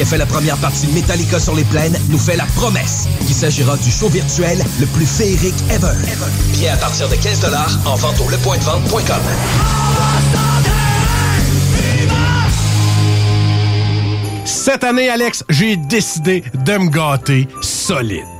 Qui a fait la première partie Metallica sur les plaines, nous fait la promesse qu'il s'agira du show virtuel le plus féerique ever. Bien à partir de 15 en vente au lepointdevente.com. Cette année, Alex, j'ai décidé de me gâter solide.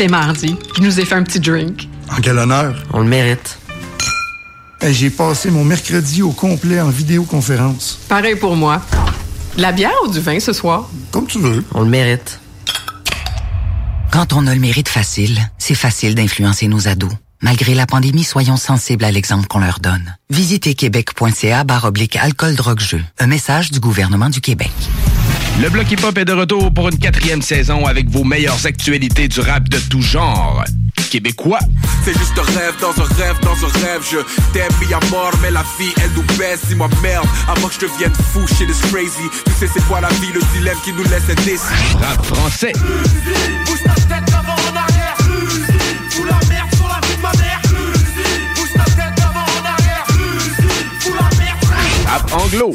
C'est mardi. Je nous ai fait un petit drink. En quel honneur? On le mérite. J'ai passé mon mercredi au complet en vidéoconférence. Pareil pour moi. De la bière ou du vin ce soir? Comme tu veux. On le mérite. Quand on a le mérite facile, c'est facile d'influencer nos ados. Malgré la pandémie, soyons sensibles à l'exemple qu'on leur donne. Visitez québec.ca barre oblique alcool drogue jeu. Un message du gouvernement du Québec. Le Bloc Hip Hop est de retour pour une quatrième saison avec vos meilleures actualités du rap de tout genre. Québécois. C'est juste un rêve dans un rêve dans un rêve. Je t'aime mis à mort, mais la vie elle nous baisse. Dis-moi merde, avant que je devienne fou, shit is crazy. Tu sais c'est quoi la vie, le dilemme qui nous laisse indécis. Rap français. Bouge ta tête avant en arrière. Fous la merde sur la vie de ma mère. Bouge ta tête avant en arrière. Fous la merde. Rap anglo.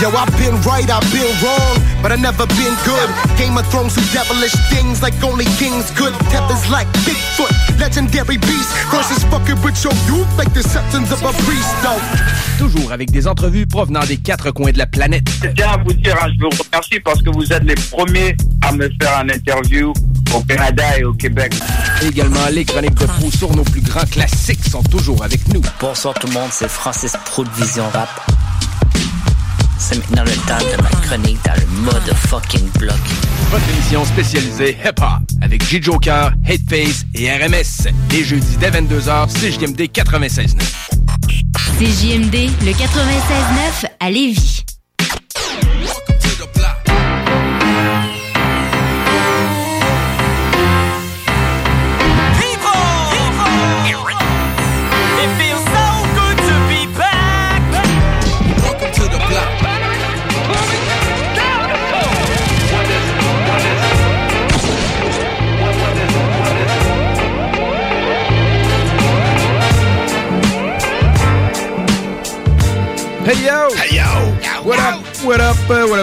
Yo, I've been right, I've been wrong, but I never been good. Game of Thrones do devilish things like only kings could. Tethers like Bigfoot, legendary beast. Versus fucking with your youth like the septons of a priest, though. Toujours avec des entrevues provenant des quatre coins de la planète. Je tiens à vous dire, hein, je vous remercie parce que vous êtes les premiers à me faire un interview au Canada et au Québec. Également, les chroniques de Proust sur nos plus grands classiques sont toujours avec nous. Bonsoir tout le monde, c'est Francis Pro de Vision Rap. C'est maintenant le temps de ma chronique dans le mode fucking bloc. Votre émission spécialisée hip-hop avec J-Joker, Hateface et RMS. Les jeudis dès 22h, CJMD 96.9. CJMD, le 96.9 à Lévis.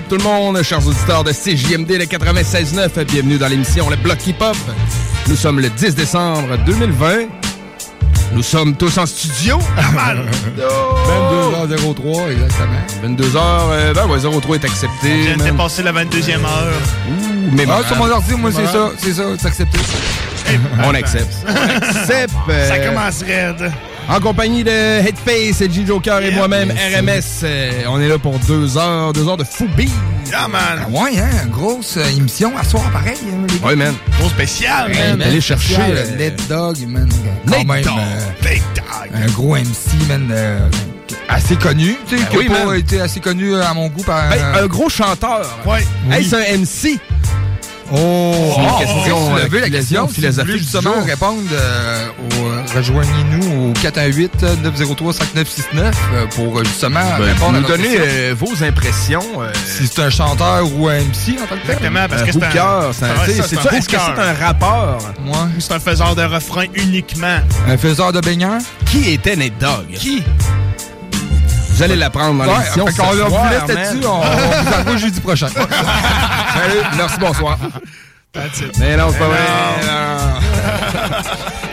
Up? tout le monde? Chers auditeurs de CJMD le 96.9, bienvenue dans l'émission Le Bloc Hip Hop. Nous sommes le 10 décembre 2020. Nous sommes tous en studio. 22h03, exactement. 22h, euh, ben ouais, 03 est accepté. De man. dépasser la 22e heure. Ouh, mais Ah, sur mon ordi, moi, c'est ça, c'est ça, c'est accepté. On accepte. On accepte. Ça commence raide. En compagnie de Headface, G Joker et moi-même, RMS. euh, on est là pour deux heures, deux heures de fou beat. Yeah, man. Ah ouais, hein? Grosse euh, émission à soir, pareil. hein, les. Ouais, man. Gros spécial, Ouais, man. man. Allez chercher, Spécial, euh, Nate Dogg, man. Quand Nate même, euh, Big dog. un gros MC, man. euh, assez connu, tu sais, Ben qui a oui, pas man. été assez connu à mon goût par... Ben, un gros chanteur. Ouais. Hey, c'est un MC. Oh, Une oh, question, oh, la question. philosophique justement jour. répondre, euh, au- euh, rejoignez-nous au 418-903-5969 euh, pour euh, justement Ben, répondre à nous donner euh, vos impressions. euh, Si c'est un chanteur ou un MC en tant que. Exactement, parce que c'est un... hooker, c'est un- c'est Est-ce que c'est un rappeur? Moi. C'est un faiseur de refrain uniquement. Un faiseur de baigneurs. Qui était Nate Dogg? Qui? Vous allez l'apprendre dans Ouais, l'émission. soir, vous laisse là-dessus. On, on vous envoie jeudi prochain. Salut, merci, bonsoir. Mais non, c'est pas vrai.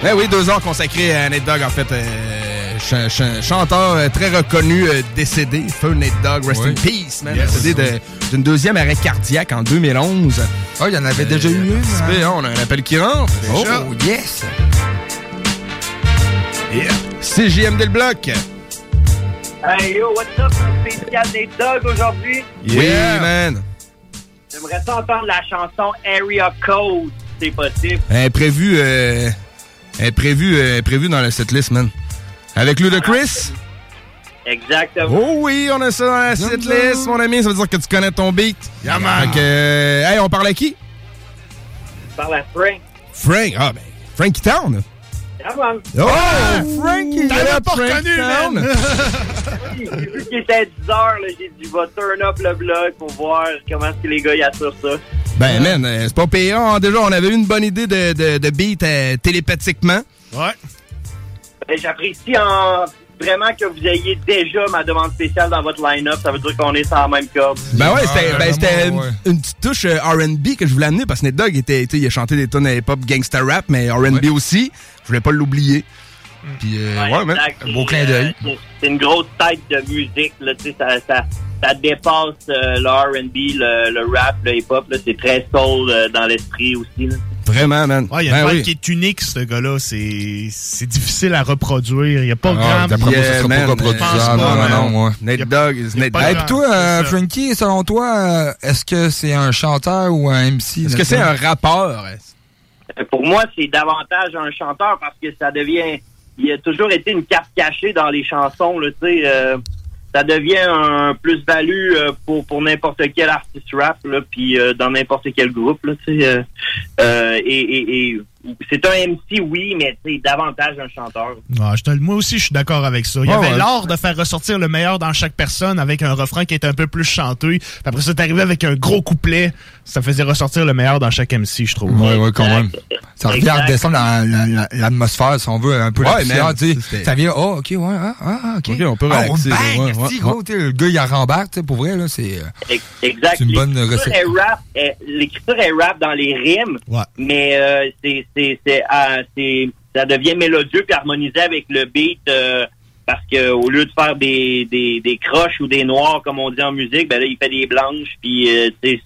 Mais oui, deux heures consacrées à Nate Dogg, en fait. euh, ch- ch- chanteur euh, très reconnu, euh, décédé. Feu Nate Dogg, rest Oui. in peace, man. Yes. Décédé de- d'une deuxième arrêt cardiaque en 2011. Oh, il y en avait déjà eu une. Hein? on a un appel qui rentre. Oh, yes! CJMD le bloc. Hey yo, what's up, spécial des Dogs aujourd'hui? Oui, man. J'aimerais ça entendre la chanson Area Code, si c'est possible. Elle est prévue, euh, elle est prévue, euh, elle est prévue dans la setlist, man. Avec Ludacris? Exactement. Oh oui, on a ça dans la setlist, mon ami. Ça veut dire que tu connais ton beat. Yeah, man. Euh, hey, on parle à qui? Par la Frank. Frank. Ah, ben, Frankie Town. Man. Oh, Frankie. T'avais pas Frank reconnu, Town. man. J'ai vu qu'il était 10 heures, là, j'ai dit, va turn up le blog pour voir comment est-ce que les gars y assurent ça. Ben, man, euh, c'est pas payant. Déjà, on avait eu une bonne idée de, de, de beat euh, télépathiquement. Ouais. Ben, J'apprécie en... vraiment que vous ayez déjà ma demande spéciale dans votre line-up. Ça veut dire qu'on est sur la même corde. Ben ouais, c'était Ah, ben, c'était une, ouais. une petite touche euh, R&B que je voulais amener parce que Nate Dogg était, tu sais, il a chanté des tonnes hip-hop gangsta rap, mais R&B aussi. Je voulais pas l'oublier. Puis, euh, ouais, man. exact. un beau clin d'œil. euh, c'est- une grosse tête de musique, là, tu sais, ça, ça, ça dépasse euh, le R&B, le, le rap, le hip-hop, là, c'est très soul euh, dans l'esprit aussi, là. Vraiment, man. Ouais, il y a Ben une oui. qui est unique, ce gars-là. C'est c'est difficile à reproduire. Il n'y a pas Ah, grand... d'après moi, ça sera pas man, reproduisable. euh, Non, non, non, ouais. Nate Dogg is Nate. Hey, grand- puis toi, euh. Frankie, selon toi, euh, est-ce que c'est un chanteur ou un MC? Est-ce que c'est un rappeur? Euh, Pour moi, c'est davantage un chanteur parce que ça devient. Il a toujours été une carte cachée dans les chansons, tu sais. Ça devient un plus-value euh, pour, pour n'importe quel artiste rap, là, puis euh, dans n'importe quel groupe, là, tu sais. euh, et et, et c'est un MC, oui, mais c'est davantage un chanteur. Ah, je te- moi aussi, je suis d'accord avec ça. Il y avait ouais. l'art de faire ressortir le meilleur dans chaque personne avec un refrain qui est un peu plus chanteux. Puis après ça, t'arrivais avec un gros couplet. Ça faisait ressortir le meilleur dans chaque MC, je trouve. Ouais, ouais, quand même. Ça revient à la- l'atmosphère, si on veut, un peu Ouais, la Ça vient, oh, ok, ouais, ah, ah, ok. Ok, on peut Ah, relaxer, bang, ouais, gros, le gars, il rembarque, tu sais, pour vrai, là, c'est... euh, Exact. C'est une bonne recette. est rap, est- L'écriture est rap dans les rimes, Ouais. mais euh, c'est c'est c'est ah, c'est- ça devient mélodieux puis harmonisé avec le beat euh, parce que au lieu de faire des, des des croches ou des noirs comme on dit en musique, ben là il fait des blanches puis euh, c'est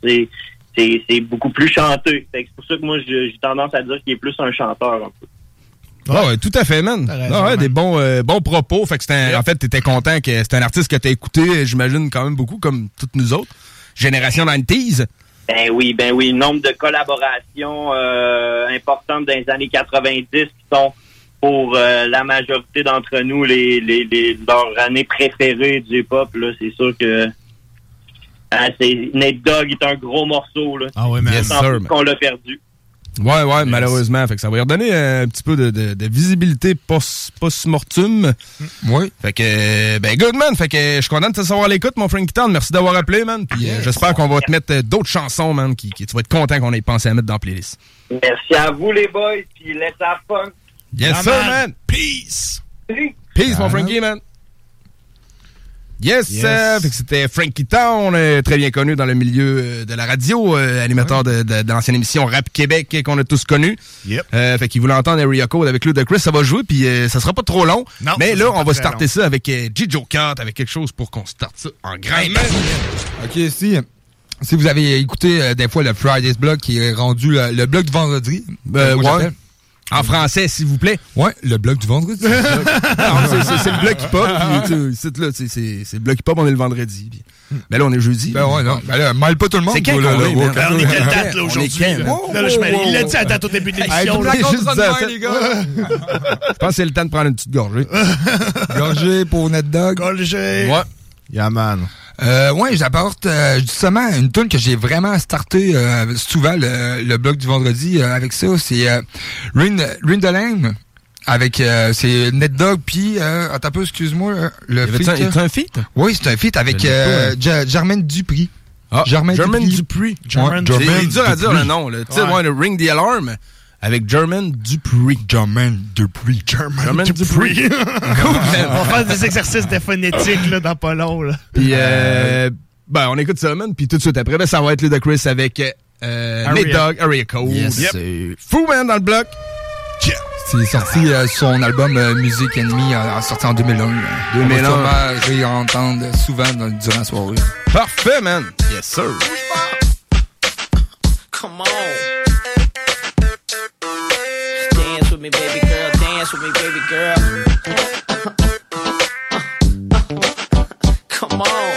c'est c'est beaucoup plus chanteux. Fait que C'est pour ça que moi j'ai tendance à dire qu'il est plus un chanteur. un peu. Ah ouais, tout à fait, man. Ah ouais, des bons, euh, bons propos. Fait que c'était en fait, t'étais content que c'était un artiste que t'as écouté, j'imagine, quand même beaucoup, comme toutes nous autres. Génération 90s. Ben oui, ben oui, nombre de collaborations euh, importantes dans les années 90 qui sont pour euh, la majorité d'entre nous les, les, les leurs années préférées du hip-hop. Là, c'est sûr que ah, c'est Nate Dogg est un gros morceau là. Ah ouais, mais Yes, qu'on l'a perdu. Ouais, ouais, malheureusement. Fait que ça va lui redonner un petit peu de, de, de visibilité post- post-mortum. Oui. Fait que, ben, good, man. Fait que je suis content de te savoir à l'écoute, mon Frankie Town. Merci d'avoir appelé, man. Puis euh, j'espère qu'on va te mettre euh, d'autres chansons, man, qui, qui- tu vas être content qu'on ait pensé à mettre dans la playlist. Merci à vous les boys, puis let's have fun. Yes, sir, man. man. Peace! Peace, mon. Frankie, man. Yes, Yes. euh, fait que c'était Frankie Town, euh, très bien connu dans le milieu euh, de la radio, euh, animateur de, de, de l'ancienne émission Rap Québec qu'on a tous connu. Yep. Euh, fait qu'il voulait entendre Area Code avec Ludacris, ça va jouer, puis euh, ça sera pas trop long. Non, mais là, on va starter long. ça avec euh, Gijo Cat, avec quelque chose pour qu'on starte ça en grand. OK, si, si vous avez écouté euh, des fois le Friday's Blog qui est rendu le, le blog du vendredi, Euh, ouais. En français, s'il vous plaît. Ouais, le blog du vendredi. C'est- le bloc hip-hop, c'est le bloc hip-hop, on est le vendredi. puis- Ben là, on est jeudi. ben ouais, non. Ben là, mal pas tout le monde. C'est quand là, est, Ben, on est quelle date, On là, est aujourd'hui? là? Là, je il l'a dit à date au début de l'émission. les gars. Je pense que c'est le temps de prendre une petite gorgée. Gorgé pour Net Dog. Golgé. Ouais. Yeah, man. Euh, ouais, j'apporte euh, justement une tune que j'ai vraiment starté euh, souvent le, le blog du vendredi euh, avec ça. C'est euh, Ring, Ring the Lame avec euh, c'est Net Dog puis euh, attends un peu excuse-moi le feat, un- était un feat? Oui, c'est un feat avec euh, hein. Ja- Jermaine Dupri. Ah, Germaine Germaine Dupri. Dupri. Ouais, C'est Germaine dur à dire le nom. Ouais. ouais, le Ring the Alarm avec Germaine Dupri. Germaine Dupri. Germaine Dupri. On va faire des exercices de phonétique là, dans pas long. Là. Puis, euh, ben, on écoute ça, man. Puis tout de suite après, ben, ça va être Ludacris avec euh. Nate Dogg, Area Code. Yes, Yep. c'est- Fou, man, dans le bloc. C'est sorti euh, son album euh, Music Enemy, euh, sorti en 2001. euh. 2001. On va sûrement réentendre souvent dans- durant la soirée. Parfait, man. Yes, sir. Come on. Me, baby girl. Dance with me, baby girl. Come on.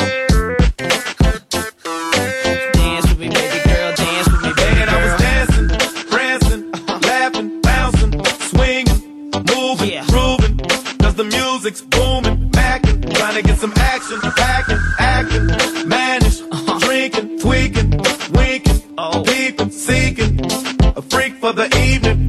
Dance with me, baby girl. Dance with me, baby And I was dancing, prancing, laughing, bouncing, swinging, moving, grooving. Cause the music's booming, macking, trying to get some action, packing, acting, managed, uh-huh. drinking, tweaking, winking, oh. peeping, seeking. A freak for the evening,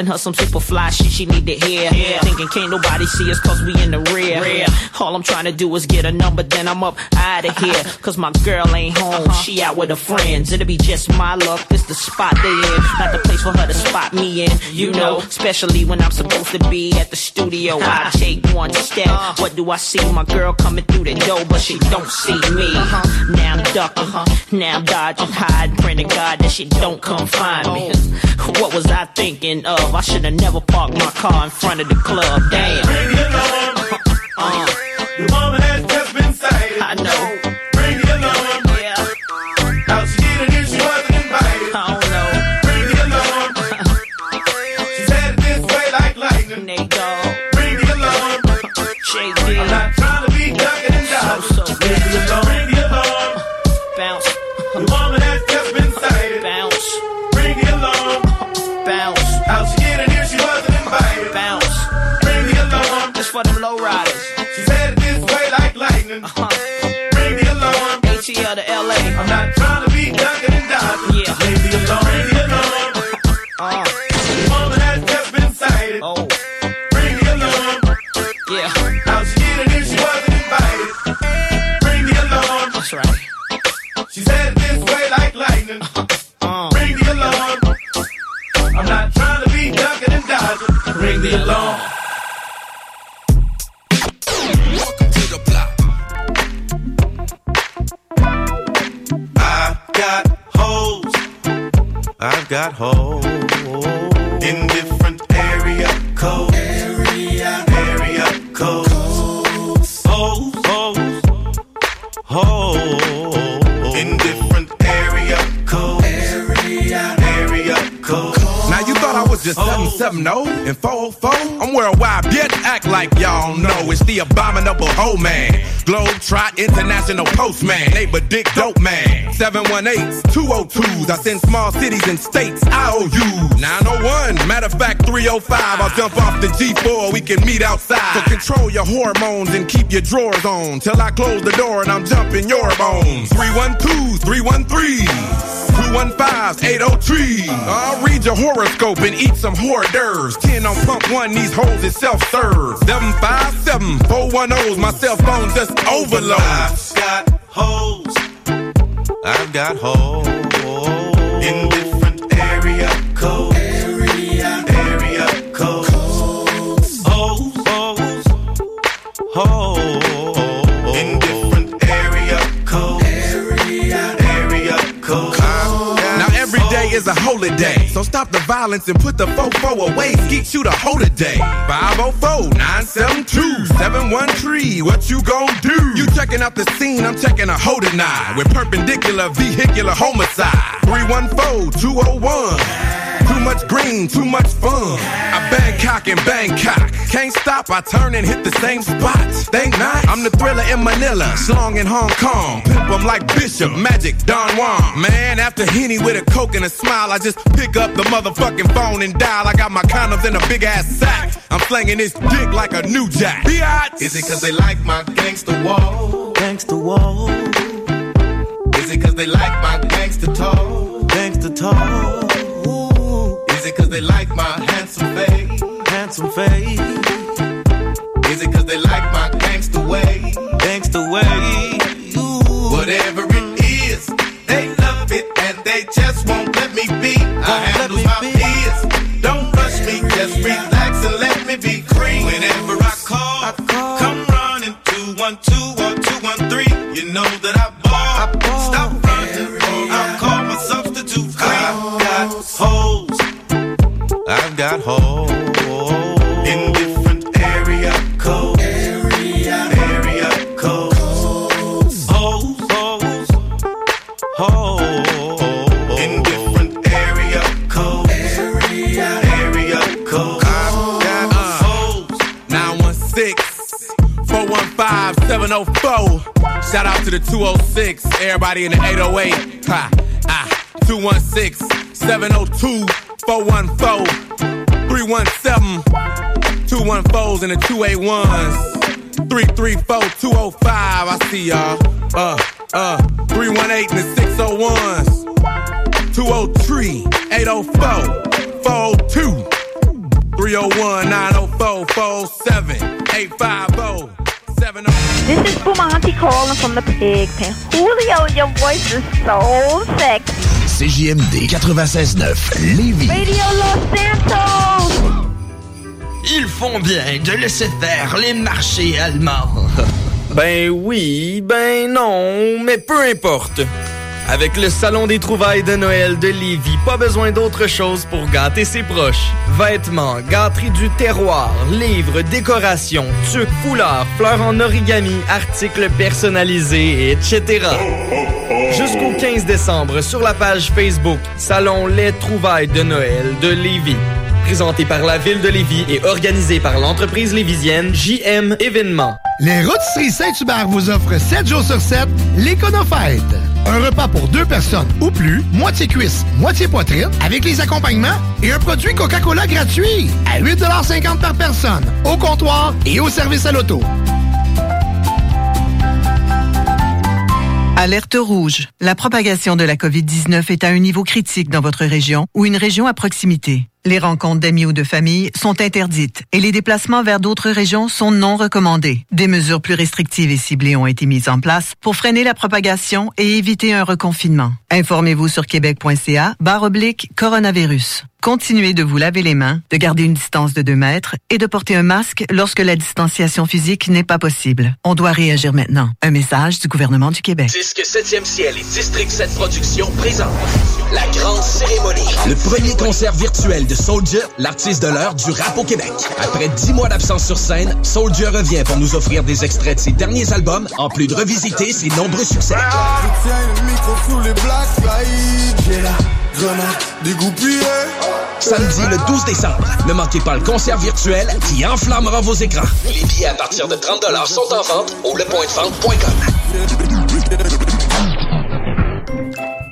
telling her some super fly shit she need to hear. Thinking can't nobody see us cause we in the rear. All I'm trying to do is get a number, then I'm up out of uh-huh. here. Cause my girl ain't home, uh-huh. she out with her friends. It'll be just my luck, this the spot they in. Not the place for her to spot me in, you know. Especially when I'm supposed to be at the studio. I uh-huh. take one step, what do I see? My girl coming through the door, but she don't see me. Now I'm ducking, now I'm dodging, hiding, praying to God that she don't come find me. Oh. What was I thinking of? I should have never parked my car in front of the club. Damn. Alarm. Uh, Your 370 and 404. I'm worldwide, bitch. Act like y'all know it's the abominable hoe man. Globe Trot International Postman. Neighbor Dick Dope Man. 718s, 202s. I send small cities and states IOUs. 901, matter of fact, 305. I'll jump off the G4. We can meet outside. So control your hormones and keep your drawers on. Till I close the door and I'm jumping your bones. 312s, 313s. 215s, 803. I'll read your horoscope and eat some hors d'oeuvres. 10 on pump one, these hoes is self-serve. 757 410s, my cell phone just overloads. I've got hoes. I've got hoes. In is a holiday, so stop the violence and put the fofo away. Skeet shoot a hoe today. 504-972-713. What you gon' do? You checking out the scene, I'm checking a hoe tonight. With perpendicular vehicular homicide. 314-201. Too much green, too much fun. I Bangkok and Bangkok. Can't stop, I turn and hit the same spot. Think not, I'm the thriller in Manila. Slong in Hong Kong. Pimp 'em like Bishop, Magic, Don Juan. Man, after Henny with a coke and a smile, I just pick up the motherfucking phone and dial. I got my condoms in a big ass sack. I'm slanging this dick like a new jack. Biatch! Is it cause they like my gangster wall? Gangster wall. Is it cause they like my gangster talk? Gangster talk. It cause they like my handsome face? Handsome face. Is it cause they like my gangster way? Gangster way. Whatever it is, they love it and they just won't let me be. I handle my peers. Don't rush me, just relax and let me be cream. Whenever I call, come running 212 or 213. You know that I got hoes. In different area codes. Area, area codes. Hoes, hoes, hoes. In different area codes. Area, area codes. I've got hoes. 916 415 704. Shout out to the 206. Everybody in the 808. Ha, ah, 216 702 414 317 214s and the 281s. 334 205. I see y'all. Uh, uh, 318 and the 601s. 203 804 402 301 904 47 850 70. This is Bumanti calling from the pig pen. Julio, your voice is so sexy. CJMD 96.9 Lévis. Radio Los Santos! Ils font bien de laisser faire les marchés allemands. Ben oui, ben non, mais peu importe. Avec le Salon des trouvailles de Noël de Lévis, pas besoin d'autre chose pour gâter ses proches. Vêtements, gâteries du terroir, livres, décorations, tuques, foulards, fleurs en origami, articles personnalisés, etc. Jusqu'au 15 décembre sur la page Facebook Salon Les trouvailles de Noël de Lévis. Présenté par la ville de Lévis et organisé par l'entreprise lévisienne JM Événements. Les Rôtisseries Saint-Hubert vous offrent 7 jours sur 7 l'Éconofête. Un repas pour deux personnes ou plus, moitié cuisse, moitié poitrine, avec les accompagnements et un produit Coca-Cola gratuit à 8,50 par personne, au comptoir et au service à l'auto. Alerte rouge. La propagation de la COVID-19 est à un niveau critique dans votre région ou une région à proximité. Les rencontres d'amis ou de famille sont interdites et les déplacements vers d'autres régions sont non recommandés. Des mesures plus restrictives et ciblées ont été mises en place pour freiner la propagation et éviter un reconfinement. Informez-vous sur québec.ca barre oblique coronavirus. Continuez de vous laver les mains, de garder une distance de 2 mètres et de porter un masque lorsque la distanciation physique n'est pas possible. On doit réagir maintenant. Un message du gouvernement du Québec. Disque 7e ciel et District 7 Productions présente la grande cérémonie. Le premier concert virtuel de Soldier, l'artiste de l'heure du rap au Québec. Après 10 mois d'absence sur scène, Soldier revient pour nous offrir des extraits de ses derniers albums, en plus de revisiter ses nombreux succès. Je les samedi le 12 décembre. Ne manquez pas le concert virtuel qui enflammera vos écrans. Les billets à partir de 30 sont en vente au lepointdevente.com.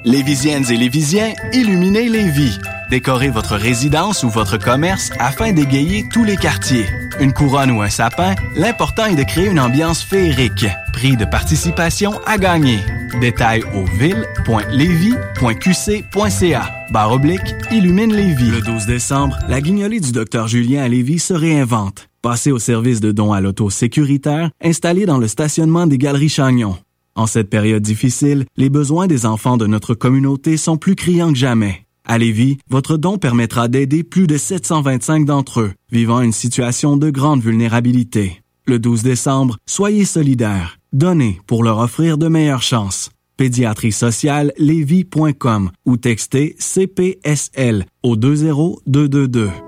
Lévisiennes et Lévisiens, illuminez les vies. Décorez votre résidence ou votre commerce afin d'égayer tous les quartiers. Une couronne ou un sapin, l'important est de créer une ambiance féerique. Prix de participation à gagner. Détails au ville.levy.qc.ca. Barre oblique, illumine Lévis. Le 12 décembre, la guignolée du docteur Julien à Lévis se réinvente. Passez au service de dons à l'auto sécuritaire installé dans le stationnement des Galeries Chagnon. En cette période difficile, les besoins des enfants de notre communauté sont plus criants que jamais. À Lévis, votre don permettra d'aider plus de 725 d'entre eux vivant une situation de grande vulnérabilité. Le 12 décembre, soyez solidaires. Donnez pour leur offrir de meilleures chances. Pédiatrie sociale ou textez CPSL au 20222.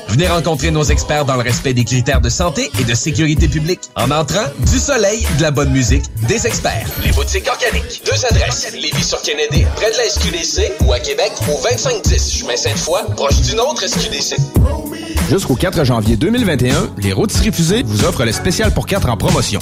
Venez rencontrer nos experts dans le respect des critères de santé et de sécurité publique. En entrant, du soleil, de la bonne musique, des experts. Les boutiques organiques. Deux adresses. Lévis sur Kennedy, près de la SQDC ou à Québec au 2510 chemin Sainte-Foy, proche d'une autre SQDC. Jusqu'au 4 janvier 2021, les rôtisseries fusées vous offrent le spécial pour 4 en promotion.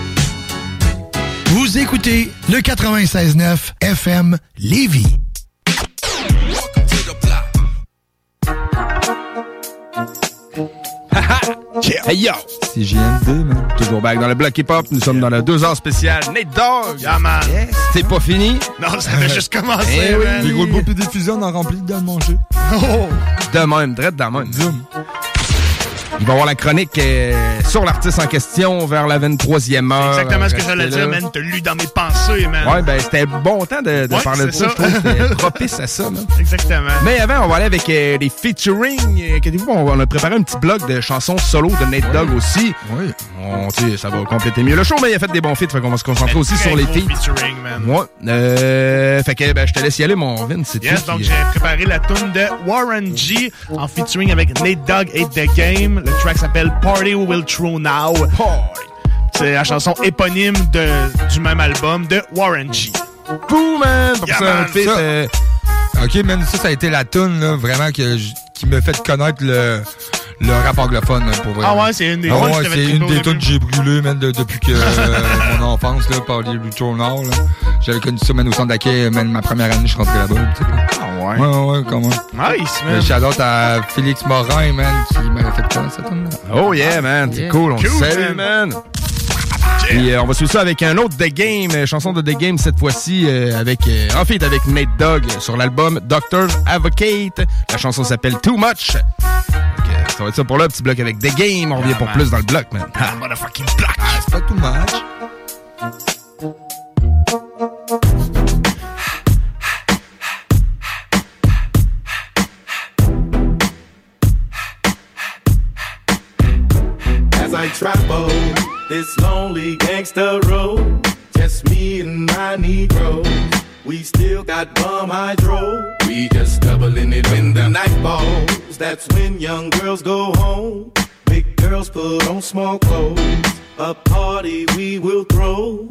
Vous écoutez le 96.9 FM Lévis. Yeah. Hey yo! C'est JMD, man. Toujours back dans le bloc hip-hop. Nous sommes dans le 2 heures spécial. Nate Dogg! Yeah, man. C'est pas fini? Non, ça avait juste commencé, Eh oui. Des gros bouts pis des fusions, on en remplit de manger. Oh! De même, drette de même. Il va y avoir la chronique euh, sur l'artiste en question vers la 23e heure. Exactement ce que j'allais dire, man. T'as lu dans mes pensées, man. Ouais, ben c'était bon temps de, de Ouais, parler de ça. Je trouve c'était propice à ça, man. Exactement. Mais avant, on va aller avec euh, des featuring. Euh, Inquiétez-vous, on, on a préparé un petit bloc de chansons solo de Nate Dogg aussi. Oui. On, ça va compléter mieux le show, mais il a fait des bons feats, fait qu'on va se concentrer aussi sur les feats. featuring, man. Ouais. Euh, fait que ben, je te laisse y aller, mon Vin. C'est Yes, donc j'ai préparé la tune de Warren G en featuring avec Nate Dogg et The Game. Le track s'appelle Party Will True Now. C'est la chanson éponyme de, du même album de Warren G. Boom, man! Pour Yeah, ça, man. un feat, Ça- euh, Ok, man, ça, ça a été la tune, là, vraiment, que qui me fait connaître le, le rap anglophone, pour vrai. Ah ouais, c'est une des Ah ouais, c'est une des tunes que j'ai brûlées, man, de- depuis que euh, mon enfance, là, par les Returnal, là. J'avais connu ça, man, au centre d'accueil, man, ma première année, je rentrais là-bas, tu sais. Ah ouais? Ouais, ouais, comment. Nice, man. Shout-out à Félix Morin, man, qui m'avait fait connaître cette là Oh yeah, man, c'est Yeah. cool, on Cool, le salue, man. Puis euh, on va suivre ça avec un autre The Game, euh, chanson de The Game cette fois-ci, euh, avec euh, en fait avec Nate Dogg sur l'album Doctor's Advocate. La chanson s'appelle Too Much. Donc, euh, ça va être ça pour là, petit bloc avec The Game. On revient pour plus dans le bloc, man. Ah, motherfucking block. Ah, c'est pas too much. as I travel this lonely gangster road. Just me and my Negro. We still got bum hydro. We just doubling it when the night falls. That's when young girls go home. Big girls put on small clothes. A party we will throw.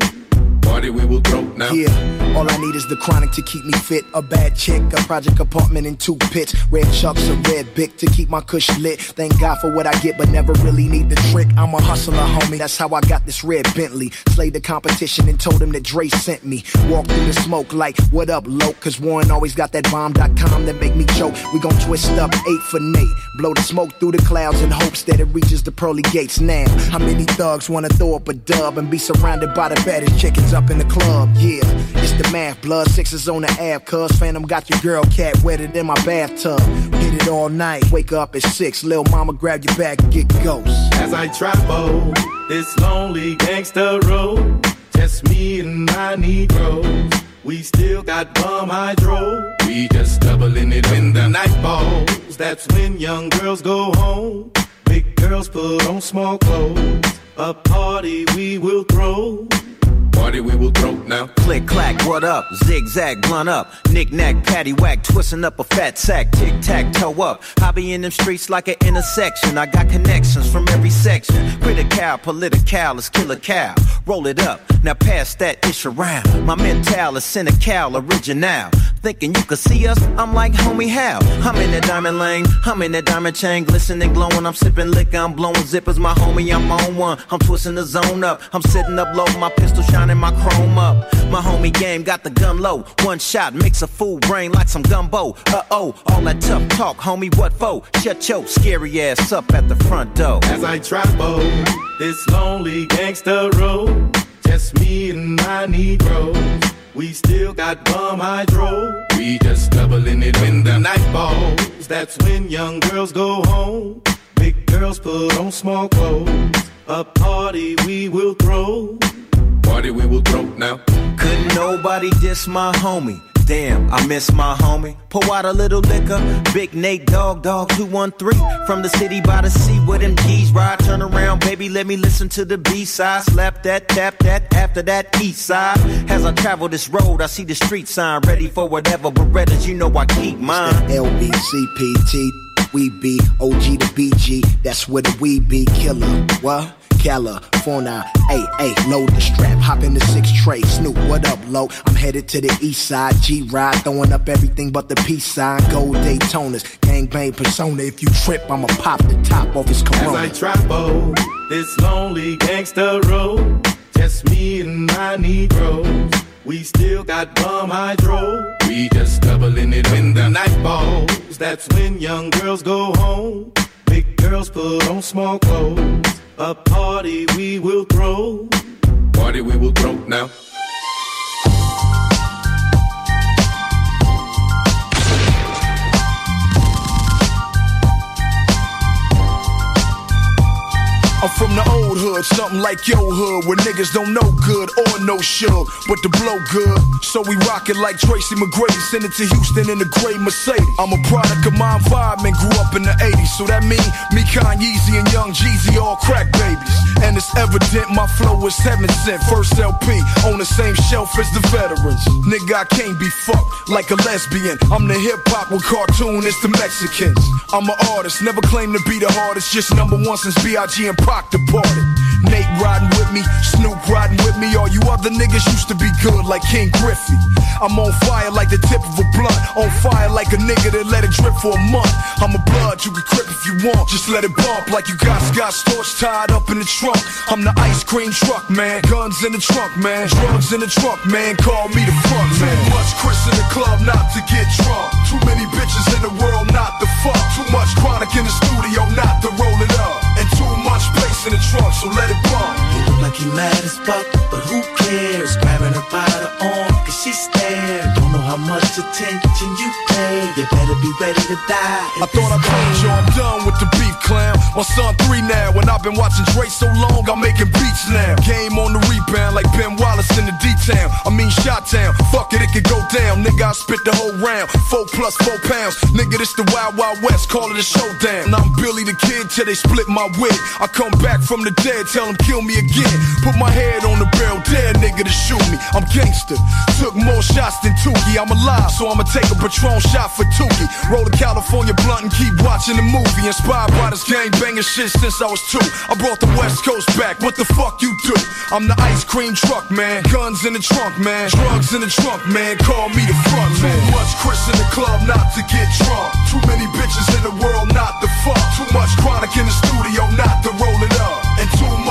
Party we will throw now. Yeah, all I need is the chronic to keep me fit. A bad chick, a project apartment in two pits. Red chucks, a red bic to keep my cush lit. Thank God for what I get, but never really need the trick. I'm a hustler, homie. That's how I got this red Bentley. Slayed the competition and told him that Dre sent me. Walk through the smoke like, what up, low? Cause Warren always got that bomb.com that make me choke. We gon' twist up eight for Nate. Blow the smoke through the clouds in hopes that it reaches the pearly gates now. How many thugs wanna throw up a dub and be surrounded by the baddest chickens up in the club? Yeah, It's the math, blood sixes on the app, cuz Phantom got your girl cat wetted in my bathtub. Hit it all night, wake up at six, lil mama grab your bag and get ghost. As I travel this lonely gangster road, just me and my Negroes. We still got bum hydro. We just doubling it when the night falls. That's when young girls go home. Big girls put on small clothes. A party we will throw. Party we will throw now. Click clack, what up? Zigzag, blunt up. Knick knack, patty whack, twisting up a fat sack. Tic tac, toe up. Be in them streets like an intersection. I got connections from every section. Critical, political, let's kill a cow. Roll it up, now pass that ish around. My mental is cynical, original. Thinking you could see us? I'm like, homie, how? I'm in that diamond lane, I'm in that diamond chain, glistening, glowing. I'm sipping liquor, I'm blowing zippers. My homie, I'm on one. I'm twisting the zone up. I'm sitting up low, my pistol shining, my chrome up. My homie game got the gun low. One shot makes a fool brain like some gumbo. Uh oh, all that tough talk, homie, what for? Shut your scary ass up at the front door. As I travel this lonely gangster road, just me and my Negroes. We still got bum hydro. We just doubling it when the night falls. That's when young girls go home. Big girls put on small clothes. A party we will throw. Party we will throw now. Couldn't nobody diss my homie. Damn, I miss my homie. Pour out a little liquor. Big Nate Dog Dog 213. From the city by the sea where them G's ride. Turn around, baby, let me listen to the B side. Slap that, tap that, after that east side. As I travel this road, I see the street sign. Ready for whatever But Berettas, you know I keep mine. LBCPT, we be OG to BG, that's where the we be killer. What? California, hey, hey, load the strap, hop in the six tray, Snoop, what up, low? I'm headed to the east side, G ride, throwing up everything but the peace sign, gold Daytonas, gangbang persona. If you trip, I'ma pop the top off his corona. As. I travel this lonely gangster road, just me and my Negroes. We still got bum hydro. We just doubling it when the night falls. That's when young girls go home. Big girls put on small clothes. A party we will throw. Party we will throw now. I'm from the old hood, something like your hood, where niggas don't know good or no should, but the blow good. So we rock it like Tracy McGrady, send it to Houston in a gray Mercedes. I'm a product of my environment, grew up in the 80s, so that mean me, Kanyeezy, and Young Jeezy all crack babies. And it's evident my flow is heaven sent. First LP on the same shelf as the veterans. Nigga, I can't be fucked like a lesbian. I'm the hip hop with cartoon, it's the Mexicans. I'm an artist, never claim to be the hardest, just number one since B.I.G. and Pac departed. Nate riding with me, Snoop riding with me. All you other niggas used to be good like King Griffey. I'm on fire like the tip of a blunt. On fire like a nigga that let it drip for a month. I'm a blood, you can crip if you want. Just let it bump like you got Scott Storch tied up in the trunk. I'm the ice cream truck, man. Guns in the trunk, man. Drugs in the trunk, man. Call me the front man. Too much Chris in the club not to get drunk. Too many bitches in the world not to fuck. Too much chronic in the studio not to roll it up. In the trunk, so let it bump. Like you mad as fuck, but who cares? Grabbing her by the arm, cause she stared. Don't know how much attention you pay. You better be ready to die. I thought I told you I'm done with the beef clown. My son three now, and I've been watching Dre so long, I'm making beats now. Game on the rebound like Ben Wallace in the D-Town. I mean Shot Town. Fuck it, it could go down. Nigga, I spit the whole round. Four plus four pounds. Nigga, this the Wild Wild West, call it a showdown. And I'm Billy the Kid till they split my wig. I come back from the dead, tell them kill me again. Put my head on the barrel, dare nigga to shoot me. I'm gangster. Took more shots than Tukey. I'm alive, so I'ma take a Patron shot for Tukey. Roll a California blunt and keep watching the movie. Inspired by this gang banging shit since I was two. I brought the West Coast back. What the fuck you do? I'm the ice cream truck, man. Guns in the trunk, man. Drugs in the trunk, man. Call me the front man. Too much Chris in the club not to get drunk. Too many bitches in the world not to fuck. Too much chronic in the studio not to roll it up.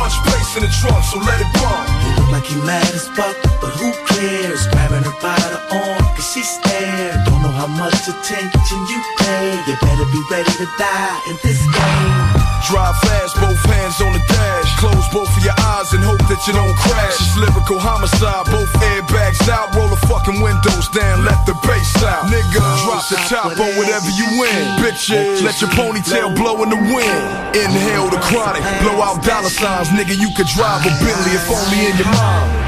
Much in the trunk, so let it bump. You look like you mad as fuck, but who cares? Grabbing her by the arm, cause she stared. Know how much attention you pay. You better be ready to die in this game. Drive fast, both hands on the dash. Close both of your eyes and hope that you don't crash. It's lyrical homicide, both airbags out, roll the fucking windows down, let the bass out. Nigga, drop the top on whatever you win. Bitches, let your ponytail blow in the wind. Inhale the chronic, blow out dollar signs. Nigga, you could drive a Bentley if only in your mind.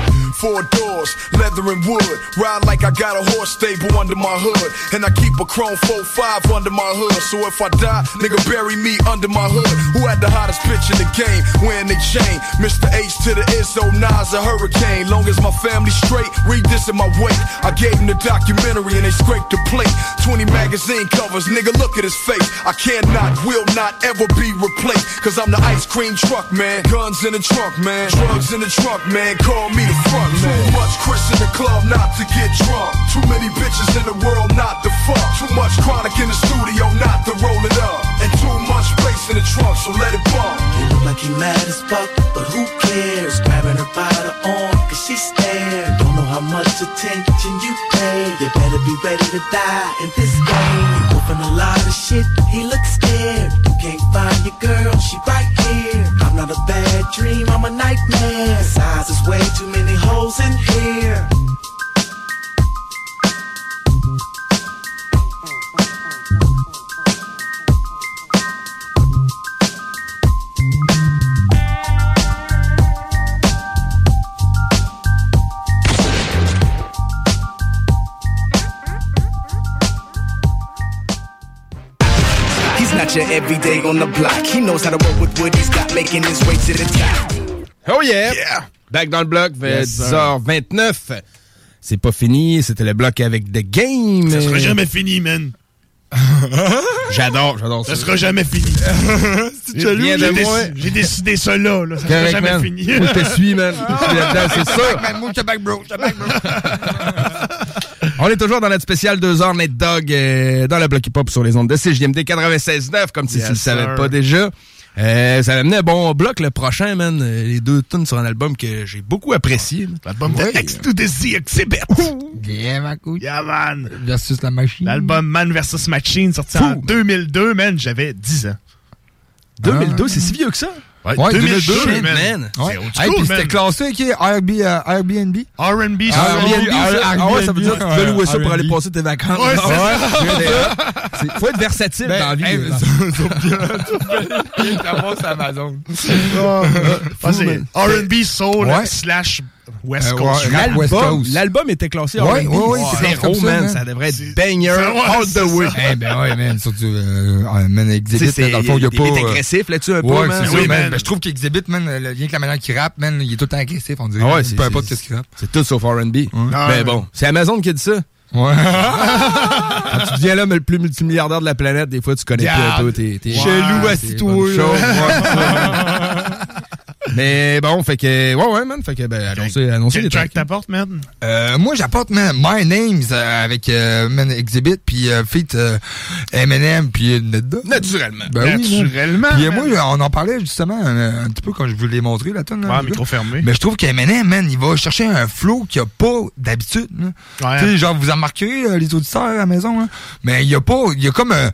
Four doors, leather and wood. Ride like I got a horse stable under my hood. And I keep a chrome 4-5 under my hood. So if I die, nigga bury me under my hood. Who had the hottest bitch in the game? Wearing they chain. Mr. H to the Izzo, Nas a hurricane. Long as my family straight, read this in my wake. I gave them the documentary and they scraped the plate. 20 magazine covers, nigga look at his face. I cannot, will not ever be replaced. Cause I'm the ice cream truck, man. Guns in the trunk, man. Drugs in the trunk, man. Call me the front. Too much Chris in the club not to get drunk. Too many bitches in the world not to fuck. Too much chronic in the studio not to roll it up. And too much space in the trunk, so let it bump. He look like he mad as fuck, but who cares? Grabbing her by the arm, cause she stared. Don't know how much attention you pay. You better be ready to die in this game. Moving a lot of shit, he looks scared. You can't find your girl, she right here. I'm not a bad dream, I'm a nightmare. Besides, there's way too many holes in here. He's not your everyday on the block. He knows how to work with what he's got, making his way to the top. Oh yeah! Back dans le bloc, Yes, sir. 10h29. C'est pas fini, c'était le bloc avec The Game. Ça sera jamais fini, man. J'adore, j'adore ça. Ça sera jamais fini. J'ai déc- décidé ça là. là. Ça sera jamais man. fini. Je te suis, man. Je suis là-dedans, c'est ça. Man, move to back, bro. to back, bro. On est toujours dans notre spécial 2 heures Net Dog euh, dans le bloc hip-hop sur les ondes de CJMD 96.9, comme si Yes, tu le savais pas déjà. Euh, ça va amener un bon bloc le prochain, man. Les deux tunes sur un album que j'ai beaucoup apprécié. L'album de X to the Z Exhibit. Yeah, ma couille. Yeah, man. Versus la machine. L'album Man vs. Machine, sorti en 2002, man. J'avais 10 ans. 2002, c'est si vieux que ça? Ouais, Ouais, 2002, 2002, man. man. C'est Ouais. Hey, puis c'était classé avec Airbnb. euh, Airbnb? R&B, Airbnb, Ah, ça. Ah ouais, ça veut dire que tu peux louer ça pour aller passer tes vacances. Ouais, c'est ouais. Faut être versatile Ben, dans la vie. hey, Amazon. R&B soul slash West Euh, Coast. L'album, était classé Ouais, R&B. ouais, ouais, Zéro, ça, man. Ça devrait être banger all the way. Eh ben ouais, man. Surtout, euh, ah, man, Exhibit, là, dans le fond, il y a il pas... est euh, agressif là-dessus un peu, man. c'est Oui, man. man. Ben, je trouve qu'Exhibit, man, le lien que la manière qu'il rappe, man, il est tout le temps agressif, on dirait. Ah ouais, c'est- Peu importe qu'est-ce qu'il rappe. C'est tout sauf R&B. Ah, Mais bon, c'est Amazon qui a dit ça. Ouais. Quand tu deviens l'homme le plus multimilliardaire de la planète, des fois, tu connais plus un peu tes... Chelou, Ouais, assis-toi, tes bonnes là. choses. Ouais. Mais bon, fait que... Ouais, ouais, man. Fait que, ben, annoncez, annoncez Quel les track t'apportes, man? Euh, moi, j'apporte man, My Names euh, avec euh, man, Exhibit, puis euh, feat euh, puis euh, Nedda. Naturellement. Ben oui. Naturellement. Puis euh, man. moi, on en parlait justement un, un petit peu quand je vous l'ai montré, la tonne. Ouais, micro fermé. Mais je trouve qu'Eminem, man, il va chercher un flow qu'il n'y a pas d'habitude. Ouais. Tu sais, genre, vous en remarquerez, euh, les auditeurs à la maison, là. mais il y a pas, il y a comme un,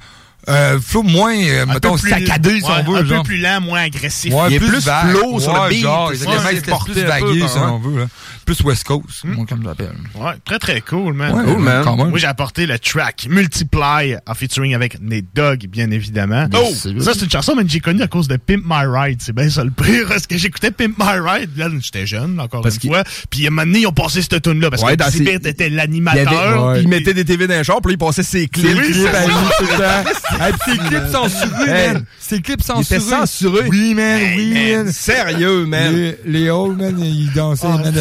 un flow moins, euh, Un mettons, peu plus- saccadé, si ouais, on veut. Un genre. peu plus lent, moins agressif. Ouais, Il est plus vague. flow sur le Ouais, beat, Genre, c'est exactement, ça, il était plus vagué, si on veut. Là. Plus West Coast, moi, comme je l'appelle. Ouais, très très cool, man. Ouais, Cool, man. quand même. Moi, j'ai apporté le track Multiply en featuring avec Nate Dogg, bien évidemment. Oh! Ça, c'est une chanson que j'ai connue à cause de Pimp My Ride. C'est bien ça le pire. Parce que j'écoutais Pimp My Ride. Là, j'étais jeune, encore Parce une fois. Puis, à un moment donné, ils ont passé cette tune-là. Parce Ouais, que ses- Exhibit était Il, l'animateur. il mettait des TV dans les chars, puis là, il passait ses clips. Oui, clips c'est à lui, tout le temps. Hey, puis Ses clips censurés, man. Ses clips Il était censurés. censuré. Oui, man, oui, man. Sérieux, man. Les, les old, man, ils dansaient, Ah. man,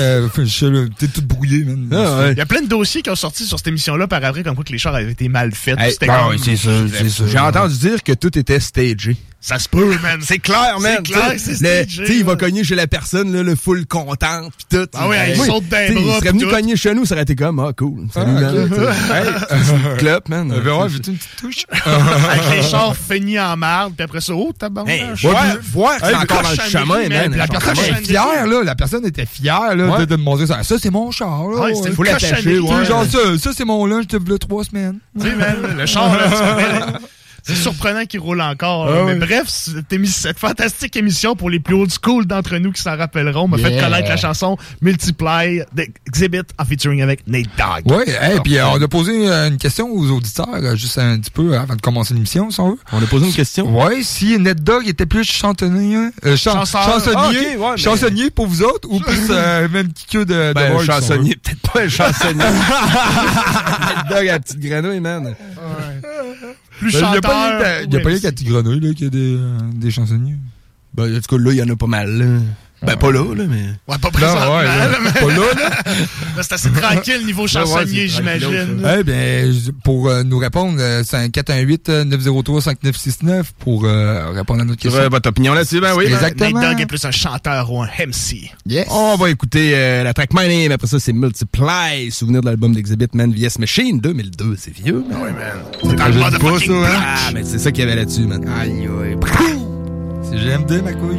t'es tout brouillé, man. Ah, ouais. Il y a plein de dossiers qui ont sorti sur cette émission-là par après, comme quoi que les chars avaient été mal faits. Hey, C'était Ah comme- ouais, c'est ça, c'est ça. J'ai entendu dire que tout était stagé. Ça se peut, man. C'est clair, man. C'est clair, Tu sais, c'est Tu sais, il va cogner chez la personne, là, le full contente, pis tout. Ah ouais, il saute d'un bras, Il serait pis venu tout. cogner chez nous, ça aurait été comme, ah, cool. Salut, Ah, man. Tu sais, Hey, c'est une clope, man. Ben ouais, j'ai-tu une petite touche? Avec les chars finis en marde, puis après ça, oh, tabarnak. Hey, voir, voir que c'est encore dans le chemin, man. man. La personne était fière, là. La personne était fière, là, Ouais. de, de me montrer ça. Ça, c'est mon char, là. Ouais, c'était une Faut l'attacher, ouais. genre, ça, ça c'est mon lunch de trois semaines. Tu sais, man, le char, là, tu connais, là. C'est surprenant qu'il roule encore. Ah mais oui. bref, cette, cette fantastique émission pour les plus old school d'entre nous qui s'en rappelleront m'a fait connaître la chanson Multiply d'Exhibit en featuring avec Nate Dogg. Ouais, et puis euh, on a posé euh, une question aux auditeurs, euh, juste un petit peu avant de commencer l'émission, si on veut. On a posé une question? Ouais, si Net Dog était plus chansonnier, euh, chan- chansonnier, Ah, ok, ouais, mais- chansonnier pour vous autres, ou plus euh, même que de, de Ben, chansonnier, peut-être pas un chansonnier. Le dog à la petite grenouille, man. Plus Ben, Il y a chanteur, pas rien qu'à- il y a oui, pas rien qu'à Petit Grenouille, là, qui a des, euh, des chansonniers. Ben, en tout cas, là, il y en a pas mal, là. Ben, pas là, là, mais. Ouais, pas présentement. ouais, là, là, mais- pas là, là. C'est assez tranquille niveau chansonnier, j'imagine. Eh bien, pour euh, nous répondre, euh, c'est un 418-903-5969 pour euh, répondre à notre question. Ouais, votre opinion là-dessus, ben oui. Exactement. Nate Dogg est plus un chanteur ou un MC. Yes. On va écouter euh, la track My Name, après ça, c'est Multiply, souvenir de l'album d'Exhibit Man VS Machine 2002. C'est vieux, man. Ouais, man. C'est dans le motherfucking block. Ah, mais c'est ça qu'il y avait là-dessus, man. Aïe, aïe. C'est GMD, ma couille.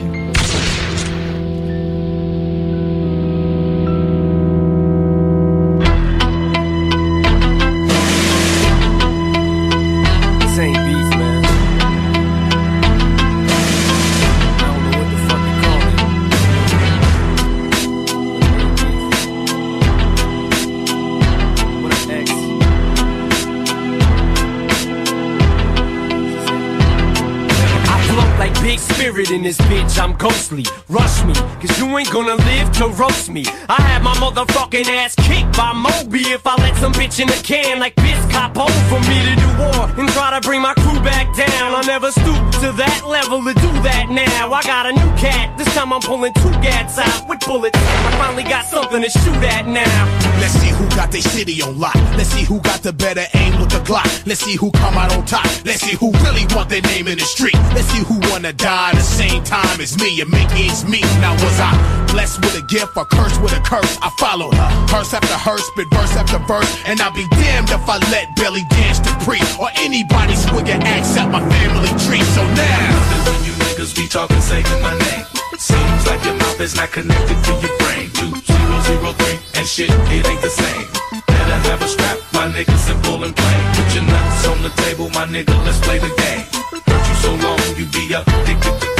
In this bitch, I'm ghostly. Rush me, cause you ain't gonna live to roast me. I had my motherfucking ass kicked by Moby if I let some bitch in the can like Biz Capo for me to do war and try to bring my crew back down. I never stoop to that level to do that now. I got a new cat, this time I'm pulling two gats out with bullets. I finally got something to shoot at now. Let's see who got their city on lock. Let's see who got the better aim with the Glock. Let's see who come out on top. Let's see who really want their name in the street. Let's see who wanna die the same time as me and make ends meet. Now was I blessed with a gift or cursed with a curse? I followed her. Curse after her, spit verse after verse. And I'll be damned if I let Billy dance to pre or anybody swig an axe at my family tree. So now. When you niggas be talking, saying my name. Seems like your mouth is not connected to your brain. Two zero zero three and shit, it ain't the same. Better have a strap, my nigga, simple and plain. Put your nuts on the table, my nigga, let's play the game. Hurt you so long, you be addicted to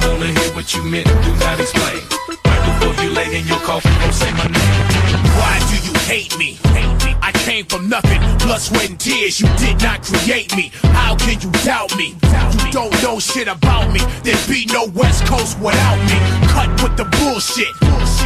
don't wanna hear what you meant, do not explain. Right before you lay in your coffin, don't say my name. Why do you hate me? I came from nothing, blood, sweat, and tears. You did not create me. How can you doubt me? You don't know shit about me. There'd be no West Coast without me. Cut with the bullshit.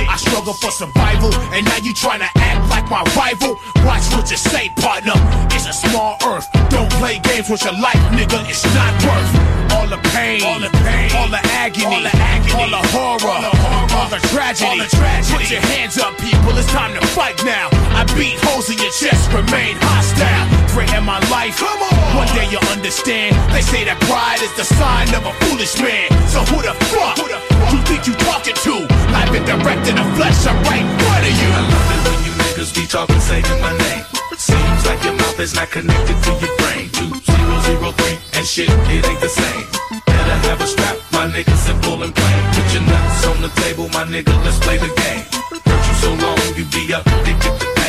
I struggle for survival, and now you tryna act like my rival. Watch what you say, partner. It's a small earth. Don't play games with your life, nigga. It's not worth all the pain, all the pain, all the agony, all the, agony, all the horror, all the, horror, all the tragedy. All the tragedy. Put your hands up, people. It's time to fight now. I beat holes in your chest, remain hostile. Threaten my life. Come on. One day you'll understand. They say that pride is the sign of a foolish man. So who the fuck? Who the fuck? You think you talking to? Live and direct in the flesh. I'm right in front of you. I love it when you niggas be talking, saying my name. Seems like your mouth is not connected to your brain. Two zero zero three and shit, it ain't the same. Better have a strap, my nigga, simple and plain. Put your nuts on the table, my nigga, let's play the game. Hurt you so long, you be addicted to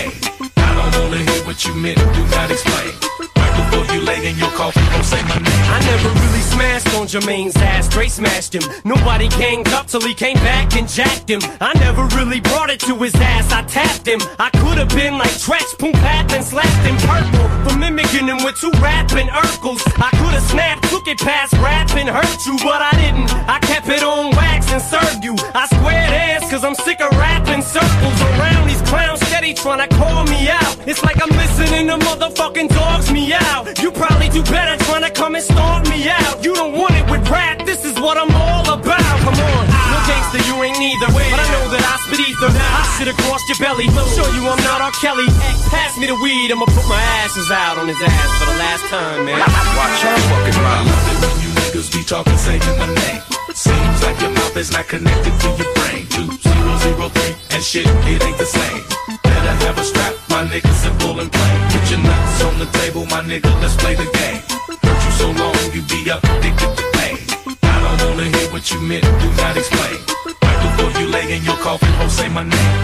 what you meant, do not explain. Right before you lay in your coffin, don't say my name. I never really smashed on Jermaine's ass, straight smashed him. Nobody ganged up till he came back and jacked him. I never really brought it to his ass, I tapped him. I could have been like Tretch, Poom Pat, and slapped him purple for mimicking him with two rapping Urkels. I could have snapped, took it past rap and hurt you, but I didn't. I kept it on wax and served you. I squared ass cause I'm sick of rapping circles around these clowns steady trying to call me out. It's like I'm listening to motherfucking dogs me out. You probably do better trying to come and stomp me out. You don't want it with rap, this is what I'm all about. Come on, no gangster, you ain't neither. But I know that I spit ether. I sit across your belly, show you I'm not R. Kelly. Pass me the weed, I'ma put my ashes out on his ass for the last time, man. Watch your fucking mouth. When you niggas be talking, saying my name. Seems like your mouth is not connected to your brain. Two zero zero three and shit, it ain't the same. Better have a strap, my nigga, simple and plain. Put your nuts on the table, my nigga, let's play the game. Hurt you so long, you be up addicted to pain. I don't wanna hear what you meant, do not explain. Right before you lay in your coffin, ho, say my name.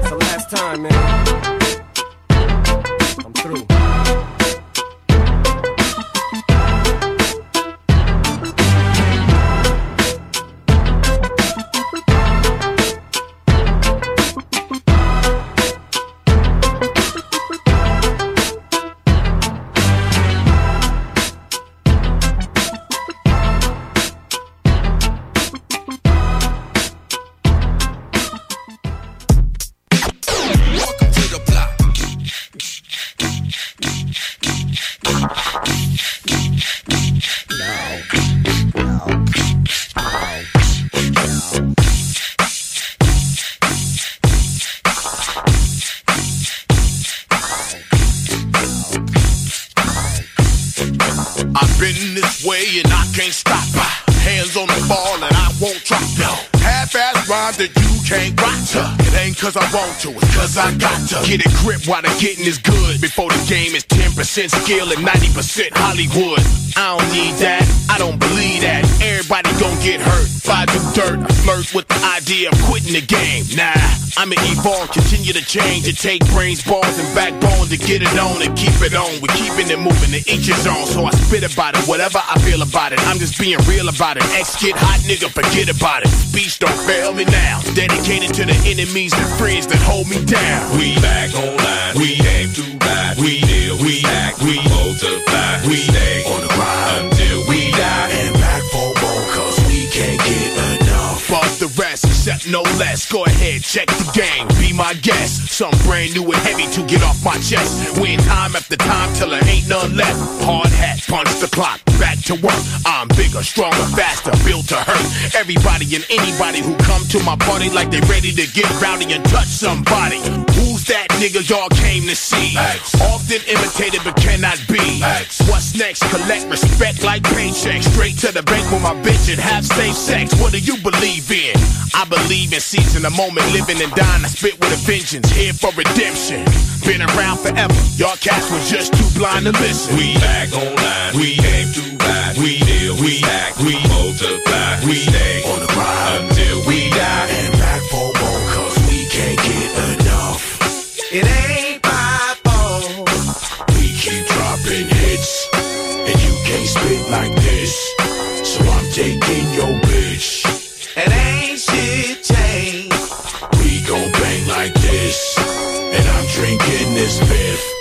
It's the last time, man. I'm through. Can't cause I want to, it's cause I got to. Get a grip while the getting is good. Before the game is 10% skill and 90% Hollywood. I don't need that, I don't believe that. Everybody gon' get hurt. I do dirt, I flirt with the idea of quitting the game. Nah, I'ma evolve, continue to change. and take brains, balls, and backbone to get it on and keep it on. We're keeping it moving each his own. So I spit about it, whatever I feel about it. I'm just being real about it. X get hot, nigga, forget about it. Speech don't fail me now. Dedicated to the enemies friends that hold me down. We back online. We aim to ride. We deal. We act. We multiply. We stay on the no less. Go ahead, check the game. Be my guest. Some brand new and heavy to get off my chest. Win time after time till there ain't none left. Hard hat, punch the clock. Back to work. I'm bigger, stronger, faster, built to hurt. Everybody and anybody who come to my party like they ready to get rowdy and touch somebody. Who's that nigga y'all came to see? Often imitated but cannot be. What's next? Collect respect like paychecks. Straight to the bank with my bitch and have safe sex. What do you believe in? I believe in seizing the moment, living and dying. I spit with a vengeance, here for redemption. Been around forever. Y'all cats was just too blind to listen. We back online. We aim to ride. We deal. We act. We multiply. We stay on the grind until we die. And back for more cause we can't get enough. It ain't this fifth.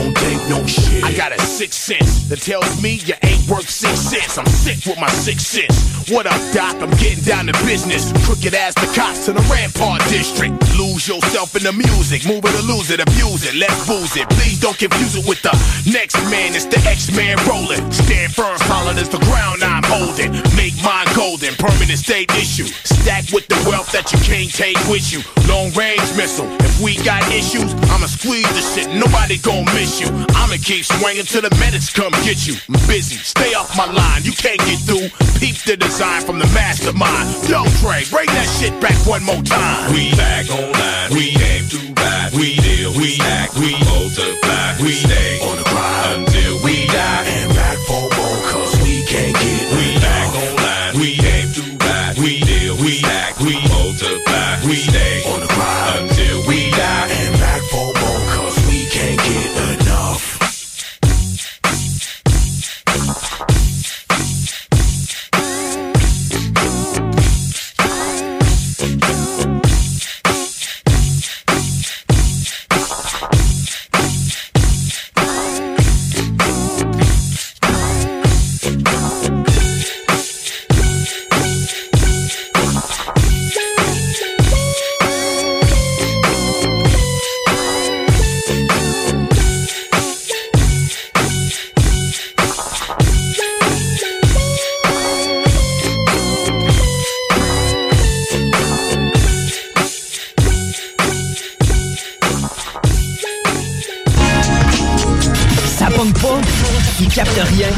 Don't take no shit. I got a sixth sense that tells me you ain't worth six cents. I'm sick with my six cents. What up, Doc? I'm getting down to business. Crooked as the cops to the Rampart District. Lose yourself in the music. Move it or lose it, abuse it. Let's booze it. Please don't confuse it with the next man. It's the X-Man rolling. Stand firm, solid as the ground I'm holding. Make mine golden, permanent state issue. Stack with the wealth that you can't take with you. Long range missile. If we got issues, I'ma squeeze the shit. Nobody gon' miss you. I'ma keep swinging till the medics come get you. I'm busy. Stay off my line. You can't get through. Peep the design from the mastermind. Yo, Trey, bring that shit back one more time. We back online. We aim to ride. We deal. We act. We multiply. We stay on the capte rien.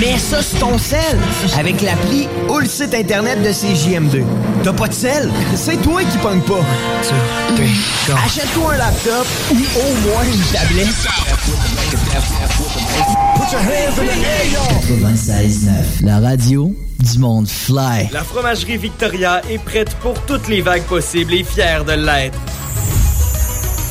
Mets ça sur ton sel avec l'appli ou le site internet de CJM2. T'as pas de sel? C'est toi qui pogne pas. Achète-toi un laptop ou au moins une tablette. Put your hands in the air, y'all. 96.9, la radio du monde fly. La fromagerie Victoria est prête pour toutes les vagues possibles et fière de l'être.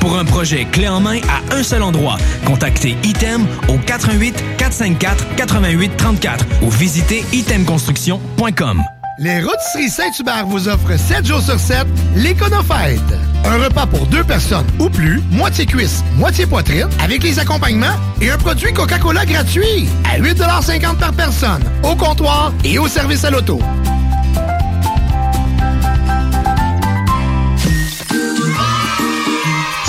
Pour un projet clé en main à un seul endroit, contactez Item au 88 454 88 34 ou visitez itemconstruction.com. Les Rôtisseries Saint-Hubert vous offrent 7 jours sur 7 l'Éconofête. Un repas pour deux personnes ou plus, moitié cuisse, moitié poitrine, avec les accompagnements et un produit Coca-Cola gratuit à 8,50 par personne, au comptoir et au service à l'auto.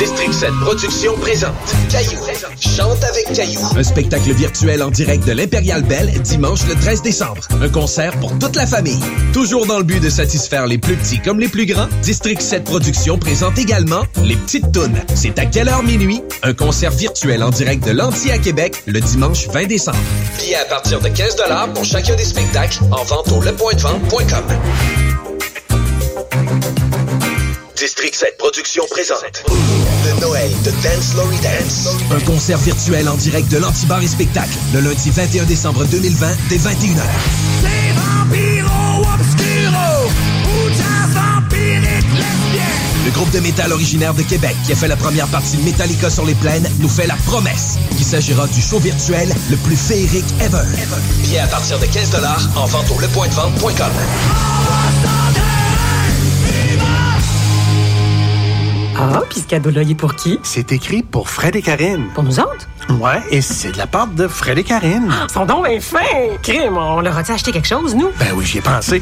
District 7 Productions présente Caillou. Chante avec Caillou. Un spectacle virtuel en direct de l'Impérial Belle dimanche le 13 décembre. Un concert pour toute la famille. Toujours dans le but de satisfaire les plus petits comme les plus grands, District 7 Productions présente également Les Petites Tounes. C'est à quelle heure minuit? Un concert virtuel en direct de l'Anti à Québec le dimanche 20 décembre. Billets à partir de 15 pour chacun des spectacles en vente au lepointdevente.com. District 7 Productions présente Le Noël de Dance Lory Dance. Un concert virtuel en direct de l'Antibar et Spectacle le lundi 21 décembre 2020 dès 21h. Le groupe de métal originaire de Québec qui a fait la première partie de Metallica sur les plaines nous fait la promesse qu'il s'agira du show virtuel le plus féerique ever. Billets à partir de 15 en vente au lepointdevente.com. Ah, puis ce cadeau-là, il est pour qui? C'est écrit pour Fred et Karine. Pour nous autres? Ouais, et c'est de la part de Fred et Karine. Ils sont donc bien fins! Crime, on leur a-tu acheté quelque chose, nous? Ben oui, j'y ai pensé.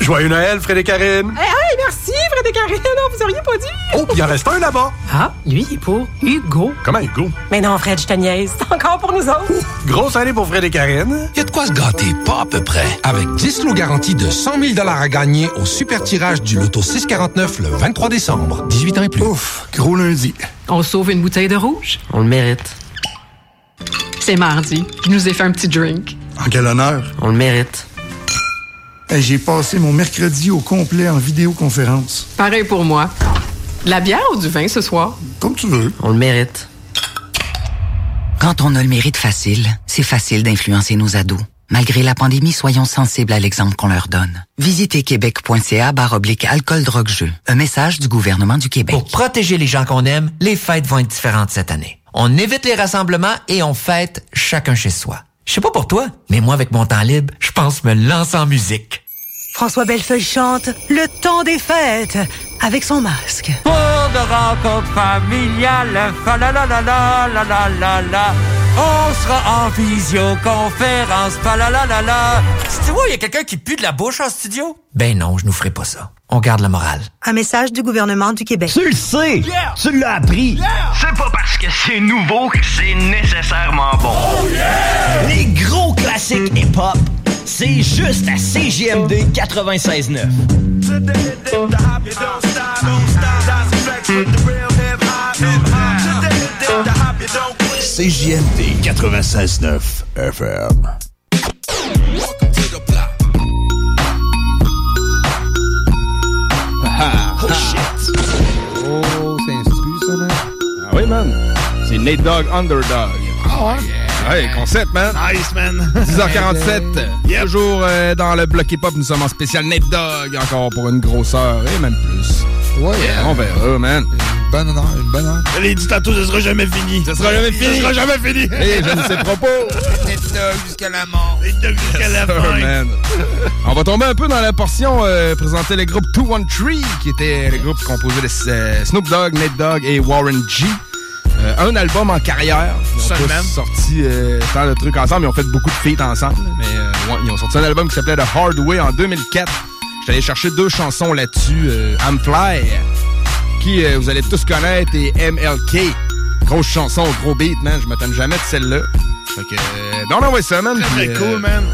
Joyeux Noël, Fred et Karine. Hey, hey, merci, Fred et Karine! Non, vous auriez pas dit! Oh, puis il en reste un là-bas. Ah, lui, il est pour Hugo. Comment Hugo? Mais non, Fred, je te niaise. C'est encore pour nous autres. Grosse année pour Fred et Karine. Il y a de quoi se gâter, pas à peu près. Avec 10 lots garantis de 100 000 à gagner au super tirage du loto 649 le 23 décembre. 18 ans et plus. Ouf, gros lundi. On sauve une bouteille de rouge? On le mérite. C'est mardi. Je nous ai fait un petit drink. En quel honneur? On le mérite. Hey, J'ai passé mon mercredi au complet en vidéoconférence. Pareil pour moi. De la bière ou du vin ce soir? Comme tu veux. On le mérite. Quand on a le mérite facile, c'est facile d'influencer nos ados. Malgré la pandémie, soyons sensibles à l'exemple qu'on leur donne. Visitez québec.ca barre oblique alcool drogue jeu. Un message du gouvernement du Québec. Pour protéger les gens qu'on aime, les fêtes vont être différentes cette année. On évite les rassemblements et on fête chacun chez soi. Je sais pas pour toi, mais moi avec mon temps libre, je pense me lancer en musique. François Bellefeuille chante Le temps des fêtes avec son masque. Pour de rencontres familiales, fa la la la la la la la la. On sera en visioconférence, fa la la la la. Tu vois, il y a quelqu'un qui pue de la bouche en studio? Ben non, je nous ferai pas ça. On garde le moral. Un message du gouvernement du Québec. Tu le sais! Tu l'as appris! C'est pas parce que c'est nouveau que c'est nécessairement bon. Les gros classiques hip-hop, c'est juste à CGMD 96.9. CJMD 96.9 FM. Oh shit! Oh, c'est instru ça, man? Ah oui, man. C'est Nate Dogg Underdog. Ah ouais? Ouais, concept, man. Nice, man. 10h47. Toujours euh, dans le bloc hip-hop, nous sommes en spécial Nate Dogg, encore pour une grosse heure et même plus. Ouais, On verra, man. Une bonne heure, une bonne heure. L'ai dit tantôt, ce sera jamais fini. Ce sera jamais fini. Ce sera jamais fini. Et je ne sais propos. Dog jusqu'à la mort. Nate Dogg jusqu'à la Oh, fin. man. On va tomber un peu dans la portion euh, présenter le groupe 213, qui était le groupe composé de euh, Snoop Dogg, Nate Dogg et Warren G. Euh, un album en carrière. Ils ont tous sorti euh, tant de trucs ensemble. Ils ont fait beaucoup de feats ensemble. Mais euh, ouais, ils ont sorti un album qui s'appelait The Hard Way en 2004. J'étais allé chercher deux chansons là-dessus. Euh, I'm Fly, qui euh, vous allez tous connaître, et MLK. Grosse chanson, gros beat, man. Je m'attends jamais de celle-là. Fait que, euh, ben, on envoie ça, man. Très, puis, très cool, man.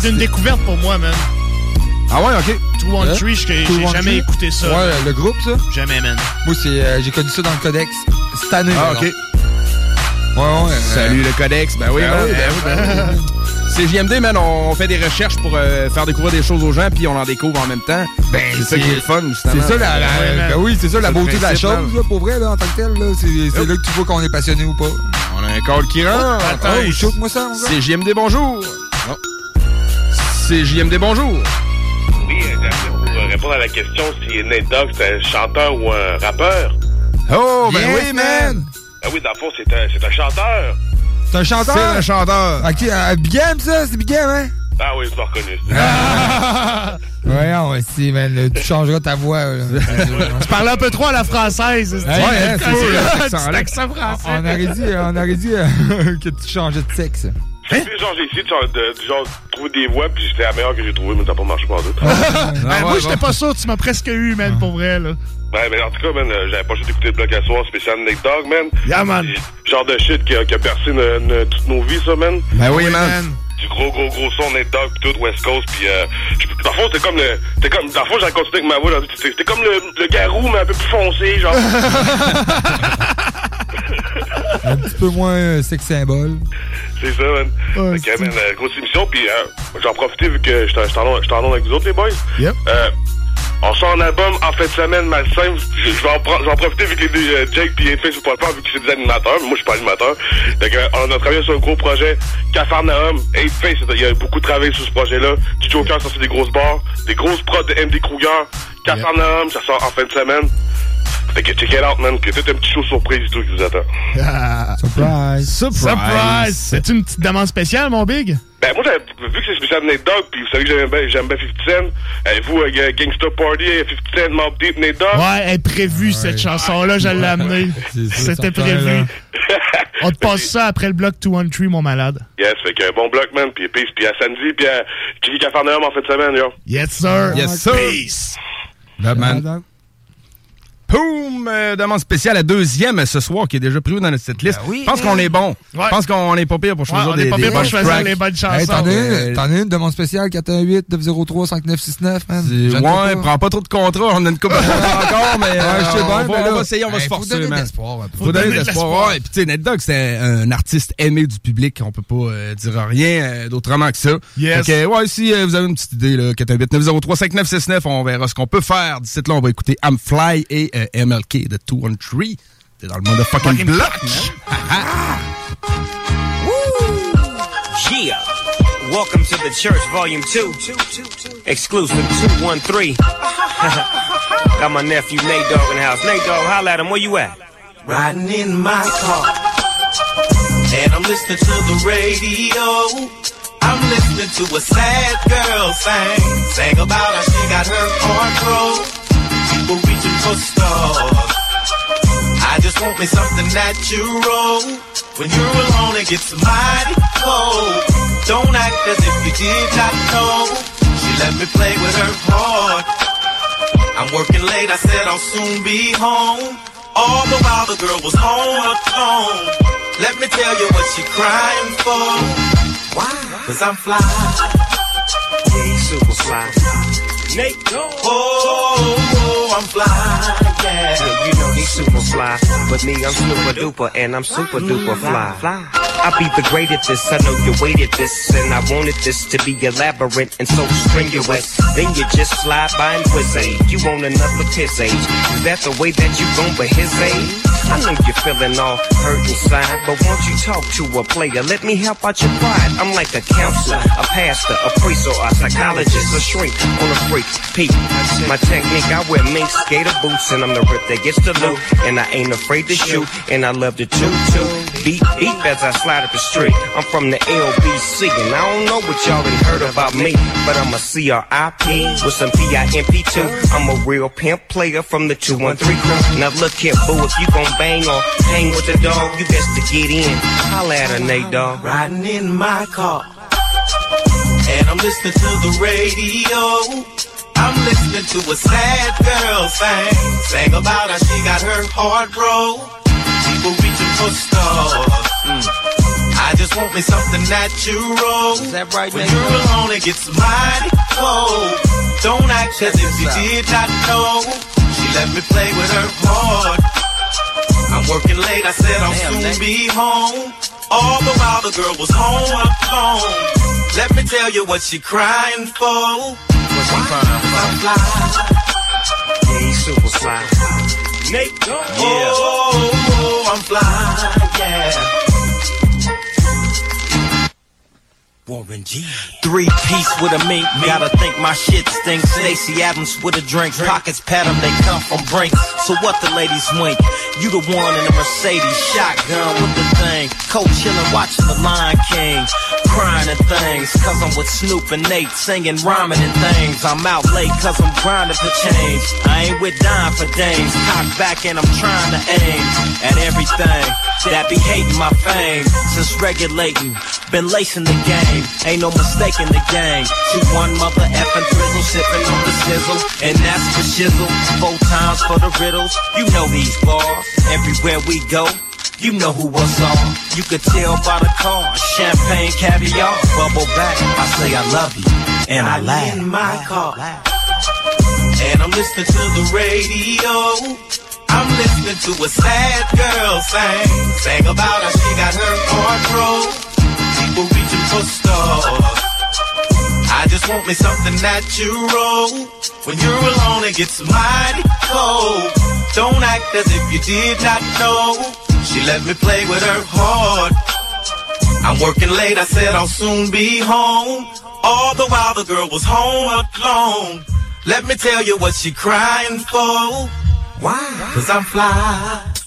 C'est une découverte pour moi, man. Ah ouais, ok. Two One Tree, j'ai jamais écouté ça. Ouais, le groupe, ça? Jamais, man. Moi, c'est, euh, j'ai connu ça dans le codex. Cette année, Ah, ok. Ouais, ouais. Salut le Codex. Ben oui, Ben oui, ben oui, ben oui. C'est JMD, man. On fait des recherches pour euh, faire découvrir des choses aux gens, puis on en découvre en même temps. Ben, c'est ça qui est le fun, justement. C'est ça, la, la- Ouais, ben oui, c'est ça la beauté de la chose, là, pour vrai, là, en tant que tel. Là. C'est, là que tu vois qu'on est passionné ou pas. On a un call qui rentre. attends, Oh, shoot-moi ça, mon gars. C'est JMD, bonjour. Non. C'est JMD, bonjour. Oui, euh, pour euh, répondre à la question si Nate Dogg c'est un chanteur ou un rappeur. Oh, ben oui, man. Ah oui, dans le fond, c'est un, c'est un chanteur. C'est un chanteur? C'est un chanteur. Ok, euh, Big M, ça? C'est Big M, hein? Ah oui, je l'ai reconnu. Voyons, aussi, man. Tu changeras ta voix, là. Tu parles un peu trop à la française. Ouais, hein, c'est ça. C'est l'accent français. On aurait dit, on aurait dit euh, que tu changeais de sexe. Puis, genre, j'ai essayé de, genre, de, de, genre, trouver des voix, puis c'était la meilleure que j'ai trouvée, mais ça n'a pas marché pas tout. Ben, moi, j'étais pas sûr, tu m'as presque eu, man, pour vrai, là. Ouais, mais en tout cas, man, euh, j'avais pas juste écouté le bloc à soir spécial Nate Dogg, man. Yeah, man. Genre de shit qui a, qui a percé toutes nos vies, ça, man. Ben oui, man. Du gros, gros, gros son Nate Dogg, pis tout, West Coast, pis euh, je- dans le fond, comme le... C'était comme... Dans le fond, j'ai continué avec ma voix, c'était comme le, le garou, mais un peu plus foncé, genre. Un petit peu moins euh, sex symbole. C'est ça, man. fait que, man, euh, grosse émission, puis euh, j'en profite vu que j'étais j'étais en onde- j'étais en onde avec vous autres, les boys. Yep. Euh, on sort un album en fin de semaine, malsain. Je vais en, profiter vu que les deux, euh, Jake et Face sont pas le vu que c'est des animateurs. mais Moi, je suis pas animateur. Que, euh, on a travaillé sur un gros projet. Cafarnaum, et Face, il y a beaucoup travaillé sur ce projet-là. Du Joker, ça c'est des grosses barres. Des grosses prods de MD Kruger. Cafarnaum, ça sort en fin de semaine. Fait que check it out, man. Que peut-être un petit show surprise et tout qui vous attend. Surprise. Surprise. C'est une petite demande spéciale, mon Big? Ben, moi, j'avais vu que c'est spécial Nate Dogg, puis vous savez que j'aime bien, j'aime bien 50 Cent. Euh, vous, euh, Gangsta Party, 50 Cent, Mob Deep, Nate Dogg. Ouais, elle est prévue, cette chanson-là, je l'ai amenée. C'était prévu. On te passe ça après le bloc 213, mon malade. Yes, fait que bon bloc, man, puis peace, puis à samedi, puis à Kiki Cafarnaum en fin de semaine, yo. Yes, sir. Yes, sir. Peace. Là, man. Poum! euh, demande spéciale à deuxième ce soir qui est déjà prévu dans notre cette liste. Je pense qu'on est bon. Je pense qu'on est pas pire pour choisir Ouais, on des, est pas des pire pour bonnes choisir tracks. les bonnes chansons. Hey, t'en as Euh, une, t'en as une demande spéciale 418-903-5969, man. C'est- J'en ai Ouais, pas. prends pas trop de contrats, on a une coupe de contrats encore, mais Ouais, euh, je sais on, va, mais on là, va essayer, on va hey, se faut forcer, donner man. l'espoir. Faut donner de l'espoir. Ouais, puis tu sais, Ned Dogg, c'est un artiste aimé du public, on peut pas euh, dire rien euh, d'autrement que ça. Yes. Fait que, ouais, si euh, vous avez une petite idée, là, 418-903-5969, on verra ce qu'on peut faire. D'ici là, on va écouter I'm Fly et euh, MLK de 213. T'es dans le motherfucking Fucking block, block. Yeah. Welcome to the church, volume 2. Exclusive 213. Got my nephew Nate Dogg in the house. Nate Dogg, holla at him. Where you at? Riding in my car. And I'm listening to the radio. I'm listening to a sad girl sing. Sang about how she got her heart broke. People reaching for stars. I just want me something natural. When you're alone, it gets mighty cold. Don't act as if you did not know. She let me play with her heart. I'm working late, I said I'll soon be home. All the while the girl was home alone. Let me tell you what she crying for. Why? Cause I'm fly. Super fly. Nate. Oh, oh, I'm fly. Yeah. You know he's super fly. But me, I'm super duper, and I'm super duper fly. fly. I be the great at this, I know you waited this, and I wanted this to be elaborate and so strenuous. Then you just slide by and whiz eh? aid. You want another piss age. Eh? Is that the way that you gon' but his age? I know you're feeling all hurt inside, but won't you talk to a player? Let me help out your pride. I'm like a counselor, a pastor, a priest, or a psychologist, a shrink on a Peep, my technique, I wear mink skater boots, and I'm the rip that gets the loot. And I ain't afraid to shoot, and I love to toot toot. Beat, beat as I slide up the Street. I'm from the LBC, and I don't know what y'all done heard about me, but I'm a CRIP with some PIMP too. I'm a real pimp player from the 213 crew. Now look here, boo, if you gon' bang or hang with the dog, you best to get in. Holla at her, Nate Dog. Riding in my car. And I'm listening to the radio. I'm listening to a sad girl sing. Sang about how she got her heart broke. People reaching for stars. Mm. I just want me something natural. Is that right, When you're alone, it gets mighty cold. Don't act as if you did not know. She let me play with her heart. I'm working late, I said I'll soon be home. All the while the girl was home alone. Let me tell you what she crying for. What's she crying for? Yeah, he's super fly. Nate, yeah. oh, I'm fly, yeah. Warren G. Three piece with a mink, gotta think my shit stinks. Stacey Adams with a drink, pockets pat 'em, they come from Brinks. So what the ladies wink? You the one in a Mercedes, shotgun with the thing. Cold chillin', watching the Lion King. Crying and things, cause I'm with Snoop and Nate, singing, rhyming and things. I'm out late cause I'm grinding for change. I ain't with dime for dames. Cock back and I'm trying to aim at everything that be hating my fame. Since regulating, been lacing the game. Ain't no mistake in the game. Two one mother effing frizzle, sipping on the sizzle. And that's for shizzle. Four times for the riddles. You know these bars. Everywhere we go. You know who was on. You could tell by the car. Champagne, caviar, bubble back. I say I love you. And I, laugh. in my car. And I'm listening to the radio. I'm listening to a sad girl sing. Sang about how she got her heart broke. People reaching for stars. I just want me something natural. When you're alone, it gets mighty cold. Don't act as if you did not know. She let me play with her heart. I'm working late, I said I'll soon be home. All the while the girl was home alone. Let me tell you what she crying for. Why? Cause I'm fly.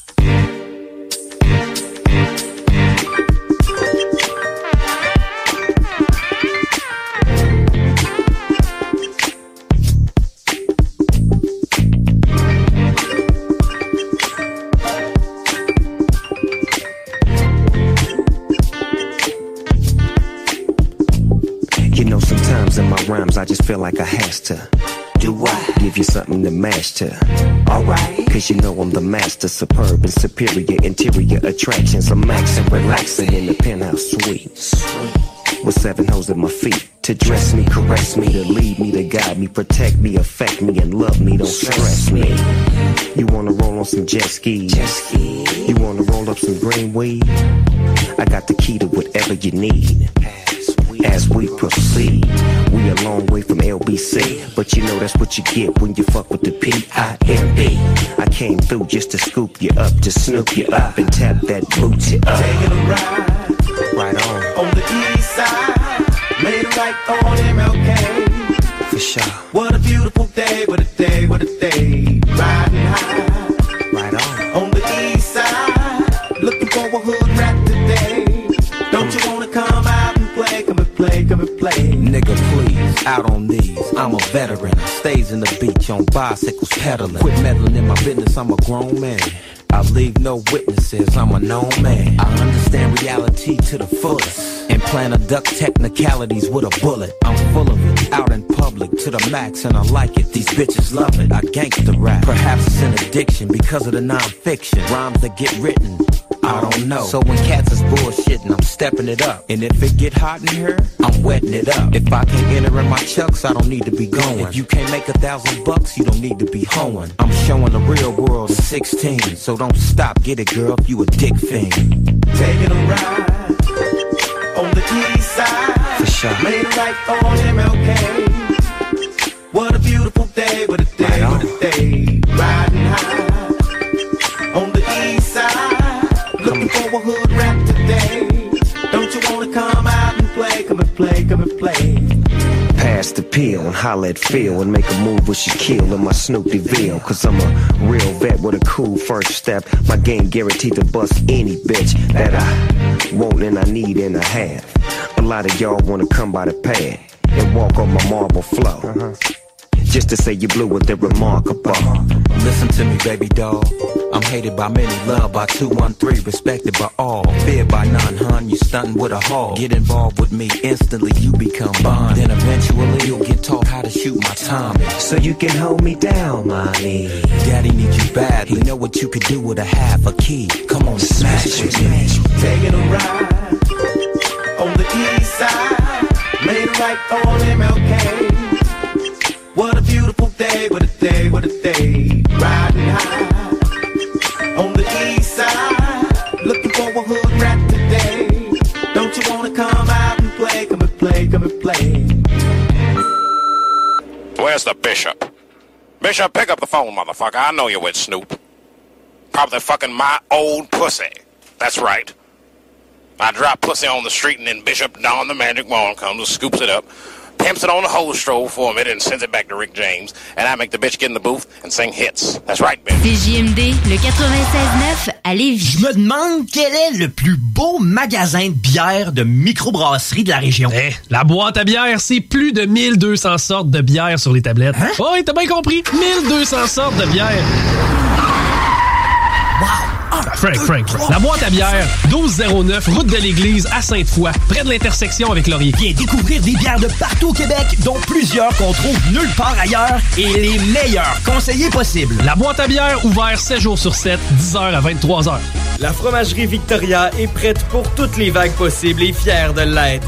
I just feel like I has to. Do what? Give you something to mash to. Alright. Cause you know I'm the master, superb and superior interior attractions. I'm maxing, relaxing in the penthouse suite. With seven hoes at my feet. To dress me, caress me, to lead me, to guide me, protect me, affect me, and love me, don't stress me. You wanna roll on some jet skis? You wanna roll up some green weed? I got the key to whatever you need. As we proceed, we a long way from LBC, but you know that's what you get when you fuck with the P-I-M-P. I came through just to scoop you up, to snoop you up and tap that booty up. Taking a ride Right on, on the east side. Made it right on MLK. for sure. What a beautiful day, what a day, what a day. Riding high Right on. on the east side. Looking for a hood and play. Nigga, please, out on these. I'm a veteran. Stays in the beach on bicycles pedaling. Quit meddling in my business, I'm a grown man. I leave no witnesses, I'm a known man. I understand reality to the fullest. And plan to duck technicalities with a bullet. I'm full of it, out in public to the max, and I like it. These bitches love it. I gangster rap. Perhaps it's an addiction because of the non-fiction. Rhymes that get written. I oh. don't know. So when cats is bullshitting, I'm stepping it up. And if it get hot in here, I'm wetting it up. If I can't enter in my chucks, I don't need to be going. If you can't make a thousand bucks, you don't need to be hoeing. I'm showing the real world at 16. So don't stop, get it, girl, if you a dick fiend. Taking a ride on the east side. For sure. Made a right on MLK. What a beautiful day, what a day, what a day. Riding and play? Come and play, Pass the pill and holla at Phil and make a move with Shaquille in my Snoopy Ville. Cause I'm a real vet with a cool first step. My game guaranteed to bust any bitch that I want and I need and I have. A lot of y'all wanna come by the pad and walk on my marble flow. Uh-huh. Just to say you blew with the remarkable. Listen to me, baby doll. I'm hated by many, loved by 213, respected by all. Feared by none, hun, you stunting with a hog. Get involved with me, instantly you become bond. Then eventually you'll get taught how to shoot my timing. So you can hold me down, mommy. Daddy needs you bad. He know what you could do with a half a key. Come on, smash it. Taking a ride on the east side. Made it right on MLK. Riding high on the east side. Looking for a hood today. Don't you wanna come out and play, come and play, come and play. Where's the bishop? Bishop, pick up the phone, motherfucker. I know you're with Snoop. Probably fucking my old pussy. That's right. I drop pussy on the street and then Bishop Don the Magic Wand comes and scoops it up, pimps it on the hose stroll for a minute and sends it back to Rick James. And I make the bitch get in the booth and sing hits. That's right, bitch. CJMD, le 96.9 à Lévis. Je me demande quel est le plus beau magasin de bière de microbrasserie de la région. Eh, la boîte à bière, c'est plus de 1200 sortes de bière sur les tablettes. Hein? Oh, oui, t'as bien compris. 1200 sortes de bière. Frank, Frank, Frank. La boîte à bière, 1209, route de l'église à Sainte-Foy, près de l'intersection avec Laurier. Viens découvrir des bières de partout au Québec, dont plusieurs qu'on trouve nulle part ailleurs et les meilleurs conseillers possibles. La boîte à bière, ouvert 7 jours sur 7, 10h à 23h. La fromagerie Victoria est prête pour toutes les vagues possibles et fière de l'être.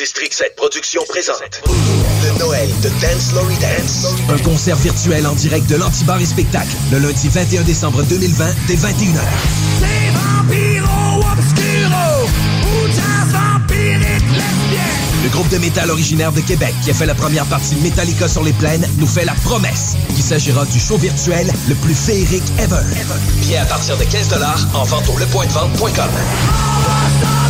District 7 Productions présente le Noël de Dance Lory Dance. Un concert virtuel en direct de l'Antibar et Spectacle le lundi 21 décembre 2020 dès 21h. Le groupe de métal originaire de Québec qui a fait la première partie Metallica sur les plaines nous fait la promesse qu'il s'agira du show virtuel le plus féerique ever. Billets à partir de 15 en vente au lepointdevente.com.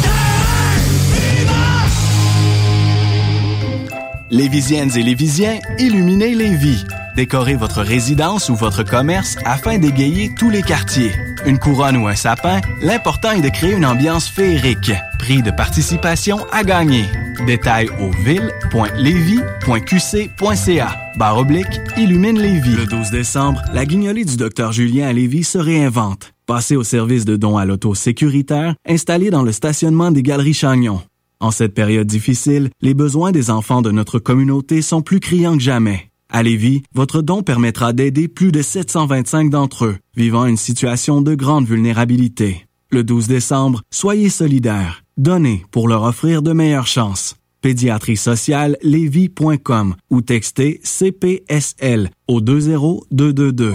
Lévisiennes et Lévisiens, illuminez les vies. Décorez votre résidence ou votre commerce afin d'égayer tous les quartiers. Une couronne ou un sapin, l'important est de créer une ambiance féerique. Prix de participation à gagner. Détails au ville.levy.qc.ca. Barre oblique, illumine Lévis. Le 12 décembre, la guignolée du Dr Julien à Lévis se réinvente. Passez au service de dons à l'auto sécuritaire installé dans le stationnement des Galeries Chagnon. En cette période difficile, les besoins des enfants de notre communauté sont plus criants que jamais. À Lévis, votre don permettra d'aider plus de 725 d'entre eux, vivant une situation de grande vulnérabilité. Le 12 décembre, soyez solidaires. Donnez pour leur offrir de meilleures chances. Pédiatrie sociale ou textez CPSL au 20222.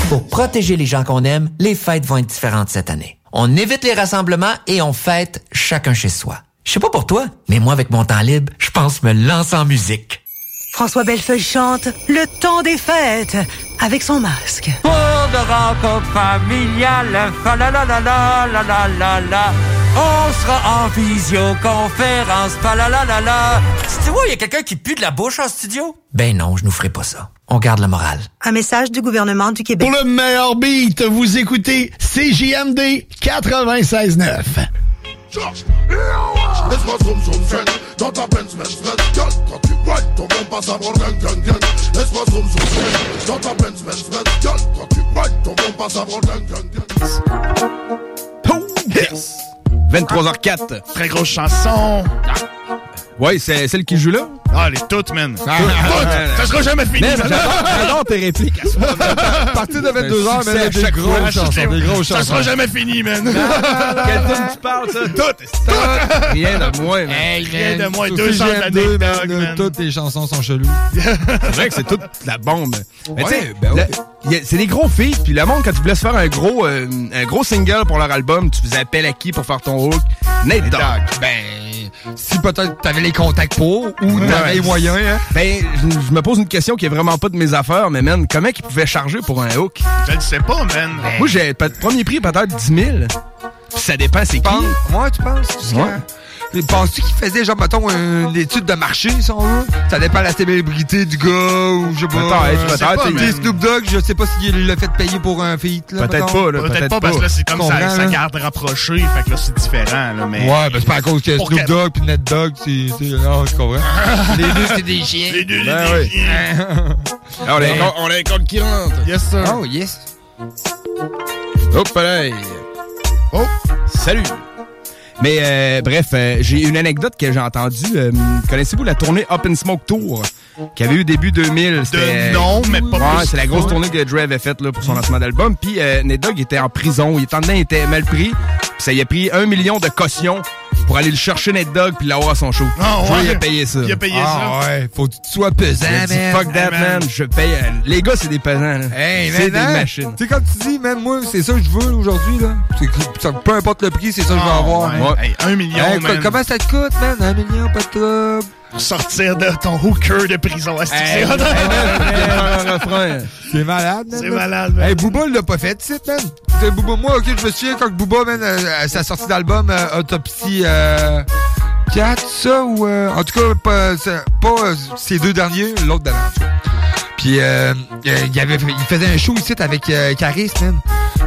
Pour protéger les gens qu'on aime, les fêtes vont être différentes cette année. On évite les rassemblements et on fête chacun chez soi. Je sais pas pour toi, mais moi avec mon temps libre, je pense me lancer en musique. François Bellefeuille chante Le temps des fêtes avec son masque. Pour de rencontres familiales, fa la la la la la la la la. On sera en visioconférence, fa la la la la. Tu vois, il y a quelqu'un qui pue de la bouche en studio? Ben non, je nous ferai pas ça. On garde le moral. Un message du gouvernement du Québec. Pour le meilleur beat, vous écoutez CJMD 96.9. Laisse-moi zoom zoom zen Dans ta Benz Benz Benz Girl, quand tu ride ton bon passe à bord gang gang gang Laisse-moi zoom zoom zen Dans ta Benz Benz Benz Girl, quand tu ride ton bon passe à bord gang gang gang Yes! 23h04. Très grosse chanson. Ouais, c'est celle qui joue là? Ah, les toutes, man. Ah, Toutes. ah, ça sera jamais fini. J'adore- tes répliques. À partir de 22 heures, man, il y a des fois. chansons, des Ça sera jamais fini, man. Quelle tune tu parles, ça? Toutes. Rien de moins, man. Hey, rien de moins. Sur 200 CGM2, années, man, dog, man. Toutes tes chansons sont cheloues. C'est vrai que c'est toute la bombe. Mais tu sais, ben c'est des gros feats, puis le monde, quand tu voulais se faire un gros, euh, un gros single pour leur album, tu faisais appel à qui pour faire ton hook? Nate Dogg. Ben, si peut-être t'avais les contacts pour, ou Ouais. les moyens, hein. Ben, je, me pose une question qui est vraiment pas de mes affaires, mais man, comment ils pouvaient charger pour un hook? Je le sais pas, man. Moi, j'ai premier prix peut-être 10 000. Puis ça dépend, c'est qui? Moi, tu penses? Ouais. Penses-tu qu'il faisait, genre, mettons, une étude de marché, si on veut? Ça dépend de la célébrité du gars, ou je sais pas. Peut-être, euh, peut-être, je sais pas, mais Snoop Dogg, je sais pas s'il l'a fait payer pour un feat, là. Peut-être pas, là. Peut-être pas, parce que là, c'est comme ça, ça là? garde rapproché, fait que là, c'est différent, là, mais... Ouais, ben c'est pas à cause que Snoop Dogg pis Ned Dogg, c'est. c'est- Non, tu comprends? Les deux, c'est des chiens. Les deux, Ben oui. chiens. Ah, on, a un on a un compte qui rentre. Yes, sir. Oh, yes. Hop, pareil. Oh, salut. Mais euh, bref, euh, j'ai une anecdote que j'ai entendue. Euh, Connaissez-vous la tournée Up in Smoke Tour qui avait eu début 2000? C'était- De nom, mais pas Ouais, c'est la grosse tournée que Dre avait faite là, pour son lancement d'album. Puis euh, Nate Dogg était en prison. Il était en dedans, il était mal pris. Puis ça y a pris un million de caution pour aller le chercher Nate Dogg puis l'avoir à son show. Ah, ouais. il a payé ça. Il a payé Ah, ça. ouais. Faut que tu sois pesant, man. fuck that, Hey, man. man. Je paye. euh, Les gars, c'est des pesants. là. Hey, c'est des hein? machines. Tu sais, comme tu dis, man, moi, c'est ça que je veux aujourd'hui, là. Ça- peu importe le prix, c'est ça que je veux Ah, avoir. ouais. Hey, un million, Hey, man. Comment ça te coûte, man? Un million, pas de trouble. Pour sortir de ton hooker de prison. C'est. C'est malade, man. C'est malade, man. Hey, Booba l'a pas fait, tu sais, man. Booba, moi, ok, je me souviens quand Booba, man, euh, sa sortie d'album, euh, Autopsie, euh, 4, ça, ou, euh, en tout cas, pas, c'est- pas euh, ces deux derniers, l'autre d'avant. Puis, euh, euh, il, avait, il faisait un show ici avec euh, Caris, man.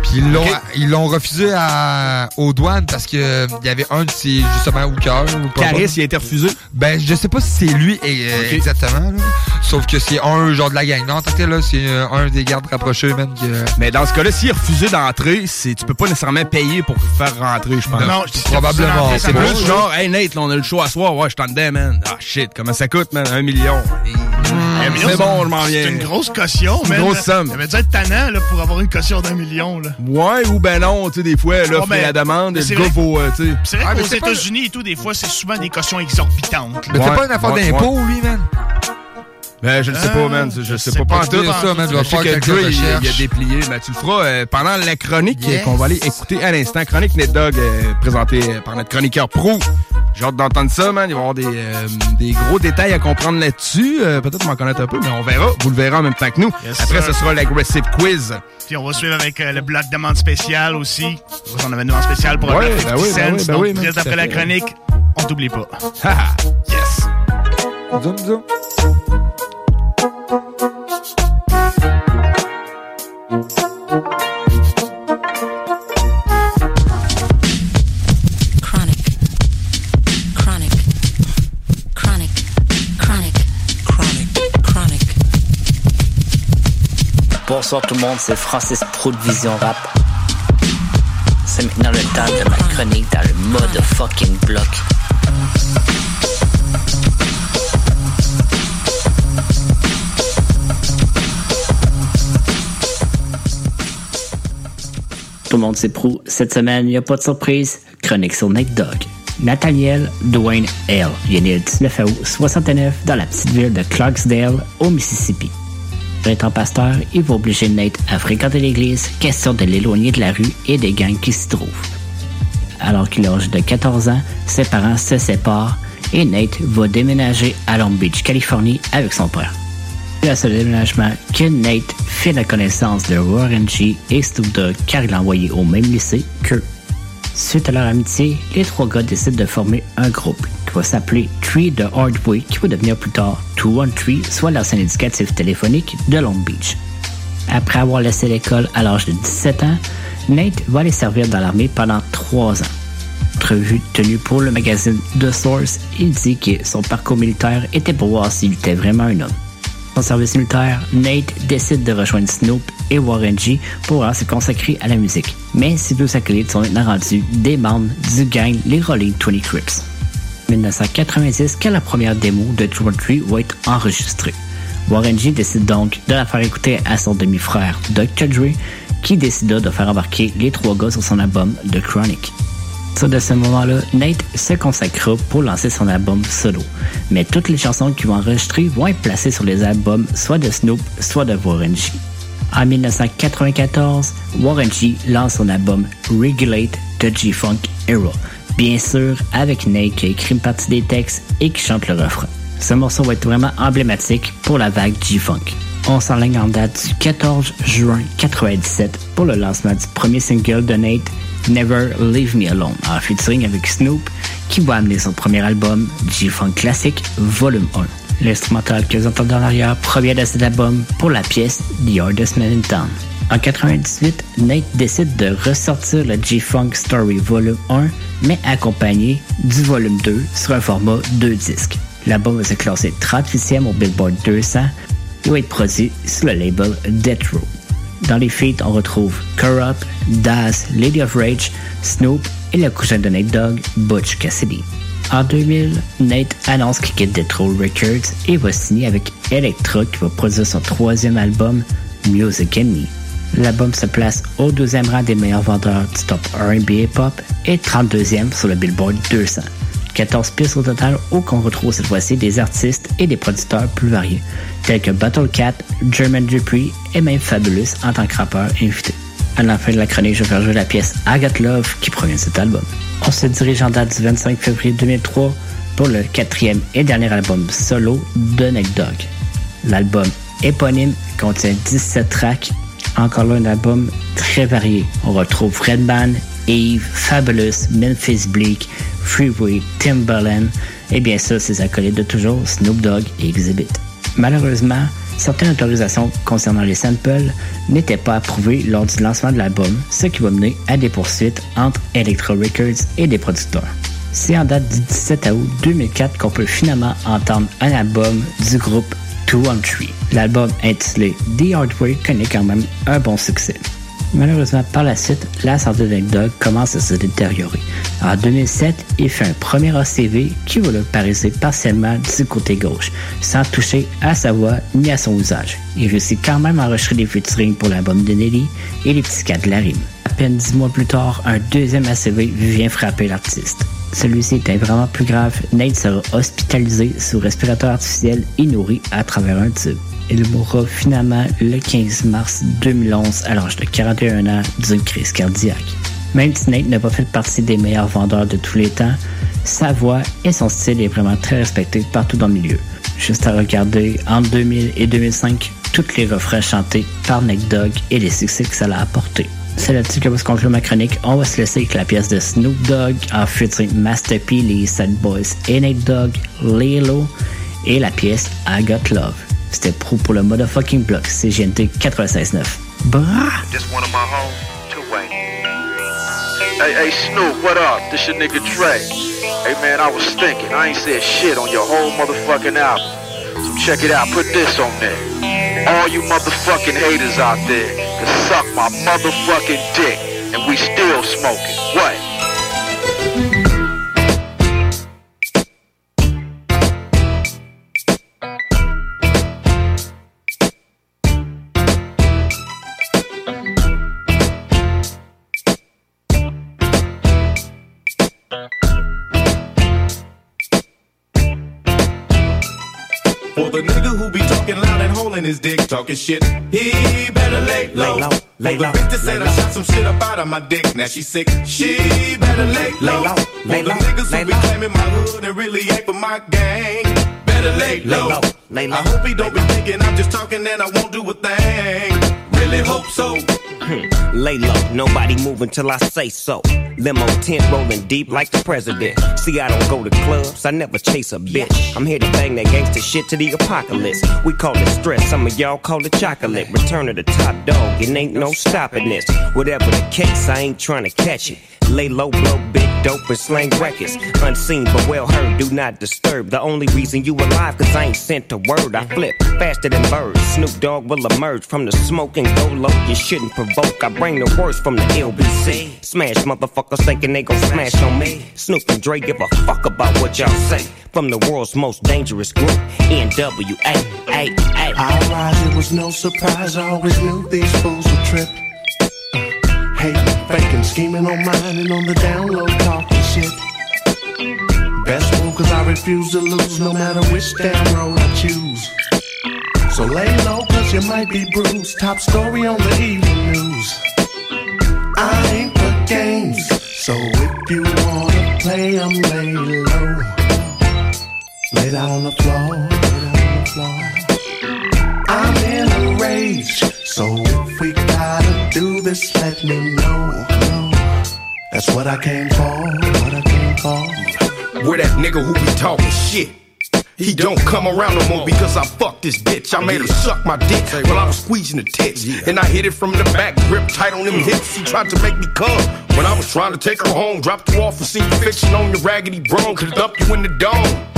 Puis ils l'ont, Ok. ils l'ont refusé à, aux douanes parce que euh, il y avait un de ses, justement, ou pas- Caris, il a été refusé? ben, je sais pas si c'est lui euh, exactement, là. Sauf que c'est un genre de la gang. Non, tel, là, c'est un des gardes rapprochés, man. Mais dans ce cas-là, s'il a refusé d'entrer, c'est tu peux pas nécessairement payer pour faire rentrer, je pense. Non, je- Probablement. C'est plus genre, hey Nate, là, on a le show à soir, ouais, je t'en dedans, man. Ah shit, comment ça coûte, man? Un million. Un million, C'est bon, je m'en viens. C'est une grosse caution, C'est une grosse somme. Ça veut dire être tannant, là, pour avoir une caution d'un million, là. Ouais, ou ben non, tu sais, des fois, là, Oh, fait ben, la demande, le c'est gars vaut, euh, tu sais. C'est vrai Ah, qu'aux États-Unis et tout, des fois, c'est souvent des cautions exorbitantes. là. Mais Ouais, c'est pas une affaire ouais, d'impôt, lui, man. Ben, je le sais pas, man. Je je sais sais pas, en tout. ça, man, je vais faire que Dre, il, il a déplié. Ben, tu le feras euh, pendant la chronique Yes. euh, qu'on va aller écouter à l'instant. Chronique Net Dog, euh, présentée par notre chroniqueur pro. J'ai hâte d'entendre ça, man. Il va y avoir des, euh, des gros détails à comprendre là-dessus. Euh, Peut-être m'en connaître un peu, mais on verra. Vous le verrez en même temps que nous. Yes, Après, sir. ce sera l'aggressive quiz. Puis on va suivre avec euh, le bloc demande spéciale aussi. On avait une demande spéciale pour Ouais, ben oui, 50 ben oui, ben oui, reste après la chronique, on t'oublie pas. Haha. Yes! Zoom, zoom. Bonsoir tout le monde, c'est Francis Pro de Vision Rap. C'est maintenant le temps de ma chronique dans le mode fucking bloc. monde, c'est Prou. Cette semaine, il n'y a pas de surprise. Chronique sur Nick Dog. Nathaniel Dwayne L. Il est né le 19 août 69 dans la petite ville de Clarksdale, au Mississippi. Étant pasteur, il va obliger Nate à fréquenter l'église, question de l'éloigner de la rue et des gangs qui s'y trouvent. Alors qu'il âgé de 14 ans, ses parents se séparent et Nate va déménager à Long Beach, Californie avec son père. À ce déménagement que Nate fait la connaissance de Warren G et Snoop car il l'a envoyé au même lycée qu'eux. Suite à leur amitié, les trois gars décident de former un groupe qui va s'appeler Tree de Hardway qui va devenir plus tard 213, soit l'ancien indicatif téléphonique de Long Beach. Après avoir laissé l'école à l'âge de 17 ans, Nate va aller servir dans l'armée pendant trois ans. Entrevue tenue pour le magazine The Source, il dit que son parcours militaire était pour voir s'il était vraiment un homme. Son service militaire, Nate décide de rejoindre Snoop et Warren G pour pouvoir se consacrer à la musique. Mais ces deux acolytes sont maintenant rendus des membres du gang Les Rolling 20 Crips. 1990, quand la première démo de True Tree va être enregistrée. Warren G décide donc de la faire écouter à son demi-frère Dr. Dre, qui décida de faire embarquer les trois gars sur son album The Chronic. Ça, de ce moment-là, Nate se consacrera pour lancer son album solo. Mais toutes les chansons qu'il va enregistrer vont être placées sur les albums soit de Snoop, soit de Warren G. En 1994, Warren G lance son album Regulate de G-Funk Era. Bien sûr, avec Nate qui a écrit une partie des textes et qui chante le refrain. Ce morceau va être vraiment emblématique pour la vague G-Funk. On s'enligne en date du 14 juin 1997 pour le lancement du premier single de Nate, Never Leave Me Alone, en featuring avec Snoop, qui va amener son premier album, G-Funk Classic, volume 1. L'instrumental que vous entendez en arrière provient de cet album pour la pièce The Hardest Man in Town. En 98, Nate décide de ressortir le G-Funk Story Volume 1, mais accompagné du volume 2 sur un format 2 disques. L'album va se classer 38e au Billboard 200 et va être produit sous le label Death Row. Dans les feats, on retrouve Corrupt, Daz, Lady of Rage, Snoop et le cousin de Nate Dogg, Butch Cassidy. En 2000, Nate annonce qu'il quitte Death Row Records et va signer avec Elektra qui va produire son troisième album, Music and Me. L'album se place au deuxième rang des meilleurs vendeurs du top R&B et pop et 32e sur le Billboard 200. 14 pistes au total où qu'on retrouve cette fois-ci des artistes et des producteurs plus variés, tels que Battle Cat, German Dupree et même Fabulous en tant que rappeur invité. À la fin de la chronique, je vais faire jouer la pièce Got Love qui provient de cet album. On se dirige en date du 25 février 2003 pour le quatrième et dernier album solo de Neck Dog. L'album éponyme contient 17 tracks, encore là un album très varié. On retrouve Redman, Eve, Fabulous, Memphis Bleak, Freeway, Timbaland et bien sûr ses acolytes de toujours, Snoop Dogg et Exhibit. Malheureusement, certaines autorisations concernant les samples n'étaient pas approuvées lors du lancement de l'album, ce qui va mener à des poursuites entre Electro Records et des producteurs. C'est en date du 17 août 2004 qu'on peut finalement entendre un album du groupe Two on Three. L'album intitulé The Hardway connaît quand même un bon succès. Malheureusement, par la suite, la santé de Dog commence à se détériorer. En 2007, il fait un premier ACV qui va le pariser partiellement du côté gauche, sans toucher à sa voix ni à son usage. Il réussit quand même à enregistrer des featuring pour l'album de Nelly et les petits de la rime. À peine dix mois plus tard, un deuxième ACV vient frapper l'artiste. Celui-ci était vraiment plus grave. Nate sera hospitalisé sous respirateur artificiel et nourri à travers un tube. Il mourra finalement le 15 mars 2011 à l'âge de 41 ans d'une crise cardiaque. Même si Nate n'a pas fait partie des meilleurs vendeurs de tous les temps, sa voix et son style est vraiment très respecté partout dans le milieu. Juste à regarder, entre 2000 et 2005, toutes les refrains chantés par Nate Dogg et les succès que ça l'a apporté. C'est là-dessus que va se conclure ma chronique. On va se laisser avec la pièce de Snoop Dogg en featuring Master P, les Sad Boys et Nate Dogg, Lilo et la pièce I Got Love. C'était pro pour le motherfucking block CGNT 96.9. Brah! Hey, hey, Snoop, what up? This your nigga Dre. Hey, man, I was thinking. I ain't said shit on your whole motherfucking album. So check it out. Put this on there. All you motherfucking haters out there can suck my motherfucking dick. And we still smoking. What? Talking shit. He better lay low. Lay low, lay the low, bitch that said I shot some shit up out of my dick, now she sick. She better lay low. Lay low, lay the low, niggas lay who be claiming my hood and really ain't for my gang. Better lay low, lay low, I hope he don't be thinking I'm just talking and I won't do a thing. Really hope so. Hmm. Lay low, nobody move until I say so. Limo tent rolling deep like the president. See, I don't go to clubs, I never chase a bitch. I'm here to bang that gangster shit to the apocalypse. We call it stress, some of y'all call it chocolate. Return of the top dog, it ain't no stopping this. Whatever the case, I ain't trying to catch it. Lay low, blow big dope and slang records. Unseen but well heard, do not disturb. The only reason you alive, cause I ain't sent a word. I flip faster than birds. Snoop Dogg will emerge from the smoke and go low. You shouldn't provoke. I bring the worst from the LBC. Smash motherfuckers thinking they gon' smash on me. Snoop and Dre give a fuck about what y'all say. From the world's most dangerous group, NWA. I rise, it was no surprise. I always knew these fools would trip. Hating, faking, scheming on mine and on the download talking shit. Best move, cause I refuse to lose no matter which damn road I choose. So lay low, cause you might be bruised. Top story on the evening news. I ain't for games, so if you wanna play, I'm lay low. Lay down on the floor, lay down on the floor. I'm in a rage, so if we gotta do this, let me know. That's what I came for, what I came for. Where that nigga who be talking shit? He don't come around no more because I fucked this bitch. I made her suck my dick while I was squeezing the tits. And I hit it from the back, grip tight on them mm. hips. He tried to make me come. When I was trying to take her home, dropped you off and see you fiction on your raggedy bone. Could dump you in the dome.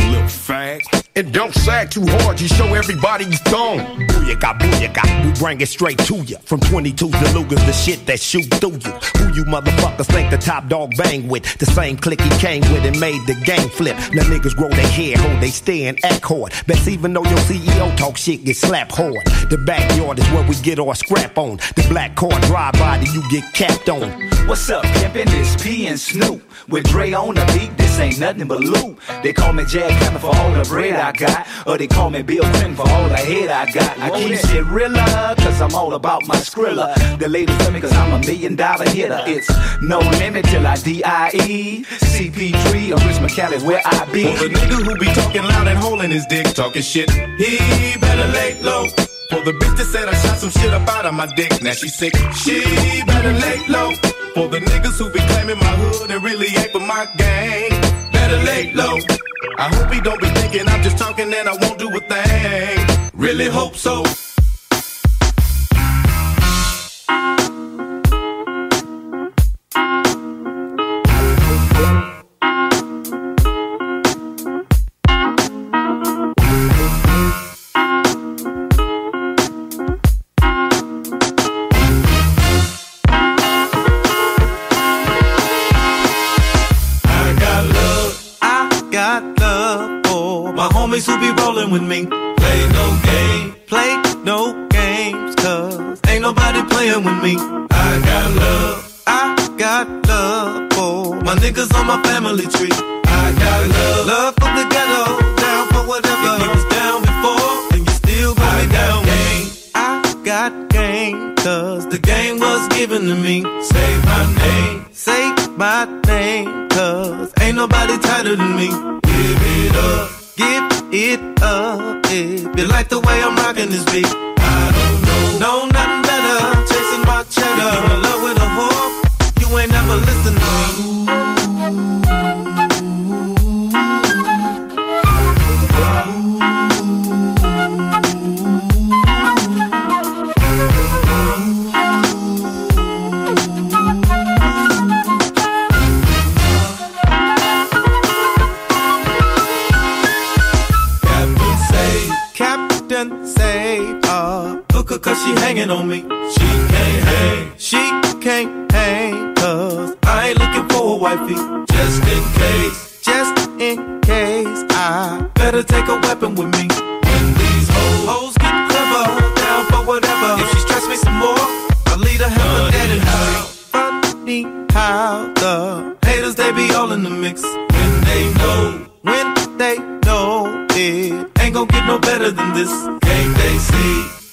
And don't sag too hard, you show everybody you thong. Booyaka, booyaka, we bring it straight to you. From 22 to Lugers, the shit that shoot through you. Who you motherfuckers think the top dog bang with? The same clique he came with and made the game flip. Now niggas grow their hair, hold they stand, act hard. Best even though your CEO talk shit, get slapped hard. The backyard is where we get our scrap on. The black car drive by, then you get capped on. What's up, pimpin'? It's P and Snoop. With Dre on the beat, this ain't nothing but loot. They call me Jack Hammer for all the bread I got. Or they call me Bill Clinton for all the head I got. I keep shit realer, cause I'm all about my skrilla. The ladies love me cause I'm a million dollar hitter. It's no limit till I D.I.E. CP3 or Rich McCallis where I be. For the nigga who be talking loud and holding his dick, talking shit, he better lay low. For the bitch that said I shot some shit up out of my dick, now she sick, she better lay low. For the niggas who be claiming my hood and really ain't for my gang, better lay low. I hope he don't be thinking I'm just talking and I won't do a thing. Really hope so. Homies who be rolling with me. Play no game, play no games, cause ain't nobody playing with me. I got love, I got love for my niggas on my family tree. I got love, love from the ghetto, down for whatever. You was down before, then you still got me down. Game, I got game, cause the game was given to me. Say my name, say my name, cause ain't nobody tighter than me. Give it up, give it up. If you like the way I'm rocking this beat, I don't know, know nothing better. Chasing my cheddar, in love with a whore, you ain't never listen to me. Cause she hanging on me. She can't hang, she can't hang, cause I ain't looking for a wifey. Just in case, just in case, I better take a weapon with me. When these hoes, hoes get clever, down for whatever. If she stress me some more, I'll lead her hell for dead and high. Funny how the haters, they be all in the mix. When they know, when they know it ain't gon' get no better than this. Game they see?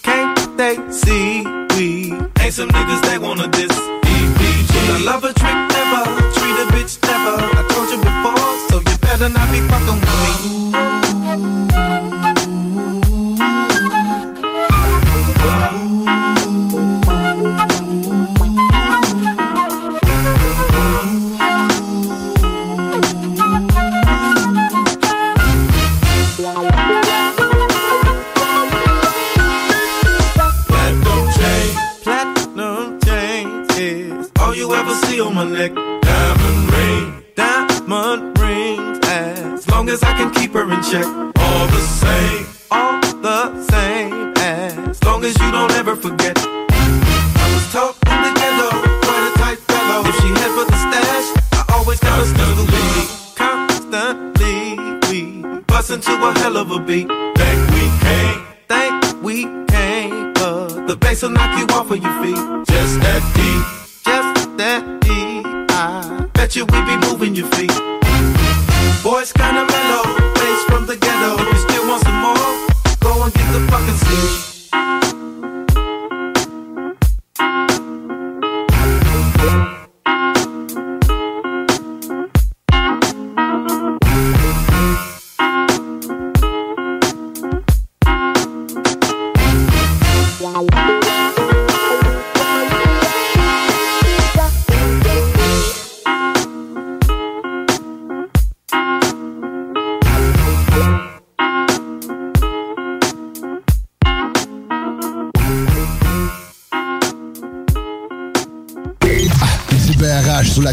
They see we ain't some niggas they wanna diss? EPG. I love a trick never, treat a bitch never. I told you before, so you better not be fucking with me. Platinum see neck. Diamond ring, diamond rings. As long as I can keep her in check, all the same, all the same. As long as you don't ever forget. I was taught in the ghetto, quite a tight fellow. If she head for the stash, I always got a still lead. Constantly, we bust into a hell of a beat. Think we came, think we came, but the bass will knock you off of your feet. Just that deep, just that deep. I bet you we be moving your feet. Boys kinda mellow, bass from the ghetto. If you still want some more, go and get the fucking seat.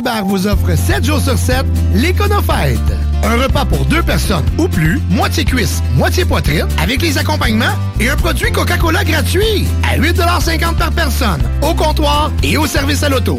Saint-Hubert vous offrent 7 jours sur 7 l'Éconofête. Un repas pour deux personnes ou plus, moitié cuisse, moitié poitrine, avec les accompagnements et un produit Coca-Cola gratuit à 8,50 par personne, au comptoir et au service à l'auto.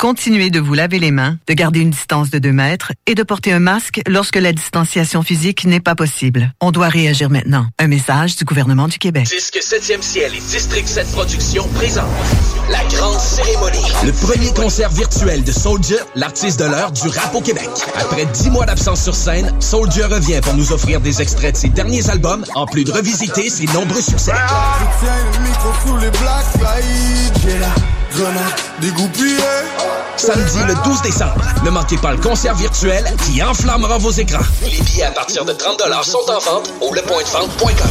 Continuez de vous laver les mains, de garder une distance de 2 mètres et de porter un masque lorsque la distanciation physique n'est pas possible. On doit réagir maintenant. Un message du gouvernement du Québec. Disque 7e ciel et District 7 Productions présente la grande cérémonie. Le premier concert virtuel de Soldier, l'artiste de l'heure du rap au Québec. Après 10 mois d'absence sur scène, Soldier revient pour nous offrir des extraits de ses derniers albums, en plus de revisiter ses nombreux succès. Je dégoupillée. Samedi le 12 décembre, ne manquez pas le concert virtuel qui enflammera vos écrans. Les billets à partir de 30 sont en vente au lepointdevente.com.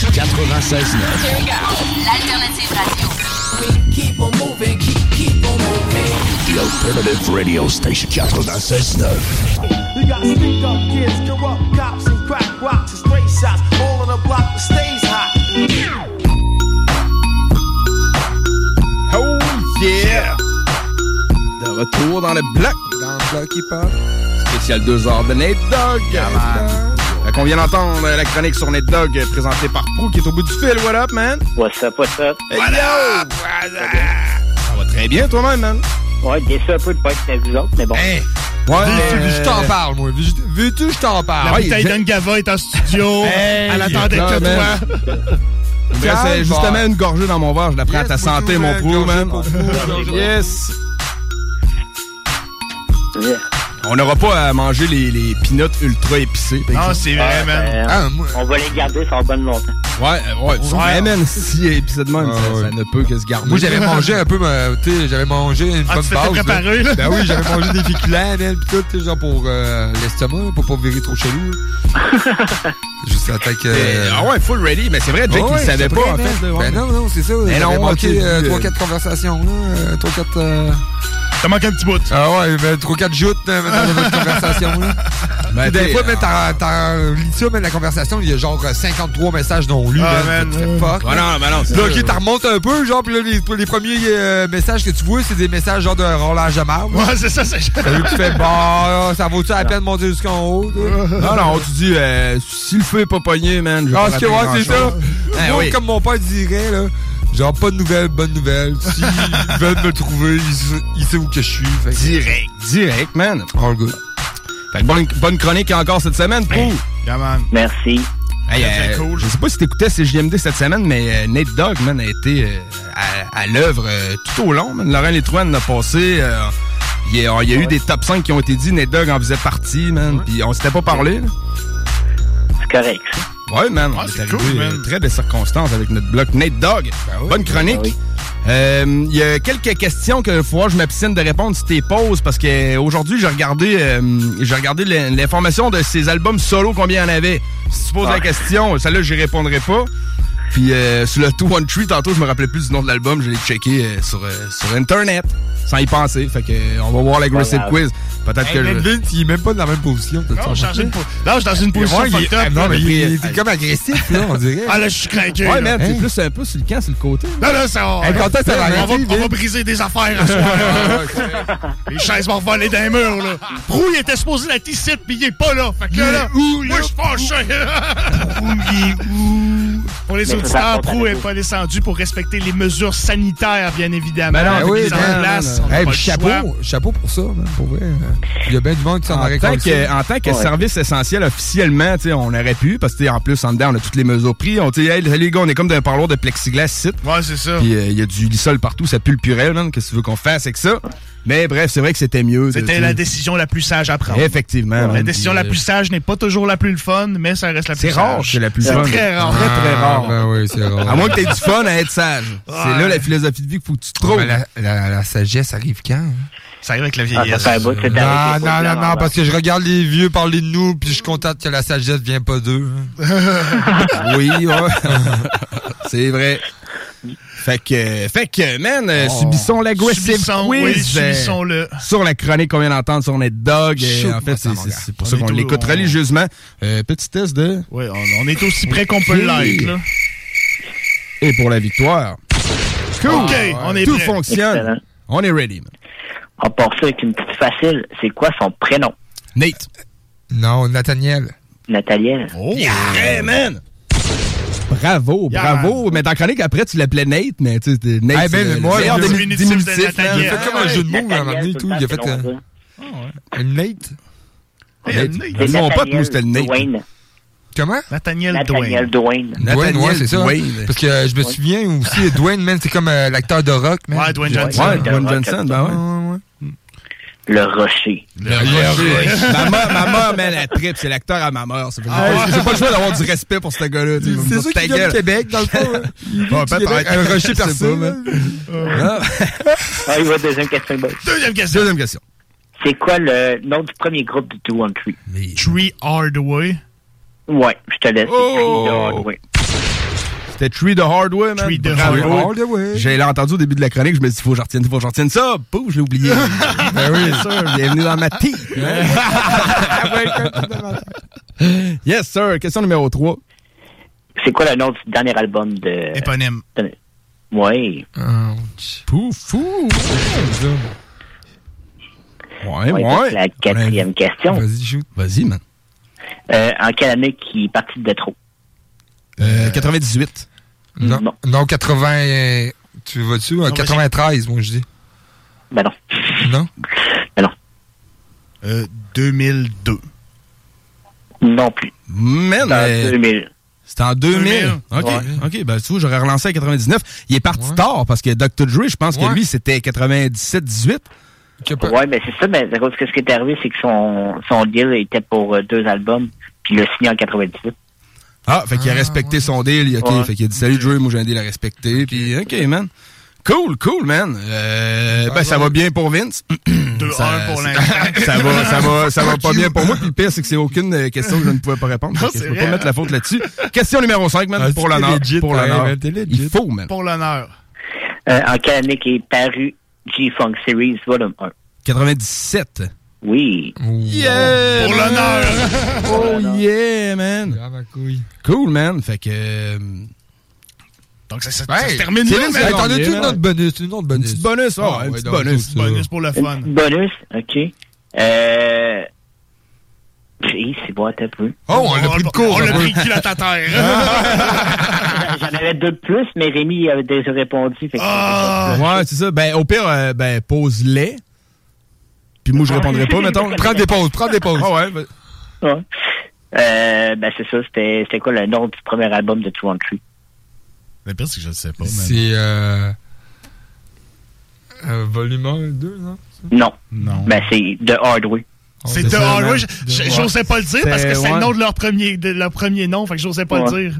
96 L'alternative radio. Keep on moving, keep, keep on moving. The Alternative Radio Station 96.9. You got stick up kids, corrupt cops, and crack rocks and stray shots. All on the block that stays hot. Oh yeah! De retour dans le bloc. Dans le bloc hip-hop. Spécial 2 heures de Nate Dogg. Fait qu'on vient d'entendre la chronique sur Nate Dogg euh, présentée par Prou qui est au bout du fil. What up, man? What's up, what's up? Hey, yo! Ça va très bien, toi-même, man? Ouais, déçu un peu de pas être avec vous autres, mais bon. Ouais, Veux-tu mais- je t'en parle, moi? Veux- Veux-tu que je t'en parle? La bouteille d'Ungava est en studio. Hey, Elle attendait que toi. Euh, justement une gorgée dans mon verre. Je la prends à ta santé, mon Prou, man. Yes! On n'aura pas à manger les, les peanuts ultra épicés. Non, c'est vrai, Ah, man. ben, Ah, moi- On va les garder, ça va bonne longtemps. Ouais, euh, ouais, ouais, Ouais. man, si épicé de même, ça, ça ne peut que se garder. Moi, j'avais mangé un peu, tu sais, j'avais mangé une Ah, bonne tu base. préparé, là? Ben oui, j'avais mangé des féculents, man, pis tout, tu sais, genre pour euh, l'estomac, pour pas virer trop chelou. Juste en tant que... Euh, ah ouais, full ready, mais c'est vrai, Jake, Ah ouais, il savait c'est pas, en fait. Ben non, non, c'est ça. Mais non, manqué ok, euh, euh, 3-4 conversations, là. 3-4... Euh... T'as manqué un petit bout. Ah ouais, ben 3-4 joutes euh, dans notre conversation, là. Ben, des fois, mais t'as, t'as, lis ça, mais la conversation, il y a genre euh, 53 messages non lus. Ah, man. man. Fuck. Ouais, non, ben non, c'est Puis là, ça. ok, t'en remontes un peu, genre, pis là, les, les premiers euh, messages que tu vois, c'est des messages genre de rollage de marbre. Ouais, c'est ça, c'est Ça que tu fais, bah, ça vaut-tu la peine de monter jusqu'en haut? Non, non, tu dis, euh, si le feu est pas pogné, man, je vais Ah, pas parce que, ouais, c'est ça. Ah, Moi, oui. comme mon père dirait, là, genre, pas de nouvelles, bonne nouvelle. S'ils veulent me trouver, ils, ils savent où que je suis. Fait que- Direct, direct, man. All good. Fait que bonne, bonne chronique encore cette semaine, Prou. Yeah, man. Merci. Hey, Très, très euh, cool. Je sais pas si t'écoutais CJMD cette semaine, mais euh, Nate Dogg, man, a été euh, à, à l'œuvre euh, tout au long. Man. Laurent Létrouane a passé. euh, il y a, il y a eu des top 5 qui ont été dit. Nate Dogg en faisait partie, man. Puis on s'était pas parlé. là. C'est correct, ça. Ouais, man. Ah, c'est cool, euh, man. très de circonstances avec notre bloc Nate Dogg. Bonne chronique. Ben oui. Euh, Il y a quelques questions que faut que je m'abstienne de répondre si t'es poses parce que aujourd'hui j'ai regardé euh, j'ai regardé l'in- l'information de ses albums solo combien il y en avait. Si tu poses la question, celle-là j'y répondrai pas. Puis euh, sur le 213 tantôt je me rappelais plus du nom de l'album, je l'ai checké euh, sur euh, sur internet sans y penser. Fait que euh, on va voir l'aggressive quiz. Peut-être que je... Vince, il est même pas dans la même position. Non, je suis dans une po- non, je suis dans une position Ouais, il- up. ah, Non, là. mais il, il est comme agressif, là, on dirait. Ah, là, je suis craqué. Ouais, là. man, c'est plus un peu sur le camp, sur le côté. Non, là, ça va. Hey, content, ça va on, va, on va briser des affaires à soir. Les chaises vont voler dans les murs, là. Prou, il était supposé la ici, puis il est pas là. Fait que là, là, moi, je suis fâché. Pour les Mais ça, ça auditeurs, Prou n'est pas descendu pour respecter les mesures sanitaires, bien évidemment. Ben non, oui, les en non, place, non, Hey, chapeau, chapeau pour ça, man, pour vrai. Il y a bien du monde qui s'en En aurait tant, collé que, ça. en tant que Ouais. service essentiel officiellement, on aurait pu, parce que en plus, en dedans, on a toutes les mesures prises. On dit, hey, les gars, on est comme dans un parloir de plexiglas ici. Ouais, c'est ça. Puis euh, il y a du lissol partout, ça pue le purel, man. Qu'est-ce que tu veux qu'on fasse avec ça? Mais bref, c'est vrai que c'était mieux. C'était tu la décision la plus sage à prendre. Effectivement. La décision la euh, plus sage n'est pas toujours la plus le fun, mais ça reste la plus C'est sage. rare que c'est la plus C'est fun. très rare. Très, très rare. Ah, ben oui, c'est rare. À moins que t'aies du fun à être sage. C'est là la philosophie de vie qu'il faut que tu trouves. Mais la, la, la sagesse arrive quand? hein? Ça arrive avec la Ah, vieillesse. c'est Non, non, non, parce que je regarde les vieux parler de nous, puis je suis content que la sagesse vient pas d'eux. hein. Oui, ouais. c'est vrai. Fait que, fait que, man, euh, subissons l'aggressive Subissons, quiz. oui, euh, subissons-le. sur la chronique qu'on vient d'entendre sur Net Dog. Euh, en fait, c'est- pour On ça qu'on l'écoute on- religieusement. Euh, petit test de... Oui, on, on est aussi près qu'on peut l'être, là. Et pour la victoire. Cool. OK, on est Tout prêt. fonctionne. Excellent. On est ready, man. On part ça avec une petite facile. C'est quoi son prénom? Nate. Non, Nathaniel. Nathaliel? Oh! Yeah, man! Bravo, Yeah, bravo. Mais dans la chronique, après, tu l'appelais Nate, mais tu sais, c'était Nate. Eh ben, le moi. Il a fait comme un jeu de mots, à un moment donné, tout Il a fait. euh, long, Un Nate. Nate. Mon pote, moi, Nathaniel c'était le Nate. Dwayne. Comment? Nathaniel Nathaniel Dwayne. Dwayne, ouais, c'est ça. Dwayne. Parce que euh, je me souviens aussi, Dwayne, man, c'est comme euh, l'acteur de rock, man. Ouais, Dwayne Ouais, Johnson. Ouais, Dwayne Johnson, ben ouais. Le rocher. Le rocher. ma mère, ma mère, man, elle tripe, c'est l'acteur à ma mère. Fait que j'ai pas le choix d'avoir du respect pour ce gars-là. C'est il ça me qui ta vient gueule. de Québec, dans le fond. hein. Ouais, Québec. Un rocher. Ah. Ah, il va deuxième question. Deuxième question. Deuxième question. C'est quoi le nom du premier groupe de 213? Tree Hardway. Ouais, je te laisse. Oh! C'était Tree the Hard Way, man. Tree the. Hard Way. J'ai entendu au début de la chronique, je me suis dit, faut que je retienne, faut que je retienne ça. Pouf, je l'ai oublié. ben oui, c'est sûr. Bienvenue dans ma team. yes, sir. Question numéro 3. C'est quoi le nom du dernier album de. Éponyme. Ouais. Pouf, fou. Ouais, Ouais, ouais. La quatrième question. Vas-y, shoot. Vas-y, man. Euh, en quelle année qui est parti de trop? Euh, 98. Non, non, 80. euh, Tu vas-tu? euh, 93, moi, je dis. Ben non. Non? Euh, 2002. Non plus. Man, Dans mais- 2000. C'était en 2000. 2000. OK, Ouais. OK. Ben, tu vois, j'aurais relancé à 99. Il est parti tard parce que Dr. Dre, je pense que lui, c'était 97-18. Ouais, mais c'est ça, mais à cause que ce qui est arrivé, c'est que son, son deal était pour euh, deux albums, puis il l'a signé en 98. Ah, fait qu'il a respecté son deal. OK, Ouais. fait qu'il a dit Salut Dre, moi j'ai un deal à respecter. Puis, OK, man. Cool, cool, man. Euh, ben, ça va bien pour Vince. 2-1 Ça- pour ça- l'instant. ça va, ça va, ça va pas bien pour moi. Puis le pire, c'est que c'est aucune euh, question que je ne pouvais pas répondre. Non, je peux vrai, pas mettre hein? la faute là-dessus. Question numéro 5, man, Ah, pour l'honneur. Pour pareil, l'honneur. Il faut, man. Pour l'honneur. Euh, en quelle année qui est paru G-Funk Series Volume 1? 97. Oui. Yeah! Pour l'honneur. Oh yeah, man. Ah, ma couille. Cool, man. Fait que... euh, Donc, ça, ça- ça se termine là, mais- Hey, T'en as-tu une autre bonus? Une autre bonus. Petite bonus, oh, Ah, un ouais, petit donc, bonus. ça. Bonus pour le Une fun. petite bonus, OK. Euh... C'est bon, un peu. Oh, on l'a pris de court. On l'a un pris culotte à terre. J'en avais deux de plus, mais Rémi avait déjà répondu. Fait que Ah! Ouais, c'est ça. Ben, au pire, euh, ben, pose-les. Puis moi, je répondrai pas, mettons. Prends des pauses, prends des pauses. Ah ouais, ben- Ouais. Euh, ben, c'est ça. C'était c'était quoi le nom du premier album de Two on Three? Le pire, c'est que je ne sais pas. C'est euh, euh, volume 1 2, non? Non. Non. Ben, c'est The Hard Way. C'est The ça, Hard man. Way? J- J'osais pas le dire parce que C'est- le nom de leur premier, de leur premier nom, fait que j'osais pas Ouais. le dire.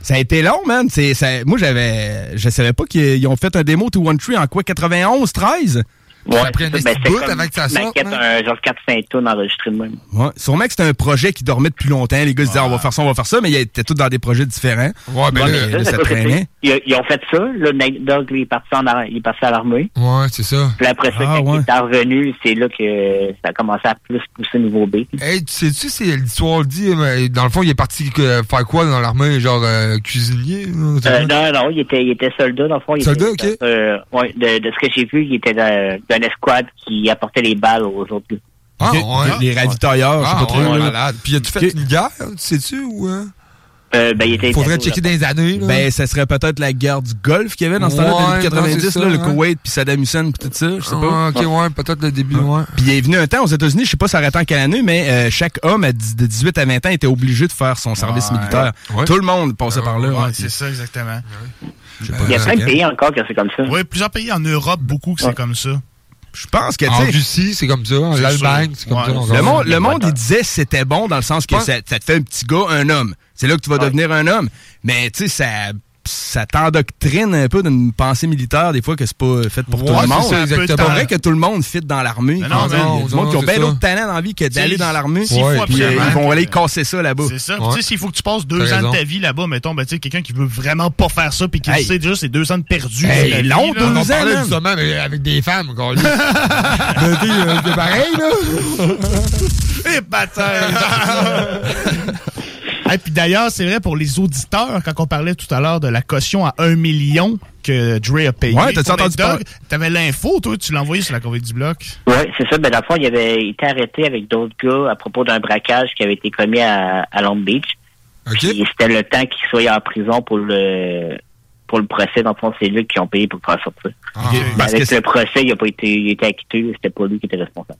Ça a été long, man. Ça, moi, j'avais, je savais pas qu'ils ils ont fait un démo to One Tree en quoi, 91, 13? Ouais, ça. Ben, bout comme avant que ça sorte, maquette, man. un genre 4-5 tonnes enregistrées de même. Ouais. Sûrement que c'était un projet qui dormait depuis longtemps. Les gars se disaient, on va faire ça, on va faire ça, mais ils étaient tous dans des projets différents. Ouais, ben Ouais, là, mais là, ça, traînait. Ils, ils ont fait ça. Là, Nate Dogg, lui, il est parti, en il est parti à l'armée. ouais, c'est ça. Puis après ça, Ah, quand ouais. il est revenu, c'est là que ça a commencé à plus pousser niveau B. Hey, tu sais-tu, c'est l'histoire dit, mais dans le fond, il est parti que- faire quoi dans l'armée, genre euh, cuisinier? Euh, non, non, il était, il était soldat, dans le fond. Il Soldat, était, ok. euh, ouais, de, de ce que j'ai vu, il était dans- d'un escouade qui apportait les balles aux autres gars. Ah, Les- ouais. Les ravitailleurs, je sais Ah, pas trop. ouais, malade. Puis as-tu fait une guerre, tu sais-tu, ou... euh? Euh, ben, il était Faudrait checker dans les années, là. Ben, ça serait peut-être la guerre du Golfe qu'il y avait dans ce temps-là, Ouais, non, 90, c'est là, ça, le hein. Koweït, puis Saddam Hussein, puis tout ça, je sais pas. Ah, ok, ouais, peut-être le début, ouais. Puis il est venu un temps aux États-Unis, je sais pas ça arrête en quelle année, mais euh, chaque homme à de 18 à 20 ans était obligé de faire son service Ouais. militaire. Ouais. Tout le monde passait par là. Ouais, c'est ça, exactement. Il y a plein de pays encore que c'est comme ça. Oui, plusieurs pays en Europe, beaucoup que c'est comme ça. Je pense que, En tu sais, Russie, c'est comme ça. En C'est Allemagne, c'est comme Ouais. ça. le monde, le monde, il disait que c'était bon dans le sens que ça, ça te fait un petit gars, un homme. C'est là que tu vas Ouais. devenir un homme. Mais, tu sais, ça, ça t'endoctrine un peu d'une pensée militaire, des fois, que c'est pas fait pour tout Ouais, le monde. c'est pas vrai que tout le monde fit dans l'armée. Non, non, Il y a non, qui ont bien d'autres talents dans la vie que d'aller dans l'armée. s'il faut Ouais, Puis euh, ils vont que- aller casser ça là-bas. C'est ça. Ouais. Tu sais, s'il faut que tu passes deux ans de ta vie là-bas, mettons, ben, tu sais, quelqu'un qui veut vraiment pas faire ça, puis qui Hey. sait déjà c'est deux ans de perdu. Hey, vie, long, là. deux On ans, parlait man. justement mais avec des femmes. Ben, tu sais, euh, C'est pareil, là. Eh, bataille! Et puis d'ailleurs, c'est vrai pour les auditeurs, quand on parlait tout à l'heure de la caution à 1 million que Dre a payé. Ouais, t'as-tu pour entendu T'avais l'info, toi, tu l'as envoyé sur la convaincue du bloc? Oui, c'est ça. Ben, dans le fond, il avait été arrêté avec d'autres gars à propos d'un braquage qui avait été commis à, à Long Beach. Puis c'était le temps qu'il soit en prison pour le pour le procès. Dans le fond, c'est lui qui ont payé pour le faire sortir. Mais Parce avec que le procès, il a pas été, il a été acquitté. C'était pas lui qui était responsable.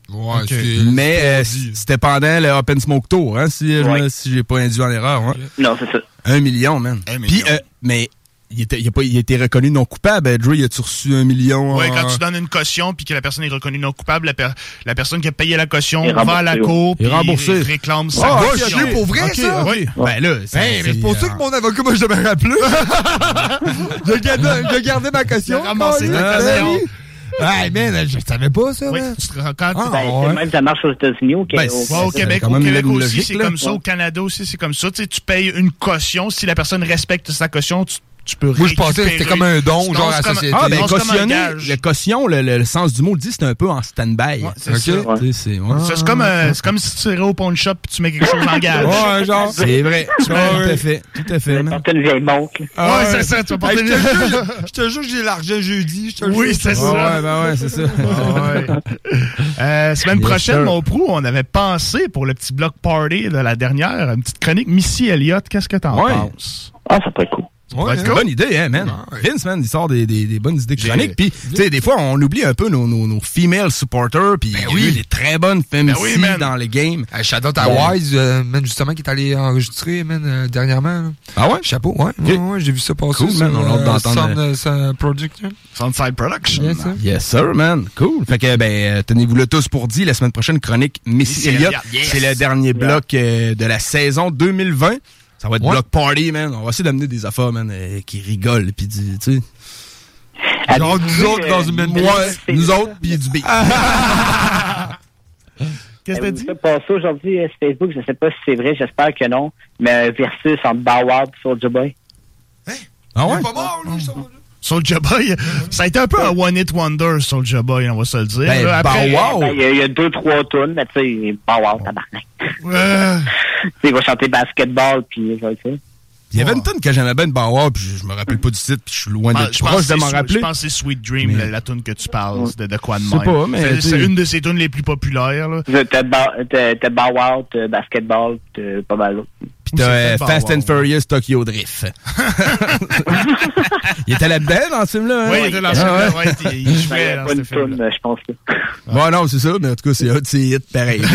Mais euh, c'était pendant le Open Smoke Tour, hein, si, je me- si j'ai pas induit en erreur. hein. Non, c'est ça. Un million, man. Puis, euh, mais il, était, il, a pas, il a été reconnu non coupable. euh, Drew, il a-tu reçu un million? Oui, en- quand tu donnes une caution puis que la personne est reconnue non coupable, la, per- la personne qui a payé la caution Il va à la cour. Il puis remboursé. réclame sa Ah, caution. ok, pour vrai, ça? oui. Ben là, c'est Hey, mais c'est pour ça que mon avocat m'a jamais rappelé. J'ai gardé, j'ai gardé ma caution. Il ramassé ta caution. Hey, man, je savais pas ça, Oui, tu te rends compte? Ah, Ben, ouais. même ça marche aux États-Unis, au, Ben, au- ouais, au Québec, au Québec aussi, c'est comme ça. Au Canada aussi, c'est comme ça. Tu sais, tu payes une caution. Si la personne respecte sa caution, tu, tu peux Moi, je pensais que c'était comme un don, Non, genre, société. Ah, ben, un cautionner, le caution, le, le- le sens du mot le dit, c'est un peu en stand-by. c'est ça. Ok? Tu sais, c'est- ouais. Ça, C'est comme, euh, c'est comme si tu irais au pawn shop et tu mets quelque chose en gage. Ouais, genre. C'est vrai. Tu Tout à fait. Tout à fait. Porter une vieille montre. Ah ouais, c'est ça, tu vas porter une- je te jure, je te jure que j'ai l'argent jeudi. Oui, c'est ça. Ouais, ben ouais, c'est ça. Ah. Euh, semaine prochaine, mon prou, on avait pensé pour le petit block party de la dernière, une petite chronique Missy Elliott. Qu'est-ce que t'en penses? Ah, ça peut être cool. Ouais, c'est une bonne idée, hein, man. Vince, man, il sort des, des, des bonnes idées chroniques. Puis, tu sais, des fois, on oublie un peu nos, nos, nos female supporters. Puis, il y a eu des très bonnes femmes Ben oui, dans le game. Hey, shout out à Ben, Wise, euh, man, justement, qui est allé enregistrer, man, euh, dernièrement. là. Ah ouais? Chapeau, ouais. Ouais, ouais, j'ai vu ça passer. Cool, man, on a hâte euh, d'entendre. Sound, euh, Project. Soundside Production. Yes, sir. Yes, sir, man. Cool. Fait que, ben, euh, tenez-vous le tous pour dit. La semaine prochaine, chronique Missy Elliott. Yes. C'est le dernier bloc euh, de la saison 2020. Ça va être Ouais. bloc party, man. On va essayer d'amener des affaires, man, euh, qui rigolent. Puis, du- tu sais. Genre, nous autres, dans une même Ouais, nous autres, puis du beat. Qu'est-ce que t'as Euh, dit? Ça passé aujourd'hui euh, sur Facebook, je sais pas si c'est vrai, j'espère que non, mais versus entre Bow Wow et Soulja Boy. Ah ouais? Soulja Boy, ça a été un peu un one-hit wonder, Soulja Boy, on va se le dire. Ben, après, Bow Wow. Ben, Il y, a- il y a deux, trois tunes, mais tu sais, Bow Wow, tabarnak. euh, Tu sais, il va chanter basketball, puis ça ça. Il y avait une tonne que j'aimais bien de Bauer, puis je, me rappelle pas du titre, puis je suis loin d'être proche que de m'en rappeler. Je pense que c'est Sweet Dream, Mais- la, la tune que tu parles, de, de quoi de Je sais même. pas, mais C'est- une de ses tunes les plus populaires. Là. T'as Bow- t'as Bow Wow, t'as basketball, t'as pas mal d'autres. Puis t'as euh, Fast and Furious Tokyo Drift. il était là-dedans dans ce film-là. hein? Oui, il était dans Ah ce film-là, ouais. ouais, il- jouait dans pas ce une film-là. tune, je pense. Ouais, non, c'est ça, mais en tout cas, c'est hot, c'est hit pareil.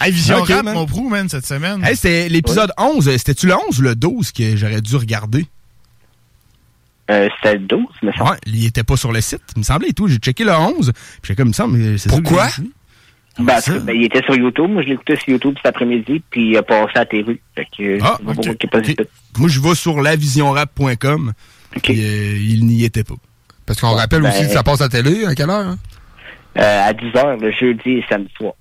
Hey, Vision Ok, Rap, man. mon prou, man, cette semaine. hey, c'était l'épisode 11. C'était-tu le 11 ou le 12 que j'aurais dû regarder? Euh, C'était le 12, mais ça. Ouais, il était pas sur le site, il me semblait et tout. J'ai checké le 11, puis j'ai comme, il me semble, mais c'est ça Ben, ben, il était sur YouTube. Moi, je l'écoutais sur YouTube cet après-midi, puis il a passé à TV. Fait que, Ah, dit tout. Moi, je vais sur lavisionrap.com, puis euh, il n'y était pas. Parce qu'on rappelle Ben, aussi que ça passe à la télé, à quelle heure? hein? Euh, à 10h, le jeudi et samedi soir.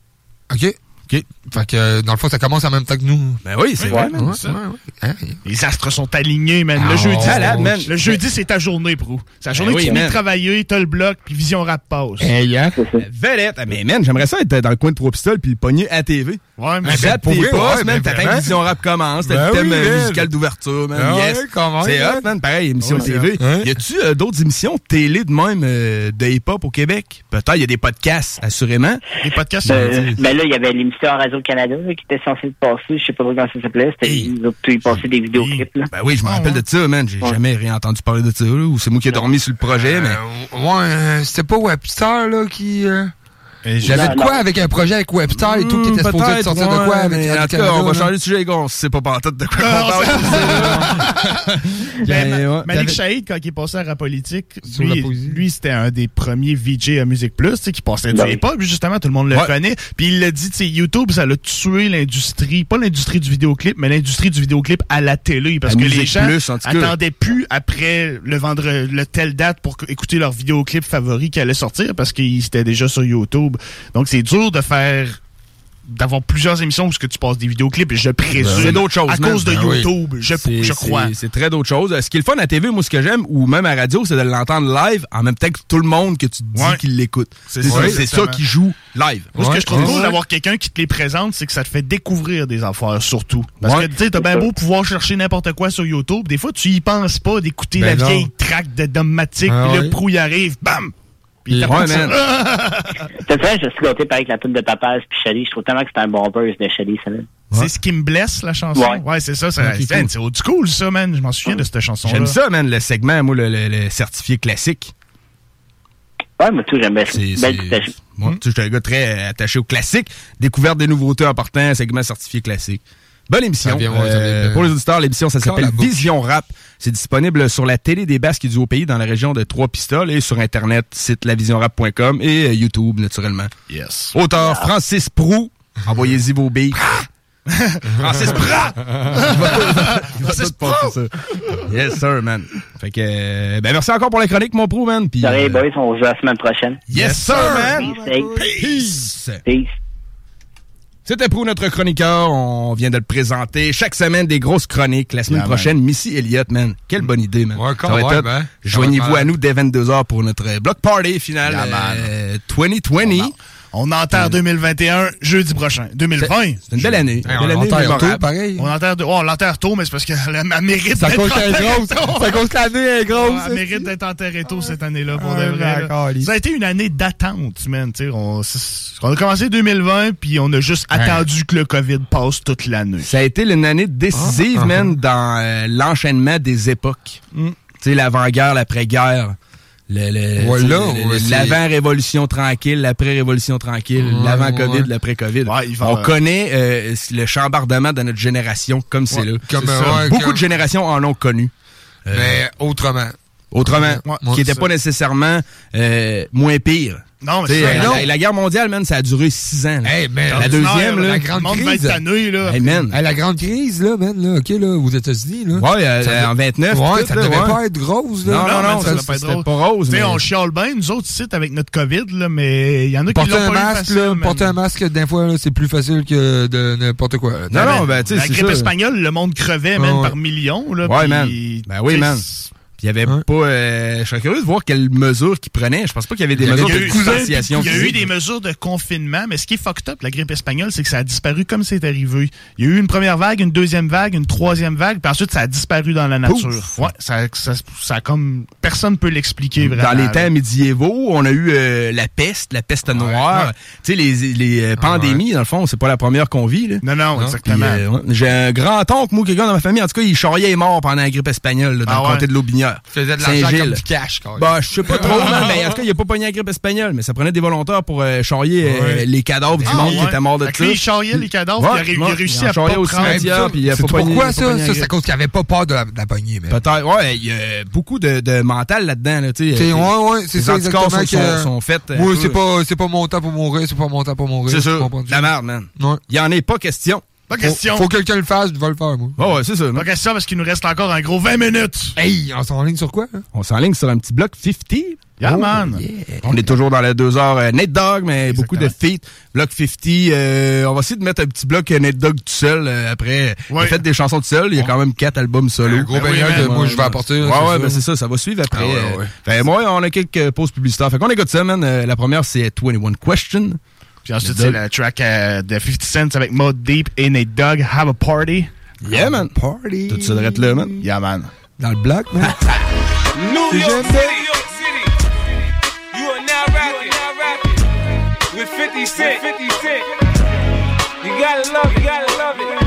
OK. OK. Fait que, euh, dans le fond, ça commence en même temps que nous. Ben oui, c'est vrai, ouais, ça. Ouais, ouais. Hein? Les astres sont alignés, man. Ah, le jeudi, malade, man. le jeudi, c'est ta journée, prou. C'est la journée Ben que oui, tu finis de man. travailler, t'as le bloc, puis Vision Rap passe. Hey, hein? Vedette. Ah, Mais man, j'aimerais ça être dans le coin de Trois Pistoles puis le pogner à TV. Ouais, mais Tu ben, pour tes postes, man, ben, t'attends vraiment. que Vision Rap commence, t'as Ben le thème oui, euh, musical d'ouverture, man. Ah ouais, yes. C'est hot, man. Pareil, émission TV. Y a-tu euh, d'autres émissions télé de même euh, de hip-hop au Québec? Peut-être, y a des podcasts, assurément. les podcasts, ben là, il y avait l'émission Radio-Canada là, qui était censée passer. Je sais pas trop comment ça s'appelait. C'était Hey. ils ont- ils passaient des vidéoclips. Là. Ben oui, je me rappelle de ça, man. J'ai Ouais. jamais rien entendu parler de ça, là, ou c'est moi qui ai dormi sur le projet, mais... Euh, ouais, euh, c'était pas Webster, là, qui... euh, J'avais de quoi non. avec un projet avec Webster et tout, qui était supposé Peut-être, de sortir de quoi avec mais En tout cas, on va changer de sujet, les gars. On sait pas pantoute de quoi on parle. Ben, Ben. Malik Shahid, quand il est passé à Rap Politique, lui, la lui, c'était un des premiers VJ à Musique Plus, tu sais, qui passait du Ben hip-hop, justement, tout le monde le Ouais. connaît. Puis il l'a dit, tu sais, YouTube, ça l'a tué l'industrie, pas l'industrie du vidéoclip, mais l'industrie du vidéoclip à la télé, parce À que les gens attendaient plus après le vendredi, le telle date pour écouter leur vidéoclip favori qui allait sortir, parce qu'il était déjà sur YouTube. Donc c'est dur de faire d'avoir plusieurs émissions où ce que tu passes des vidéoclips, je présume. C'est d'autres choses, À cause de Ben oui. YouTube, je, C'est- je crois. c'est- très d'autres choses. Ce qui est le fun à TV, moi, ce que j'aime, ou même à radio, c'est de l'entendre live en même temps que tout le monde que tu te dis Ouais. qu'il l'écoute. C'est ça, qui joue live. Moi, ce que je trouve cool d'avoir quelqu'un qui te les présente, c'est que ça te fait découvrir des affaires, surtout. Parce Ouais. que, tu sais, t'as bien beau pouvoir chercher n'importe quoi sur YouTube, des fois, tu y penses pas d'écouter Ben la non. vieille track de Domatic, Ah puis ouais. le prou, il arrive, bam! Puis Ouais, man. C'est vrai, je suis gâté par avec la tune de Papaz puis Shelly. Je trouve tellement que c'est un bon verse de Shelly, ça. C'est ce qui me blesse, la chanson. Ouais. Ouais, c'est ça. c'est cool. c'est old school, ça, man. Je m'en souviens de cette chanson-là. J'aime ça, man, le segment, moi, le, le- le certifié classique. Ouais, moi, tout, j'aime bien ça. Moi, tu sais, j'étais un gars très attaché au classique. Découverte des nouveautés importantes, segment certifié classique. Bonne émission. Vient, Euh, pour les auditeurs, l'émission, ça s'appelle. Vision Rap. C'est disponible sur la télé des Basques du Haut-Pays dans la région de Trois-Pistoles et sur Internet, site lavisionrap.com et euh, YouTube, naturellement. Yes. Auteur Francis Prou. Envoyez-y vos billes. Francis Prat! Francis Prou! Yes, sir, man. Fait que, euh, ben, merci encore pour la chronique, mon Prou, man. Puis, Sorry, euh, boys, on se voit la semaine prochaine. Yes, sir, man! Peace. Peace. C'était pour notre chroniqueur. On vient de le présenter. Chaque semaine, des grosses chroniques. La semaine Yeah, prochaine, Missy Elliott, man. Quelle bonne idée, man. quand Ça va être hein. Joignez-vous à nous dès 22h pour notre block party final Yeah, man. euh, 2020. On enterre 2021 jeudi prochain. 2020. C'est une belle année. Hey, Belle on l'enterre tôt, pareil. On l'enterre oh, tôt, mais c'est parce qu'elle elle mérite Ça d'être enterrée grosse. tôt. Ça cause que l'année est grosse. Elle mérite d'être enterrée tôt cette année-là, pour Ah, de vrai. Ça a été une année d'attente, man. On, on a commencé 2020, puis on a juste attendu que le COVID passe toute l'année. Ça a été une année décisive, Ah. man, dans euh, l'enchaînement des époques. Mm. Tu sais, l'avant-guerre, l'après-guerre. Voilà, ouais, L'avant-révolution tranquille, l'après-révolution tranquille, Ouais, l'avant-COVID, ouais. l'après-COVID. va- On connaît euh, le chambardement de notre génération comme c'est Ouais, là. comme, ouais, Beaucoup comme- de générations en ont connu. Euh, Mais autrement. Autrement, Ouais, qui ouais, n'était pas nécessairement euh, moins pire. Non, mais c'est ça. la, Non. la- guerre mondiale, man, ça a duré six ans. là. Hey, man, la deuxième, là, la grande monde crise. tanné, là. Hey, man. Hey, la grande crise, là, man, là, OK, là, aux États-Unis, là. Ouais, euh, Ça devait- en 29. Ouais, tout, ça là, devait ouais. pas être rose, là. Non, non, non, man, ça, doit pas être c'était pas rose. Tu sais, mais- on chiale bien, nous autres, ici, avec notre COVID, là, mais il y en a qui l'ont un pas masque, facile, là, porter un masque, des fois, là, c'est plus facile que de n'importe quoi. Non, non, ben, tu sais, La grippe ça. espagnole, le monde crevait, man, par millions, là. Ouais, man. Ben oui, man. Puis il y avait pas. euh, je serais curieux de voir quelles mesures qu'ils prenaient. Je pense pas qu'il y avait des y mesures eu- de distanciation. Il y a eu des mesures de confinement, mais ce qui est fucked up, la grippe espagnole, c'est que ça a disparu comme c'est arrivé. Il y a eu une première vague, une deuxième vague, une troisième vague, puis ensuite ça a disparu dans la nature. Pouf. Ouais, ça, ça, ça a comme personne peut l'expliquer vraiment. Dans les temps médiévaux, on a eu euh, la peste, la peste noire. Tu sais, les, les euh, pandémies, dans le fond, c'est pas la première qu'on vit. Là. Non, non, exactement. Euh. J'ai un grand-oncle, moi, quelqu'un dans ma famille, en tout cas, il charriait mort pendant la grippe espagnole, là, dans Ah le ouais. comté de l'Aubinière. Il faisait de l'argent comme du cash, quand même. Bah, je sais pas trop, mais en tout cas, il a pas pogné la grippe espagnole, mais ça prenait des volontaires pour euh, charrier euh, Ouais. les cadavres du Ah, monde qui ouais. étaient morts de ça. il charriait les cadavres, puis il a ré- il a ouais, réussi il à charriait pas au prendre cimetière, ça. puis il a C'est pas pogné- pourquoi il a pas ça? Ça, c'est à cause qu'il avait pas peur de la, de la poignée, mais. Peut-être, ouais, il y a beaucoup de, de mental là-dedans, là, tu sais. Ouais, ouais, c'est les ça anticorps exactement sont, que... sont, sont faits. Oui, c'est pas, c'est pas mon temps pour mourir, c'est pas mon temps pour mourir. C'est ça. comprends? La merde, man. Ouais. Il y en est pas question. Pas Faut, question. faut que quelqu'un le fasse, je vais le faire, moi. Ouais, ouais, c'est ça. Pas question parce qu'il nous reste encore un gros 20 minutes. Hey, on s'enligne sur quoi? hein? On s'enligne sur un petit bloc 50. Yeah, Oh, man. On est toujours dans les deux heures euh, Nate Dogg, mais beaucoup de feats. Bloc 50. euh, on va essayer de mettre un petit bloc euh, Nate Dogg tout seul. euh, après, il Ouais. fait des chansons tout seul. Il y a quand même quatre albums solo. Un gros Ben oui, man. moi, je vais apporter. Ouais, c'est ouais, ça. ben c'est ça, ça va suivre après. Ah ouais, euh, ouais. Fait, moi, on a quelques pauses publicitaires. Fait qu'on écoute ça, man. Euh, la première, c'est 21 Question. Puis ensuite, Le c'est Dog. le track euh, de 50 Cent avec Mode Deep et Nate Dogg, Have a Party. Yeah, man. Party. Tout ça de là, man. Yeah, man. Dans le black, man. New C'est York City, New York City. You are now rapping, with 50 Cent. 50 Cent. You gotta love it, you gotta love it.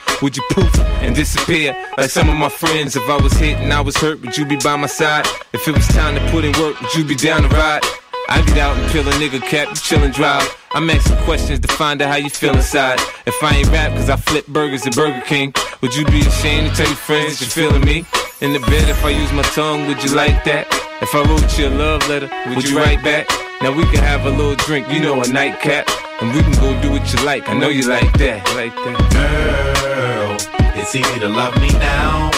would you poof and disappear like some of my friends? If I was hit and I was hurt, would you be by my side? If it was time to put in work, would you be down to ride? I get out and peel a nigga cap, you chillin' drive. I'm asking questions to find out how you feel inside. If I ain't rap cause I flip burgers at Burger King, would you be ashamed to tell your friends that you're feeling me? In the bed, if I use my tongue, would you like that? If I wrote you a love letter, would you write back? Now we can have a little drink, you know, a nightcap. And we can go do what you like, I know you like that. Like that. Girl, it's easy to love me now.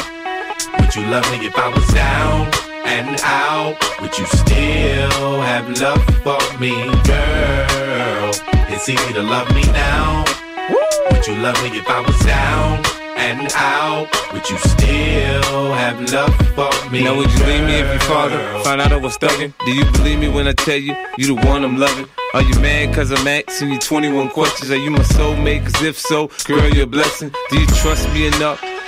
Would you love me if I was down and out? Would you still have love for me, girl? It's easy to love me now. Would you love me if I was down and out? Would you still have love for me? Now would you leave me if your father found out I was thugging? Do you believe me when I tell you you the one I'm loving? Are you mad cause I'm asking you 21 questions? Are you my soulmate? Cause if so, girl, you're a blessing. Do you trust me enough?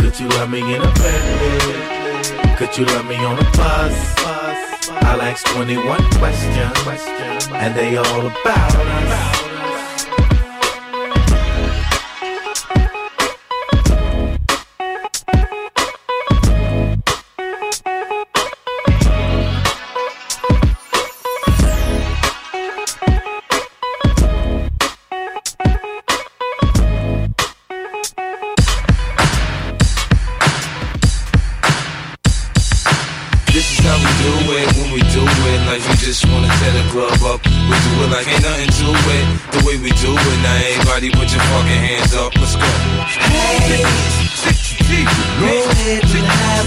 Could you love me in a bed? Could you love me on a bus? I'll ask 21 questions, and they all about us. Club up. We do it like ain't nothing to it. The way we do it. Now everybody put your fucking hands up. Let's go. Hey,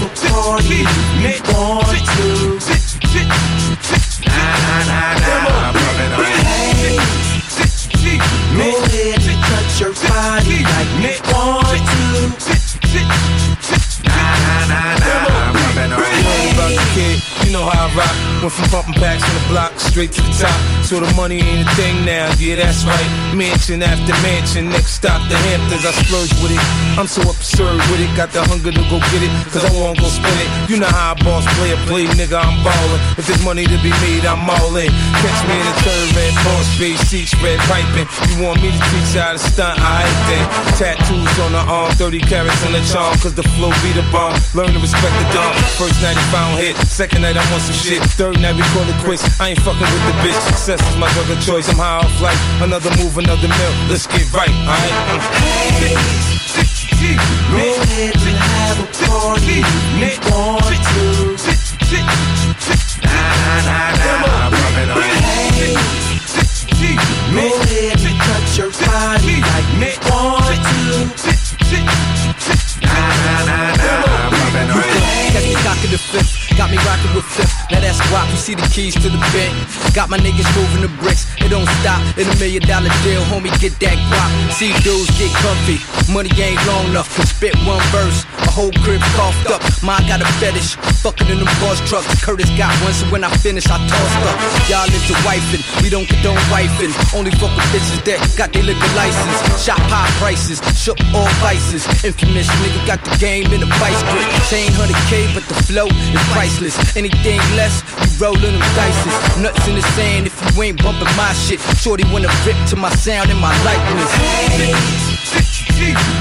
a party want to. Nah, nah, nah, nah. Hey, and touch your body like you want to. Know how I rock. Went from pumping packs on the block straight to the top. So the money ain't a thing now, yeah, that's right. Mansion after mansion, next stop the Hamptons. I splurge with it. I'm so absurd with it, got the hunger to go get it, cause I won't go spend it. You know how I boss play a play, nigga, I'm ballin'. If there's money to be made, I'm all in. Catch me in the third red boss face, seat spread piping. You want me to teach you how to stunt? I ain't then. Tattoos on the arm, 30 carats on the charm, cause the flow be the bomb. Learn to respect the dumb. First night he found hit, second night I want some shit. Third night quits. I ain't fucking with the bitch. Success is my drug of choice. I'm high off life. Another move, another mill. Let's get right, and have a party want to. Nah, nah, nah, nah. Hey, go ahead and touch your body like want to. Nah, nah, nah, the fifth, got me rocking with fifth. Now that's guap, you see the keys to the bank. Got my niggas moving the bricks, it don't stop. In a million dollar deal, homie, get that guap. See dudes get comfy, money ain't long enough to spit one verse. A whole crib coughed up, mine got a fetish. Fucking in them boss trucks, Curtis got one, so when I finish, I toss up. Y'all into wifing, we don't condone wifing. Only fuck with bitches that got their liquor license. Shop high prices, shook all vices. Infamous nigga got the game in a vice grip. Chain 100k, but the flow is priceless. Anything less, you rollin' them dices. Nuts in the sand if you ain't bumping my shit. Shorty wanna rip to my sound and my likeness.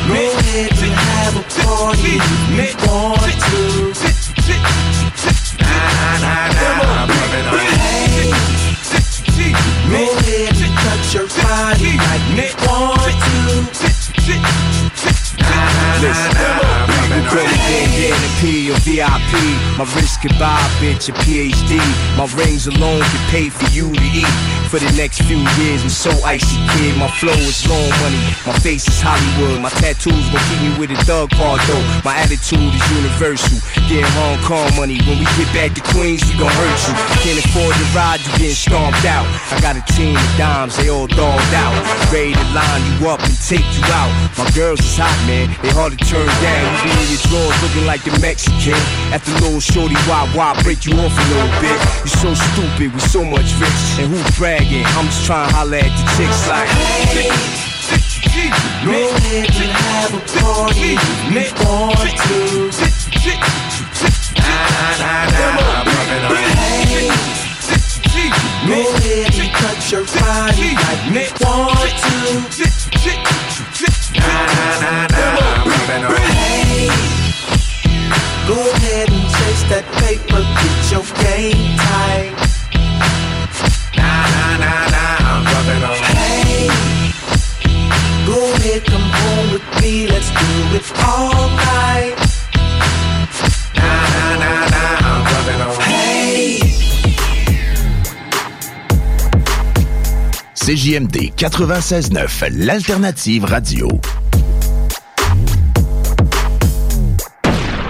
Go ahead and have a party if you want to. Nah, nah, nah. Hey, go ahead and touch your body like you want to. Nah. You gang, P or VIP. My wrist could buy a bitch a PhD. My rings alone could pay for you to eat. For the next few years, I'm so icy, kid. My flow is long money. My face is Hollywood. My tattoos will keep me with a thug part, though. My attitude is universal. Getting Hong Kong money. When we get back to Queens, we gon' hurt you. Can't afford to ride, you getting stomped out. I got a team of dimes, they all dogged out. Ready to line you up and take you out. My girls is hot, man. They to turn down. You be in your drawers looking like the Mexican. After little shorty, why, why break you off a little bit? You so stupid, we so much rich. And who bragging? I'm just trying to holler at the chicks like. Go ahead and have a party Hey, go ahead and cut your body like. Nah, nah, nah, Hey, go ahead and chase that paper, get your game tight. Nah, nah, nah, nah, I'm rubbing on. Hey, go ahead, come home with me, let's do it all night. Nah, nah, nah, nah, I'm rubbing on. Hey. CJMD 96.9, l'alternative radio.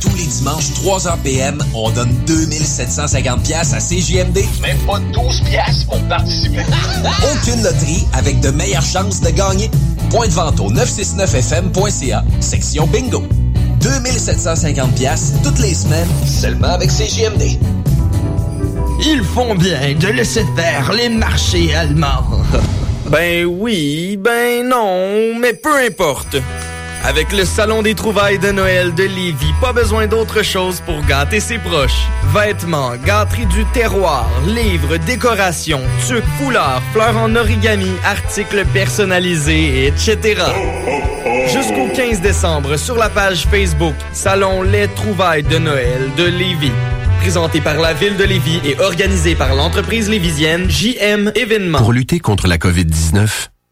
Tous les dimanches, 3h PM, on donne 2750 pièces à CJMD. Même pas 12 pièces pour participer. Aucune loterie avec de meilleures chances de gagner. Point de vente au 969fm.ca, section bingo. 2750 pièces toutes les semaines, seulement avec CJMD. Ils font bien de laisser faire les marchés allemands. ben oui, ben non, mais peu importe. Avec le Salon des trouvailles de Noël de Lévis, pas besoin d'autre chose pour gâter ses proches. Vêtements, gâteries du terroir, livres, décorations, tuques, foulards, fleurs en origami, articles personnalisés, etc. Jusqu'au 15 décembre, sur la page Facebook Salon Les trouvailles de Noël de Lévis. Présenté par la Ville de Lévis et organisé par l'entreprise lévisienne JM Événements. Pour lutter contre la COVID-19,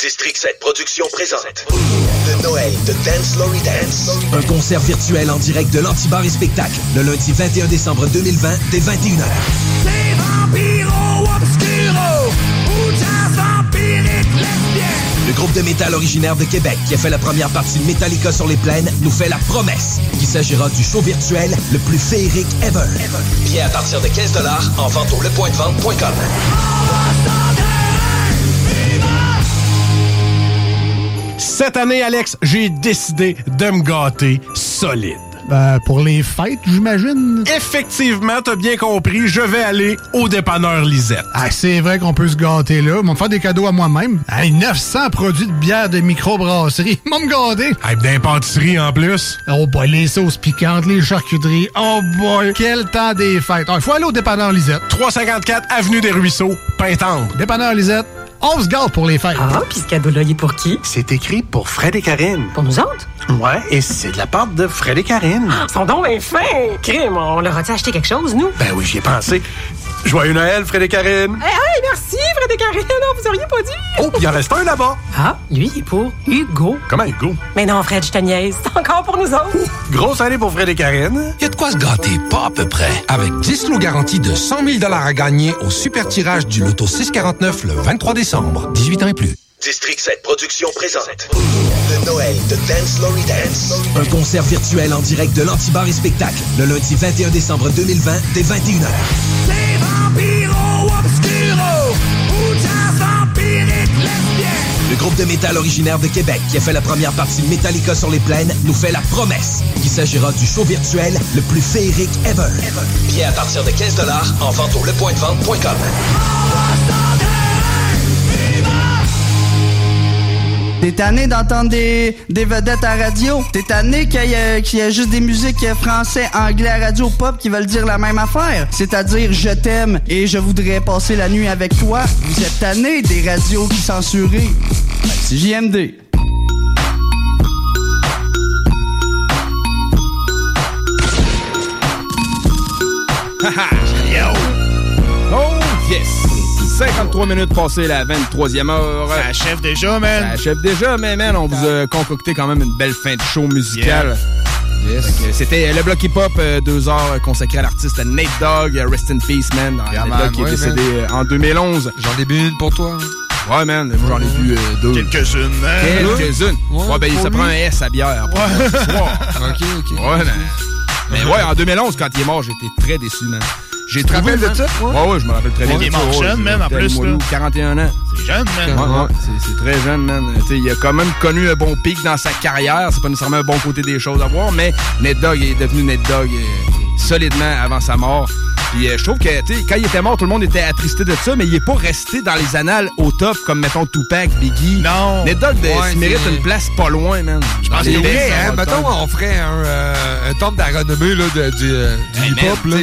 District 7 Productions présente le Noël de Dance Lory Dance. Un concert virtuel en direct de l'Antibar et Spectacle le lundi 21 décembre 2020 dès 21h. Le groupe de métal originaire de Québec qui a fait la première partie de Metallica sur les plaines nous fait la promesse qu'il s'agira du show virtuel le plus féerique ever. Bien à partir de 15 en vente au lepointdevente.com. Cette année, Alex, j'ai décidé de me gâter solide. Ben, pour les fêtes, j'imagine. Effectivement, t'as bien compris, je vais aller au dépanneur Lisette. Ah, c'est vrai qu'on peut se gâter là. Ils vont me faire des cadeaux à moi-même. Hey, 900 produits de bière de microbrasserie. Vont me gâter. Hey, d'impantisserie en plus. Oh boy, les sauces piquantes, les charcuteries. Oh boy, quel temps des fêtes. Il faut aller au dépanneur Lisette. 354 Avenue des Ruisseaux, Pintendre. Dépanneur Lisette, On se gâte pour les fêtes. Ah, puis ce cadeau-là, il est pour qui? C'est écrit pour Fred et Karine. Pour nous autres? Ouais, et c'est de la part de Fred et Karine. Sont donc bien fins! Crime, on leur a-tu acheté quelque chose, nous? Ben oui, j'y ai pensé. Joyeux Noël, Fred et Karine. Hey, hey, merci, Fred et Karine! Non, vous auriez pas dit! Oh, puis il en reste un là-bas. Ah, lui, il est pour Hugo. Comment Hugo? Mais non, Fred, je te niaise. C'est encore pour nous autres. Grosse année pour Fred et Karine. Il y a de quoi se gâter, pas à peu près. Avec 10 lots garantis de 100 000 à gagner au super tirage du loto 649 le 23 décembre. 18 ans et plus. District 7 Productions présente le Noël de Dance Lory Dance. Un concert virtuel en direct de l'Antibar et Spectacle le lundi 21 décembre 2020 dès 21h. Le groupe de métal originaire de Québec qui a fait la première partie de Metallica sur les plaines nous fait la promesse qu'il s'agira du show virtuel le plus féerique ever. Bien à partir de 15 en vente au lepointdevente.com. T'es tanné d'entendre des, des vedettes à radio? T'es tanné qu'il y, y ait juste des musiques français, anglais radio pop qui veulent dire la même affaire? C'est-à-dire je t'aime et je voudrais passer la nuit avec toi. Vous êtes tanné des radios qui censurent? Ben, c'est JMD. Yo! Oh, yes! 53 minutes passées la 23e heure. Ça achève déjà, man. Ça achève déjà, mais man, on vous a concocté quand même une belle fin de show musicale. Yes. C'était le bloc hip-hop, euh, deux heures consacré à l'artiste Nate Dogg. Rest in peace, man. Yeah, Nate man, Dogg qui est ouais, décédé man. euh, en 2011. J'en ai bu une pour toi. Ouais, man. J'en ai vu euh, deux. Quelques-unes, hein? Quelques-unes. Ouais, Ouais, ben, ça prend un S à bière. pour ce soir. Ok, ok. Ouais, man. Mais ouais, en 2011, quand il est mort, j'étais très déçu, man. J'ai trouvé de man. ça? Ouais, ouais, je me rappelle très bien. Il est mort jeune, man, en plus, moelleux, là. 41 ans. C'est jeune, man. Ouais, ouais, c'est- très jeune, man. Tu sais, il a quand même connu un bon pic dans sa carrière. C'est pas nécessairement un bon côté des choses à voir, mais Ned Dogg est devenu Ned Dogg euh, solidement avant sa mort. Puis euh, je trouve que, tu sais, quand il était mort, tout le monde était attristé de ça, mais il est pas resté dans les annales au top, comme, mettons, Tupac, Biggie. Non. Ned Dogg, euh, Ouais, il mérite une place pas loin, man. Je pense C'est vrai, hein? Mettons, on ferait un, euh, un temple de la renommée là, de- du, euh, du hip-hop. là.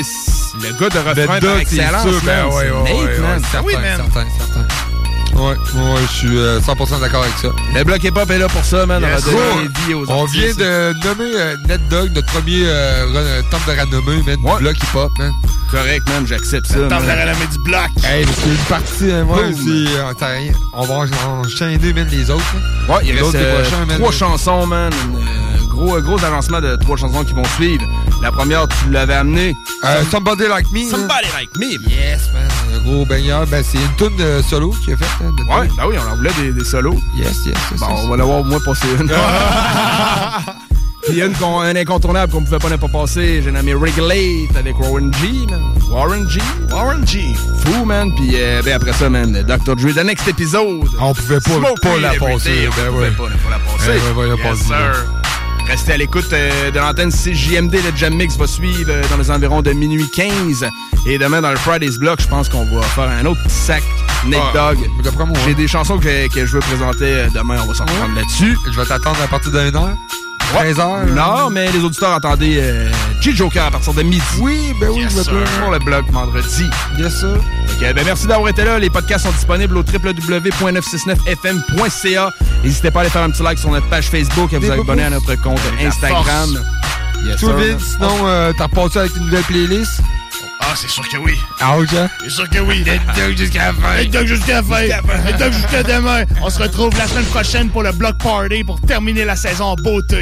Le gars de refrain c'est excellence, ben ouais, c'est ouais, Nate, ouais, man. ouais, certain, Oui, man. certain, certain. Ouais, ouais, je suis euh, 100% d'accord avec ça. Le bloc hip-hop est là pour ça, man. Yes, on aux On vient de nommer euh, Ned Dogg, notre premier euh, re- temple de renommée, man, Ouais. du bloc hip-hop, man. Correct, man, j'accepte ça. Man. la renommée du bloc. Hey, c'est une partie, hein, moi, euh, t'as rien. On va en- enchaîner, man, les autres. hein. Ouais, il Les reste euh, prochains, man. trois chansons, man. Euh, gros, gros avancement de trois chansons qui vont suivre. La première, tu l'avais amenée. Euh, Somebody Like Me. Somebody Like Me. Yes, man. Un gros baigneur. Ben, c'est une tune de solo qu'il a faite. Hein, Ouais, ben oui, on en voulait des, des solos. Yes, yes. c'est Bon, ça, on va l'avoir au moins passer une. Puis il y a une incontournable qu'on pouvait pas ne pas passer. J'ai nommé Regulate avec Warren G, man. Warren G. Warren G. Fou, man. Puis euh, ben après ça, man, Dr. Dre, the next épisode. On pouvait pas, pas la passer. Ben On pouvait pas ne pas la passer. Ouais, ouais, ouais, Yes, pas dit, sir. Restez à l'écoute euh, de l'antenne 6JMD. Le Jam Mix va suivre euh, dans les environs de minuit 15. Et demain, dans le Fridays Block, je pense qu'on va faire un autre petit sac Nick ah, Dog. J'ai hein. des chansons que, je veux présenter euh, demain. On va s'en prendre là-dessus. Je vais t'attendre à partir de heure. Ouais. 13h. Hein. Non, mais les auditeurs, attendez, euh, G Joker à partir de midi. Oui, ben oui, yes je pour le blog vendredi. Bien sûr. Okay, ben merci d'avoir été là. Les podcasts sont disponibles au www.969fm.ca. N'hésitez pas à aller faire un petit like sur notre page Facebook et vous abonner à notre compte Instagram. Yes, Tout vite, sinon, euh, t'as reparti avec une nouvelle playlist? Ah, c'est sûr que oui. Ah, ok. Hein? C'est sûr que oui. Jusqu'à la fin. Jusqu'à la fin. Jusqu'à demain. On se retrouve la semaine prochaine pour le Block Party pour terminer la saison en beauté.